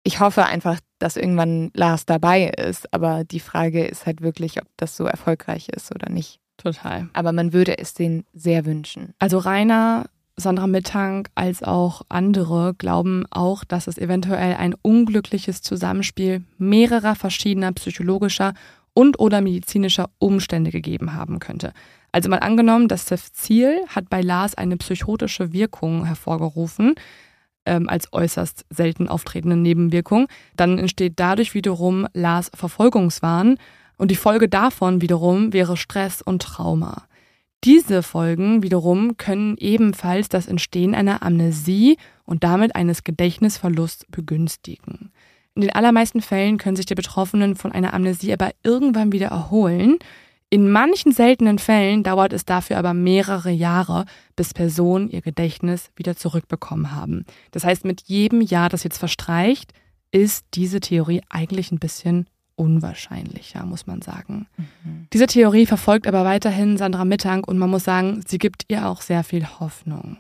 Ich hoffe einfach, dass irgendwann Lars dabei ist, aber die Frage ist halt wirklich, ob das so erfolgreich ist oder nicht. Total. Aber man würde es denen sehr wünschen. Also Rainer, Sandra Mittank als auch andere glauben auch, dass es eventuell ein unglückliches Zusammenspiel mehrerer verschiedener psychologischer und oder medizinischer Umstände gegeben haben könnte. Also mal angenommen, das Ziel hat bei Lars eine psychotische Wirkung hervorgerufen, ähm, als äußerst selten auftretende Nebenwirkung. Dann entsteht dadurch wiederum Lars Verfolgungswahn und die Folge davon wiederum wäre Stress und Trauma. Diese Folgen wiederum können ebenfalls das Entstehen einer Amnesie und damit eines Gedächtnisverlusts begünstigen. In den allermeisten Fällen können sich die Betroffenen von einer Amnesie aber irgendwann wieder erholen. In manchen seltenen Fällen dauert es dafür aber mehrere Jahre, bis Personen ihr Gedächtnis wieder zurückbekommen haben. Das heißt, mit jedem Jahr, das jetzt verstreicht, ist diese Theorie eigentlich ein bisschen unwahrscheinlicher, muss man sagen. Mhm. Diese Theorie verfolgt aber weiterhin Sandra Mittag und man muss sagen, sie gibt ihr auch sehr viel Hoffnung.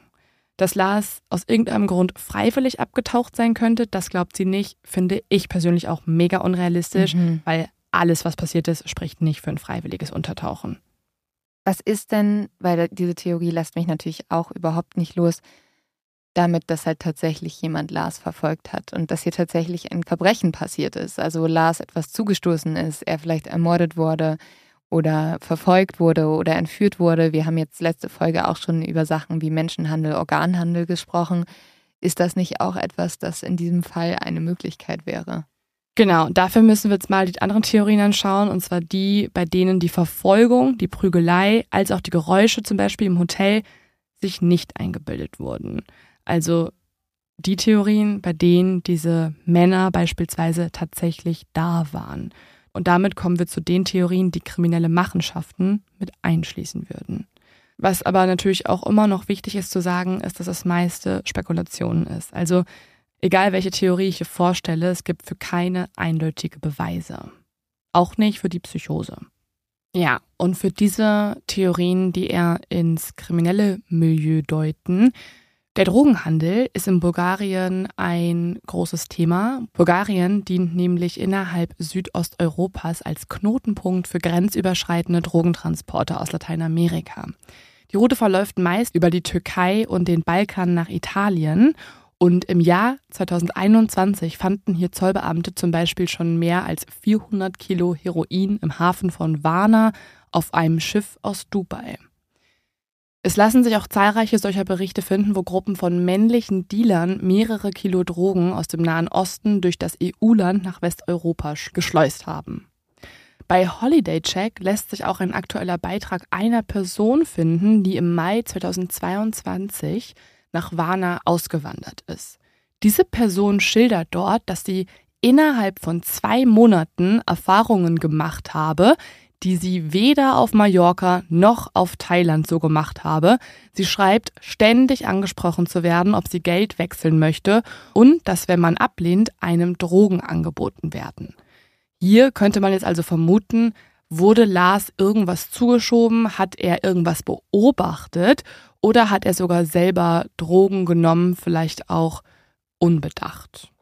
Dass Lars aus irgendeinem Grund freiwillig abgetaucht sein könnte, das glaubt sie nicht, finde ich persönlich auch mega unrealistisch, mhm. weil alles, was passiert ist, spricht nicht für ein freiwilliges Untertauchen. Was ist denn, weil diese Theorie lässt mich natürlich auch überhaupt nicht los, damit, dass halt tatsächlich jemand Lars verfolgt hat und dass hier tatsächlich ein Verbrechen passiert ist. Also Lars etwas zugestoßen ist, er vielleicht ermordet wurde oder verfolgt wurde oder entführt wurde. Wir haben jetzt letzte Folge auch schon über Sachen wie Menschenhandel, Organhandel gesprochen. Ist das nicht auch etwas, das in diesem Fall eine Möglichkeit wäre? Genau, dafür müssen wir jetzt mal die anderen Theorien anschauen, und zwar die, bei denen die Verfolgung, die Prügelei, als auch die Geräusche zum Beispiel im Hotel sich nicht eingebildet wurden. Also die Theorien, bei denen diese Männer beispielsweise tatsächlich da waren. Und damit kommen wir zu den Theorien, die kriminelle Machenschaften mit einschließen würden. Was aber natürlich auch immer noch wichtig ist zu sagen, ist, dass das meiste Spekulation ist. Also Egal welche Theorie ich hier vorstelle, es gibt für keine eindeutige Beweise. Auch nicht für die Psychose. Ja, und für diese Theorien, die eher ins kriminelle Milieu deuten, der Drogenhandel ist in Bulgarien ein großes Thema. Bulgarien dient nämlich innerhalb Südosteuropas als Knotenpunkt für grenzüberschreitende Drogentransporte aus Lateinamerika. Die Route verläuft meist über die Türkei und den Balkan nach Italien und im Jahr 2021 fanden hier Zollbeamte zum Beispiel schon mehr als 400 Kilo Heroin im Hafen von Varna auf einem Schiff aus Dubai. Es lassen sich auch zahlreiche solcher Berichte finden, wo Gruppen von männlichen Dealern mehrere Kilo Drogen aus dem Nahen Osten durch das EU-Land nach Westeuropa geschleust haben. Bei Holiday Check lässt sich auch ein aktueller Beitrag einer Person finden, die im Mai 2022 nach Varna ausgewandert ist. Diese Person schildert dort, dass sie innerhalb von zwei Monaten Erfahrungen gemacht habe, die sie weder auf Mallorca noch auf Thailand so gemacht habe. Sie schreibt, ständig angesprochen zu werden, ob sie Geld wechseln möchte und dass, wenn man ablehnt, einem Drogen angeboten werden. Hier könnte man jetzt also vermuten, wurde Lars irgendwas zugeschoben, hat er irgendwas beobachtet oder hat er sogar selber Drogen genommen, vielleicht auch unbedacht?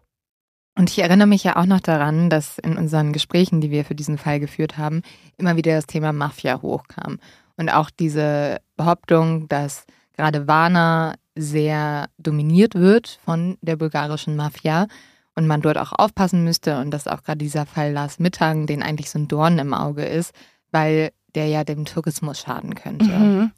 Und ich erinnere mich ja auch noch daran, dass in unseren Gesprächen, die wir für diesen Fall geführt haben, immer wieder das Thema Mafia hochkam. Und auch diese Behauptung, dass gerade Varna sehr dominiert wird von der bulgarischen Mafia und man dort auch aufpassen müsste und dass auch gerade dieser Fall Lars Mittag, den eigentlich so ein Dorn im Auge ist, weil der ja dem Tourismus schaden könnte. Mhm.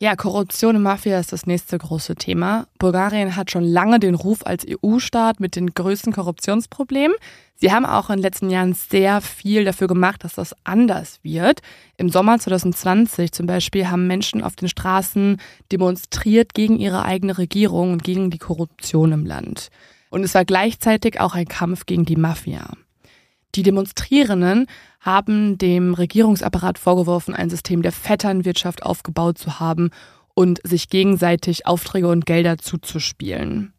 Ja, Korruption und Mafia ist das nächste große Thema. Bulgarien hat schon lange den Ruf als EU-Staat mit den größten Korruptionsproblemen. Sie haben auch in den letzten Jahren sehr viel dafür gemacht, dass das anders wird. Im Sommer 2020 zum Beispiel haben Menschen auf den Straßen demonstriert gegen ihre eigene Regierung und gegen die Korruption im Land. Und es war gleichzeitig auch ein Kampf gegen die Mafia. Die Demonstrierenden haben dem Regierungsapparat vorgeworfen, ein System der Vetternwirtschaft aufgebaut zu haben und sich gegenseitig Aufträge und Gelder zuzuspielen.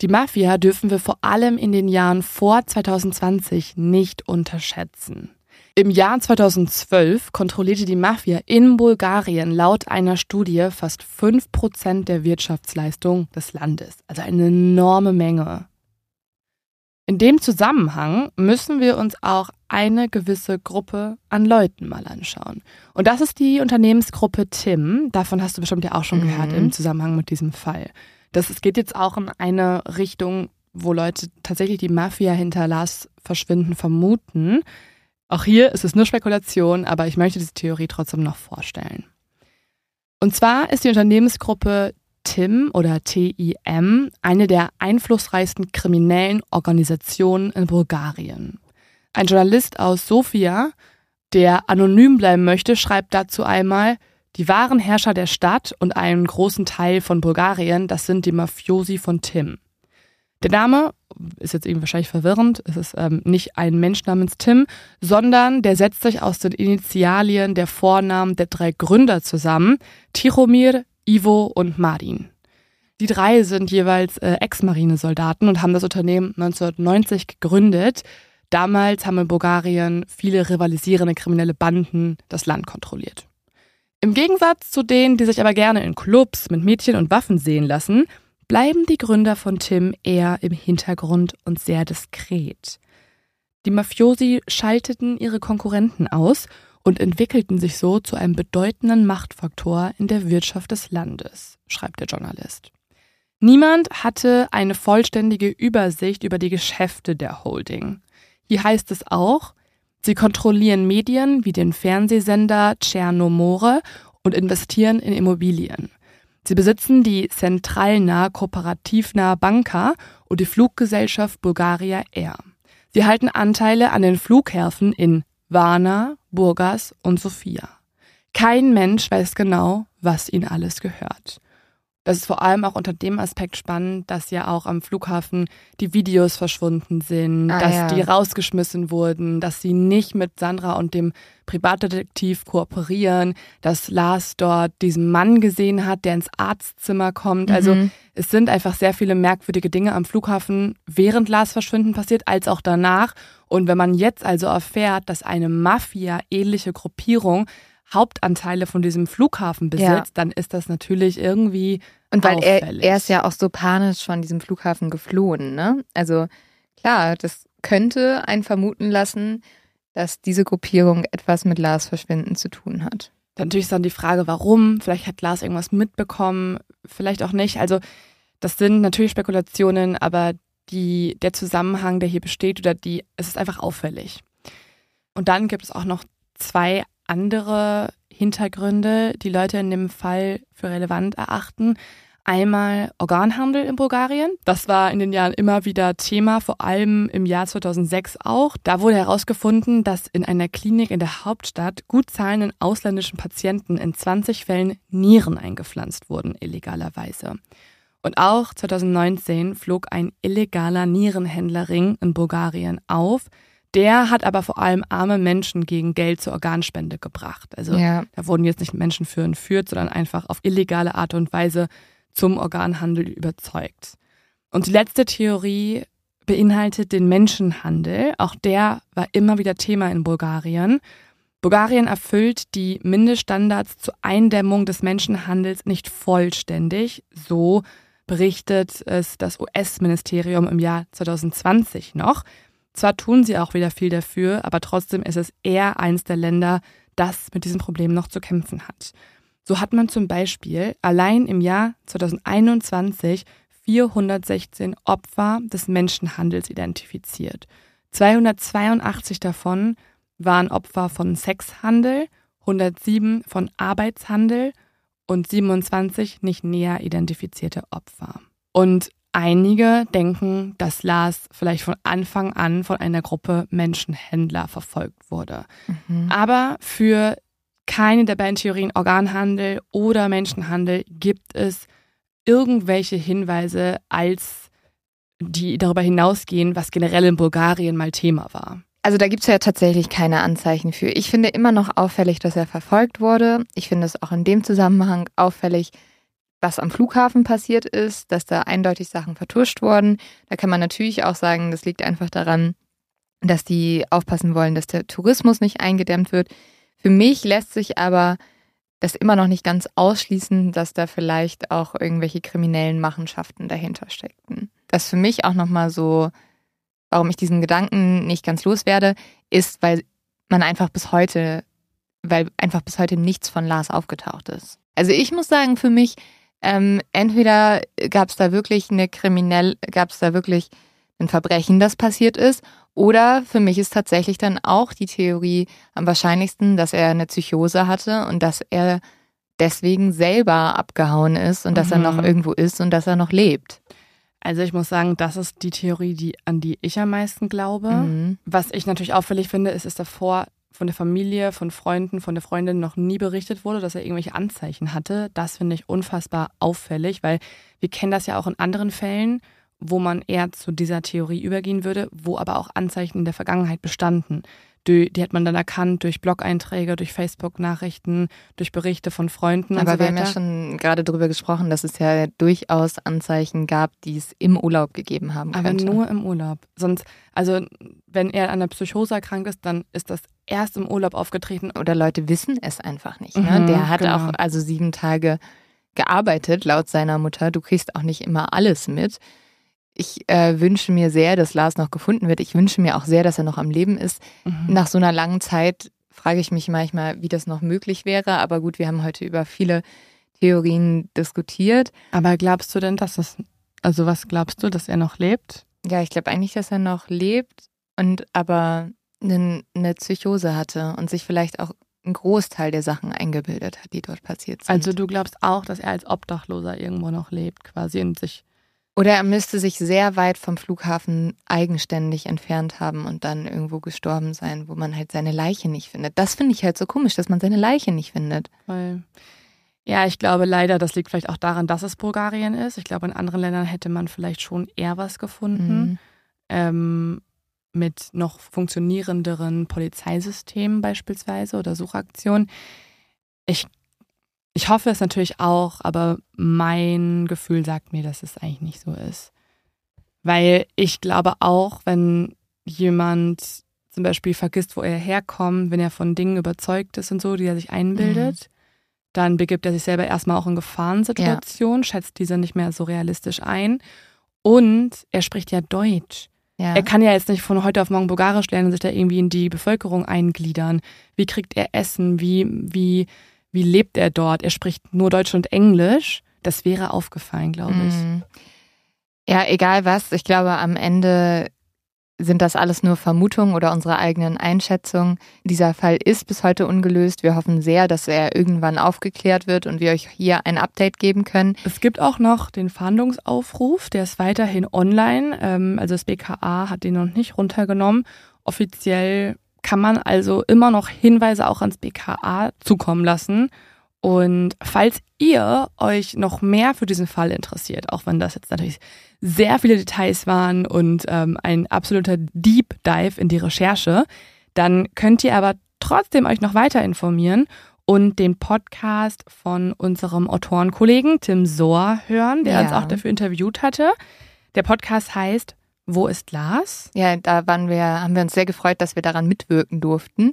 Die Mafia dürfen wir vor allem in den Jahren vor 2020 nicht unterschätzen. Im Jahr 2012 kontrollierte die Mafia in Bulgarien laut einer Studie fast 5% der Wirtschaftsleistung des Landes. Also eine enorme Menge. In dem Zusammenhang müssen wir uns auch eine gewisse Gruppe an Leuten mal anschauen. Und das ist die Unternehmensgruppe Tim. Davon hast du bestimmt ja auch schon mhm. gehört im Zusammenhang mit diesem Fall. Das es geht jetzt auch in eine Richtung, wo Leute tatsächlich die Mafia hinter Lars Verschwinden vermuten. Auch hier ist es nur Spekulation, aber ich möchte diese Theorie trotzdem noch vorstellen. Und zwar ist die Unternehmensgruppe TIM oder TIM eine der einflussreichsten kriminellen Organisationen in Bulgarien. Ein Journalist aus Sofia, der anonym bleiben möchte, schreibt dazu einmal, die wahren Herrscher der Stadt und einen großen Teil von Bulgarien, das sind die Mafiosi von Tim. Der Name ist jetzt eben wahrscheinlich verwirrend. Es ist ähm, nicht ein Mensch namens Tim, sondern der setzt sich aus den Initialien der Vornamen der drei Gründer zusammen. Tichomir, Ivo und Marin. Die drei sind jeweils äh, Ex-Marinesoldaten und haben das Unternehmen 1990 gegründet. Damals haben in Bulgarien viele rivalisierende kriminelle Banden das Land kontrolliert. Im Gegensatz zu denen, die sich aber gerne in Clubs mit Mädchen und Waffen sehen lassen, bleiben die Gründer von Tim eher im Hintergrund und sehr diskret. Die Mafiosi schalteten ihre Konkurrenten aus und entwickelten sich so zu einem bedeutenden Machtfaktor in der Wirtschaft des Landes, schreibt der Journalist. Niemand hatte eine vollständige Übersicht über die Geschäfte der Holding. Hier heißt es auch, sie kontrollieren Medien wie den Fernsehsender Chernomore und investieren in Immobilien. Sie besitzen die Zentralna Kooperativna Banka und die Fluggesellschaft Bulgaria Air. Sie halten Anteile an den Flughäfen in Varna, Burgas und Sofia. Kein Mensch weiß genau, was ihnen alles gehört. Das ist vor allem auch unter dem Aspekt spannend, dass ja auch am Flughafen die Videos verschwunden sind, ah, dass ja. die rausgeschmissen wurden, dass sie nicht mit Sandra und dem Privatdetektiv kooperieren, dass Lars dort diesen Mann gesehen hat, der ins Arztzimmer kommt. Also mhm. Also es sind einfach sehr viele merkwürdige Dinge am Flughafen während Lars Verschwinden passiert, als auch danach. Und wenn man jetzt also erfährt, dass eine Mafia-ähnliche Gruppierung Hauptanteile von diesem Flughafen besitzt, ja. dann ist das natürlich irgendwie. Und weil er, er ist ja auch so panisch von diesem Flughafen geflohen, ne? Also klar, das könnte einen vermuten lassen, dass diese Gruppierung etwas mit Lars Verschwinden zu tun hat. Natürlich ist dann die Frage, warum? Vielleicht hat Lars irgendwas mitbekommen, vielleicht auch nicht. Also das sind natürlich Spekulationen, aber die, der Zusammenhang, der hier besteht, oder die, es ist einfach auffällig. Und dann gibt es auch noch zwei andere Hintergründe, die Leute in dem Fall für relevant erachten. Einmal Organhandel in Bulgarien. Das war in den Jahren immer wieder Thema, vor allem im Jahr 2006 auch. Da wurde herausgefunden, dass in einer Klinik in der Hauptstadt gut zahlenden ausländischen Patienten in 20 Fällen Nieren eingepflanzt wurden, illegalerweise. Und auch 2019 flog ein illegaler Nierenhändlerring in Bulgarien auf, der hat aber vor allem arme Menschen gegen Geld zur Organspende gebracht. Also ja. da wurden jetzt nicht Menschen für entführt, sondern einfach auf illegale Art und Weise zum Organhandel überzeugt. Und die letzte Theorie beinhaltet den Menschenhandel. Auch der war immer wieder Thema in Bulgarien. Bulgarien erfüllt die Mindeststandards zur Eindämmung des Menschenhandels nicht vollständig. So berichtet es das US-Ministerium im Jahr 2020 noch. Zwar tun sie auch wieder viel dafür, aber trotzdem ist es eher eins der Länder, das mit diesem Problem noch zu kämpfen hat. So hat man zum Beispiel allein im Jahr 2021 416 Opfer des Menschenhandels identifiziert. 282 davon waren Opfer von Sexhandel, 107 von Arbeitshandel und 27 nicht näher identifizierte Opfer. Und Einige denken, dass Lars vielleicht von Anfang an von einer Gruppe Menschenhändler verfolgt wurde. Mhm. Aber für keine der beiden Theorien Organhandel oder Menschenhandel gibt es irgendwelche Hinweise, als die darüber hinausgehen, was generell in Bulgarien mal Thema war. Also da gibt es ja tatsächlich keine Anzeichen für. Ich finde immer noch auffällig, dass er verfolgt wurde. Ich finde es auch in dem Zusammenhang auffällig, was am Flughafen passiert ist, dass da eindeutig Sachen vertuscht wurden. Da kann man natürlich auch sagen, das liegt einfach daran, dass die aufpassen wollen, dass der Tourismus nicht eingedämmt wird. Für mich lässt sich aber das immer noch nicht ganz ausschließen, dass da vielleicht auch irgendwelche kriminellen Machenschaften dahinter steckten. Das für mich auch nochmal so, warum ich diesen Gedanken nicht ganz loswerde, ist, weil man einfach bis heute, weil einfach bis heute nichts von Lars aufgetaucht ist. Also ich muss sagen, für mich ähm, entweder gab es da wirklich eine kriminell, gab es da wirklich ein Verbrechen, das passiert ist, oder für mich ist tatsächlich dann auch die Theorie am wahrscheinlichsten, dass er eine Psychose hatte und dass er deswegen selber abgehauen ist und mhm. dass er noch mhm. irgendwo ist und dass er noch lebt. Also ich muss sagen, das ist die Theorie, die, an die ich am meisten glaube. Mhm. Was ich natürlich auffällig finde, ist, ist davor von der Familie, von Freunden, von der Freundin noch nie berichtet wurde, dass er irgendwelche Anzeichen hatte. Das finde ich unfassbar auffällig, weil wir kennen das ja auch in anderen Fällen, wo man eher zu dieser Theorie übergehen würde, wo aber auch Anzeichen in der Vergangenheit bestanden. Die, die hat man dann erkannt durch Blog-Einträge, durch Facebook-Nachrichten, durch Berichte von Freunden Aber so wir weiter. haben ja schon gerade darüber gesprochen, dass es ja durchaus Anzeichen gab, die es im Urlaub gegeben haben Aber könnte. nur im Urlaub. Sonst, also wenn er an einer Psychose erkrankt ist, dann ist das erst im Urlaub aufgetreten. Oder Leute wissen es einfach nicht. Ne? Mhm, Der hat genau. auch also sieben Tage gearbeitet, laut seiner Mutter. Du kriegst auch nicht immer alles mit. Ich äh, wünsche mir sehr, dass Lars noch gefunden wird. Ich wünsche mir auch sehr, dass er noch am Leben ist. Mhm. Nach so einer langen Zeit frage ich mich manchmal, wie das noch möglich wäre. Aber gut, wir haben heute über viele Theorien diskutiert. Aber glaubst du denn, dass es, also was glaubst du, dass er noch lebt? Ja, ich glaube eigentlich, dass er noch lebt und aber eine, eine Psychose hatte und sich vielleicht auch einen Großteil der Sachen eingebildet hat, die dort passiert sind. Also du glaubst auch, dass er als Obdachloser irgendwo noch lebt, quasi und sich. Oder er müsste sich sehr weit vom Flughafen eigenständig entfernt haben und dann irgendwo gestorben sein, wo man halt seine Leiche nicht findet. Das finde ich halt so komisch, dass man seine Leiche nicht findet. Weil, ja, ich glaube leider, das liegt vielleicht auch daran, dass es Bulgarien ist. Ich glaube, in anderen Ländern hätte man vielleicht schon eher was gefunden. Mhm. Ähm, mit noch funktionierenderen Polizeisystemen beispielsweise oder Suchaktionen. Ich, ich hoffe es natürlich auch, aber mein Gefühl sagt mir, dass es eigentlich nicht so ist. Weil ich glaube auch, wenn jemand zum Beispiel vergisst, wo er herkommt, wenn er von Dingen überzeugt ist und so, die er sich einbildet, dann begibt er sich selber erstmal auch in Gefahrensituationen, schätzt diese nicht mehr so realistisch ein. Und er spricht ja Deutsch. Ja. Er kann ja jetzt nicht von heute auf morgen Bulgarisch lernen und sich da irgendwie in die Bevölkerung eingliedern. Wie kriegt er Essen? Wie, wie, wie lebt er dort? Er spricht nur Deutsch und Englisch. Das wäre aufgefallen, glaube ich. Mhm. Ja, egal was. Ich glaube, am Ende sind das alles nur Vermutungen oder unsere eigenen Einschätzungen. Dieser Fall ist bis heute ungelöst. Wir hoffen sehr, dass er irgendwann aufgeklärt wird und wir euch hier ein Update geben können. Es gibt auch noch den Fahndungsaufruf, der ist weiterhin online. Ähm, also das BKA hat den noch nicht runtergenommen. Offiziell kann man also immer noch Hinweise auch ans BKA zukommen lassen. Und falls ihr euch noch mehr für diesen Fall interessiert, auch wenn das jetzt natürlich sehr viele Details waren und ähm, ein absoluter Deep Dive in die Recherche, dann könnt ihr aber trotzdem euch noch weiter informieren und den Podcast von unserem Autorenkollegen Tim Sohr hören, der Ja. uns auch dafür interviewt hatte. Der Podcast heißt Wo ist Lars? Ja, da waren wir, haben wir uns sehr gefreut, dass wir daran mitwirken durften.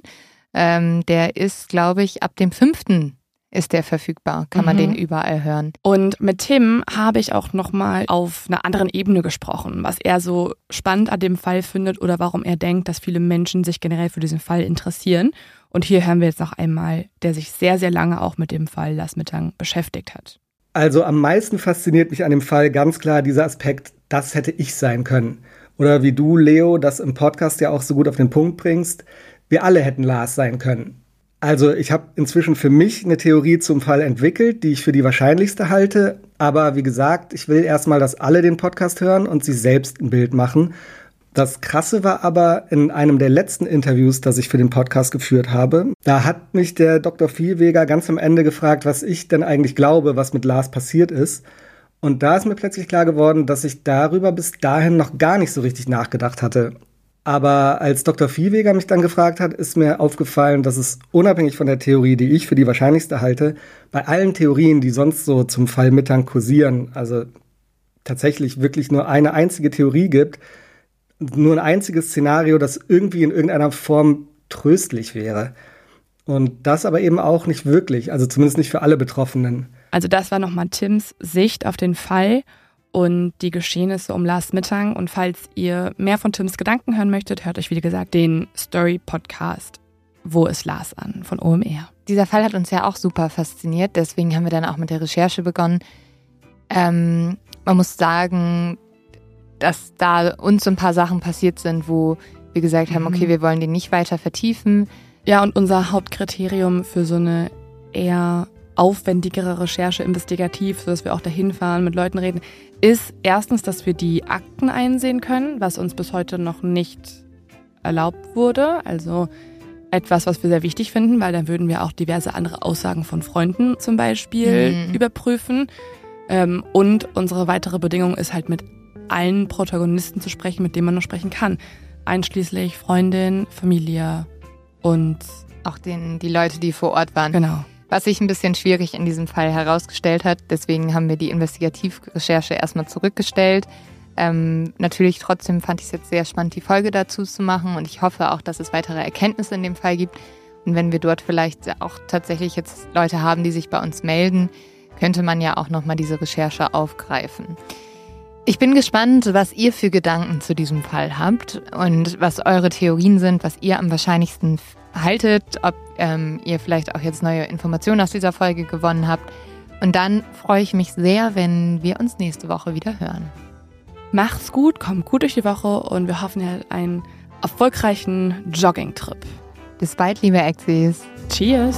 Ähm, der ist, glaube ich, ab dem 5. ist der verfügbar. Kann man Mhm. den überall hören. Und mit Tim habe ich auch nochmal auf einer anderen Ebene gesprochen, was er so spannend an dem Fall findet oder warum er denkt, dass viele Menschen sich generell für diesen Fall interessieren. Und hier hören wir jetzt noch einmal, der sich sehr, sehr lange auch mit dem Fall Lars Mittag beschäftigt hat. Also am meisten fasziniert mich an dem Fall ganz klar dieser Aspekt, das hätte ich sein können. Oder wie du, Leo, das im Podcast ja auch so gut auf den Punkt bringst, wir alle hätten Lars sein können. Also ich habe inzwischen für mich eine Theorie zum Fall entwickelt, die ich für die wahrscheinlichste halte. Aber wie gesagt, ich will erstmal, dass alle den Podcast hören und sich selbst ein Bild machen. Das Krasse war aber in einem der letzten Interviews, das ich für den Podcast geführt habe, da hat mich der Dr. Vielweger ganz am Ende gefragt, was ich denn eigentlich glaube, was mit Lars passiert ist. Und da ist mir plötzlich klar geworden, dass ich darüber bis dahin noch gar nicht so richtig nachgedacht hatte. Aber als Dr. Viehweger mich dann gefragt hat, ist mir aufgefallen, dass es unabhängig von der Theorie, die ich für die wahrscheinlichste halte, bei allen Theorien, die sonst so zum Fall Mittag kursieren, also tatsächlich wirklich nur eine einzige Theorie gibt, nur ein einziges Szenario, das irgendwie in irgendeiner Form tröstlich wäre. Und das aber eben auch nicht wirklich, also zumindest nicht für alle Betroffenen. Also das war nochmal Tims Sicht auf den Fall und die Geschehnisse um Lars Mittag. Und falls ihr mehr von Tims Gedanken hören möchtet, hört euch, wie gesagt, den Story-Podcast Wo ist Lars an von OMR. Dieser Fall hat uns ja auch super fasziniert, deswegen haben wir dann auch mit der Recherche begonnen. Ähm, man muss sagen, dass da uns so ein paar Sachen passiert sind, wo wir gesagt haben, Mhm. okay, wir wollen den nicht weiter vertiefen. Ja, und unser Hauptkriterium für so eine eher aufwendigere Recherche investigativ, sodass wir auch dahin fahren, mit Leuten reden, ist erstens, dass wir die Akten einsehen können, was uns bis heute noch nicht erlaubt wurde. Also etwas, was wir sehr wichtig finden, weil dann würden wir auch diverse andere Aussagen von Freunden zum Beispiel Mhm. überprüfen. Ähm, und unsere weitere Bedingung ist halt mit allen Protagonisten zu sprechen, mit denen man nur sprechen kann. Einschließlich Freundin, Familie, und auch den, die Leute, die vor Ort waren. genau. Was sich ein bisschen schwierig in diesem Fall herausgestellt hat. Deswegen haben wir die Investigativrecherche erstmal zurückgestellt. Ähm, natürlich trotzdem fand ich es jetzt sehr spannend, die Folge dazu zu machen und ich hoffe auch, dass es weitere Erkenntnisse in dem Fall gibt. Und wenn wir dort vielleicht auch tatsächlich jetzt Leute haben, die sich bei uns melden, könnte man ja auch nochmal diese Recherche aufgreifen. Ich bin gespannt, was ihr für Gedanken zu diesem Fall habt und was eure Theorien sind, was ihr am wahrscheinlichsten haltet, ob ähm, ihr vielleicht auch jetzt neue Informationen aus dieser Folge gewonnen habt. Und dann freue ich mich sehr, wenn wir uns nächste Woche wieder hören. Macht's gut, kommt gut durch die Woche und wir hoffen, ihr habt einen erfolgreichen Jogging-Trip. Bis bald, liebe Exis. Cheers!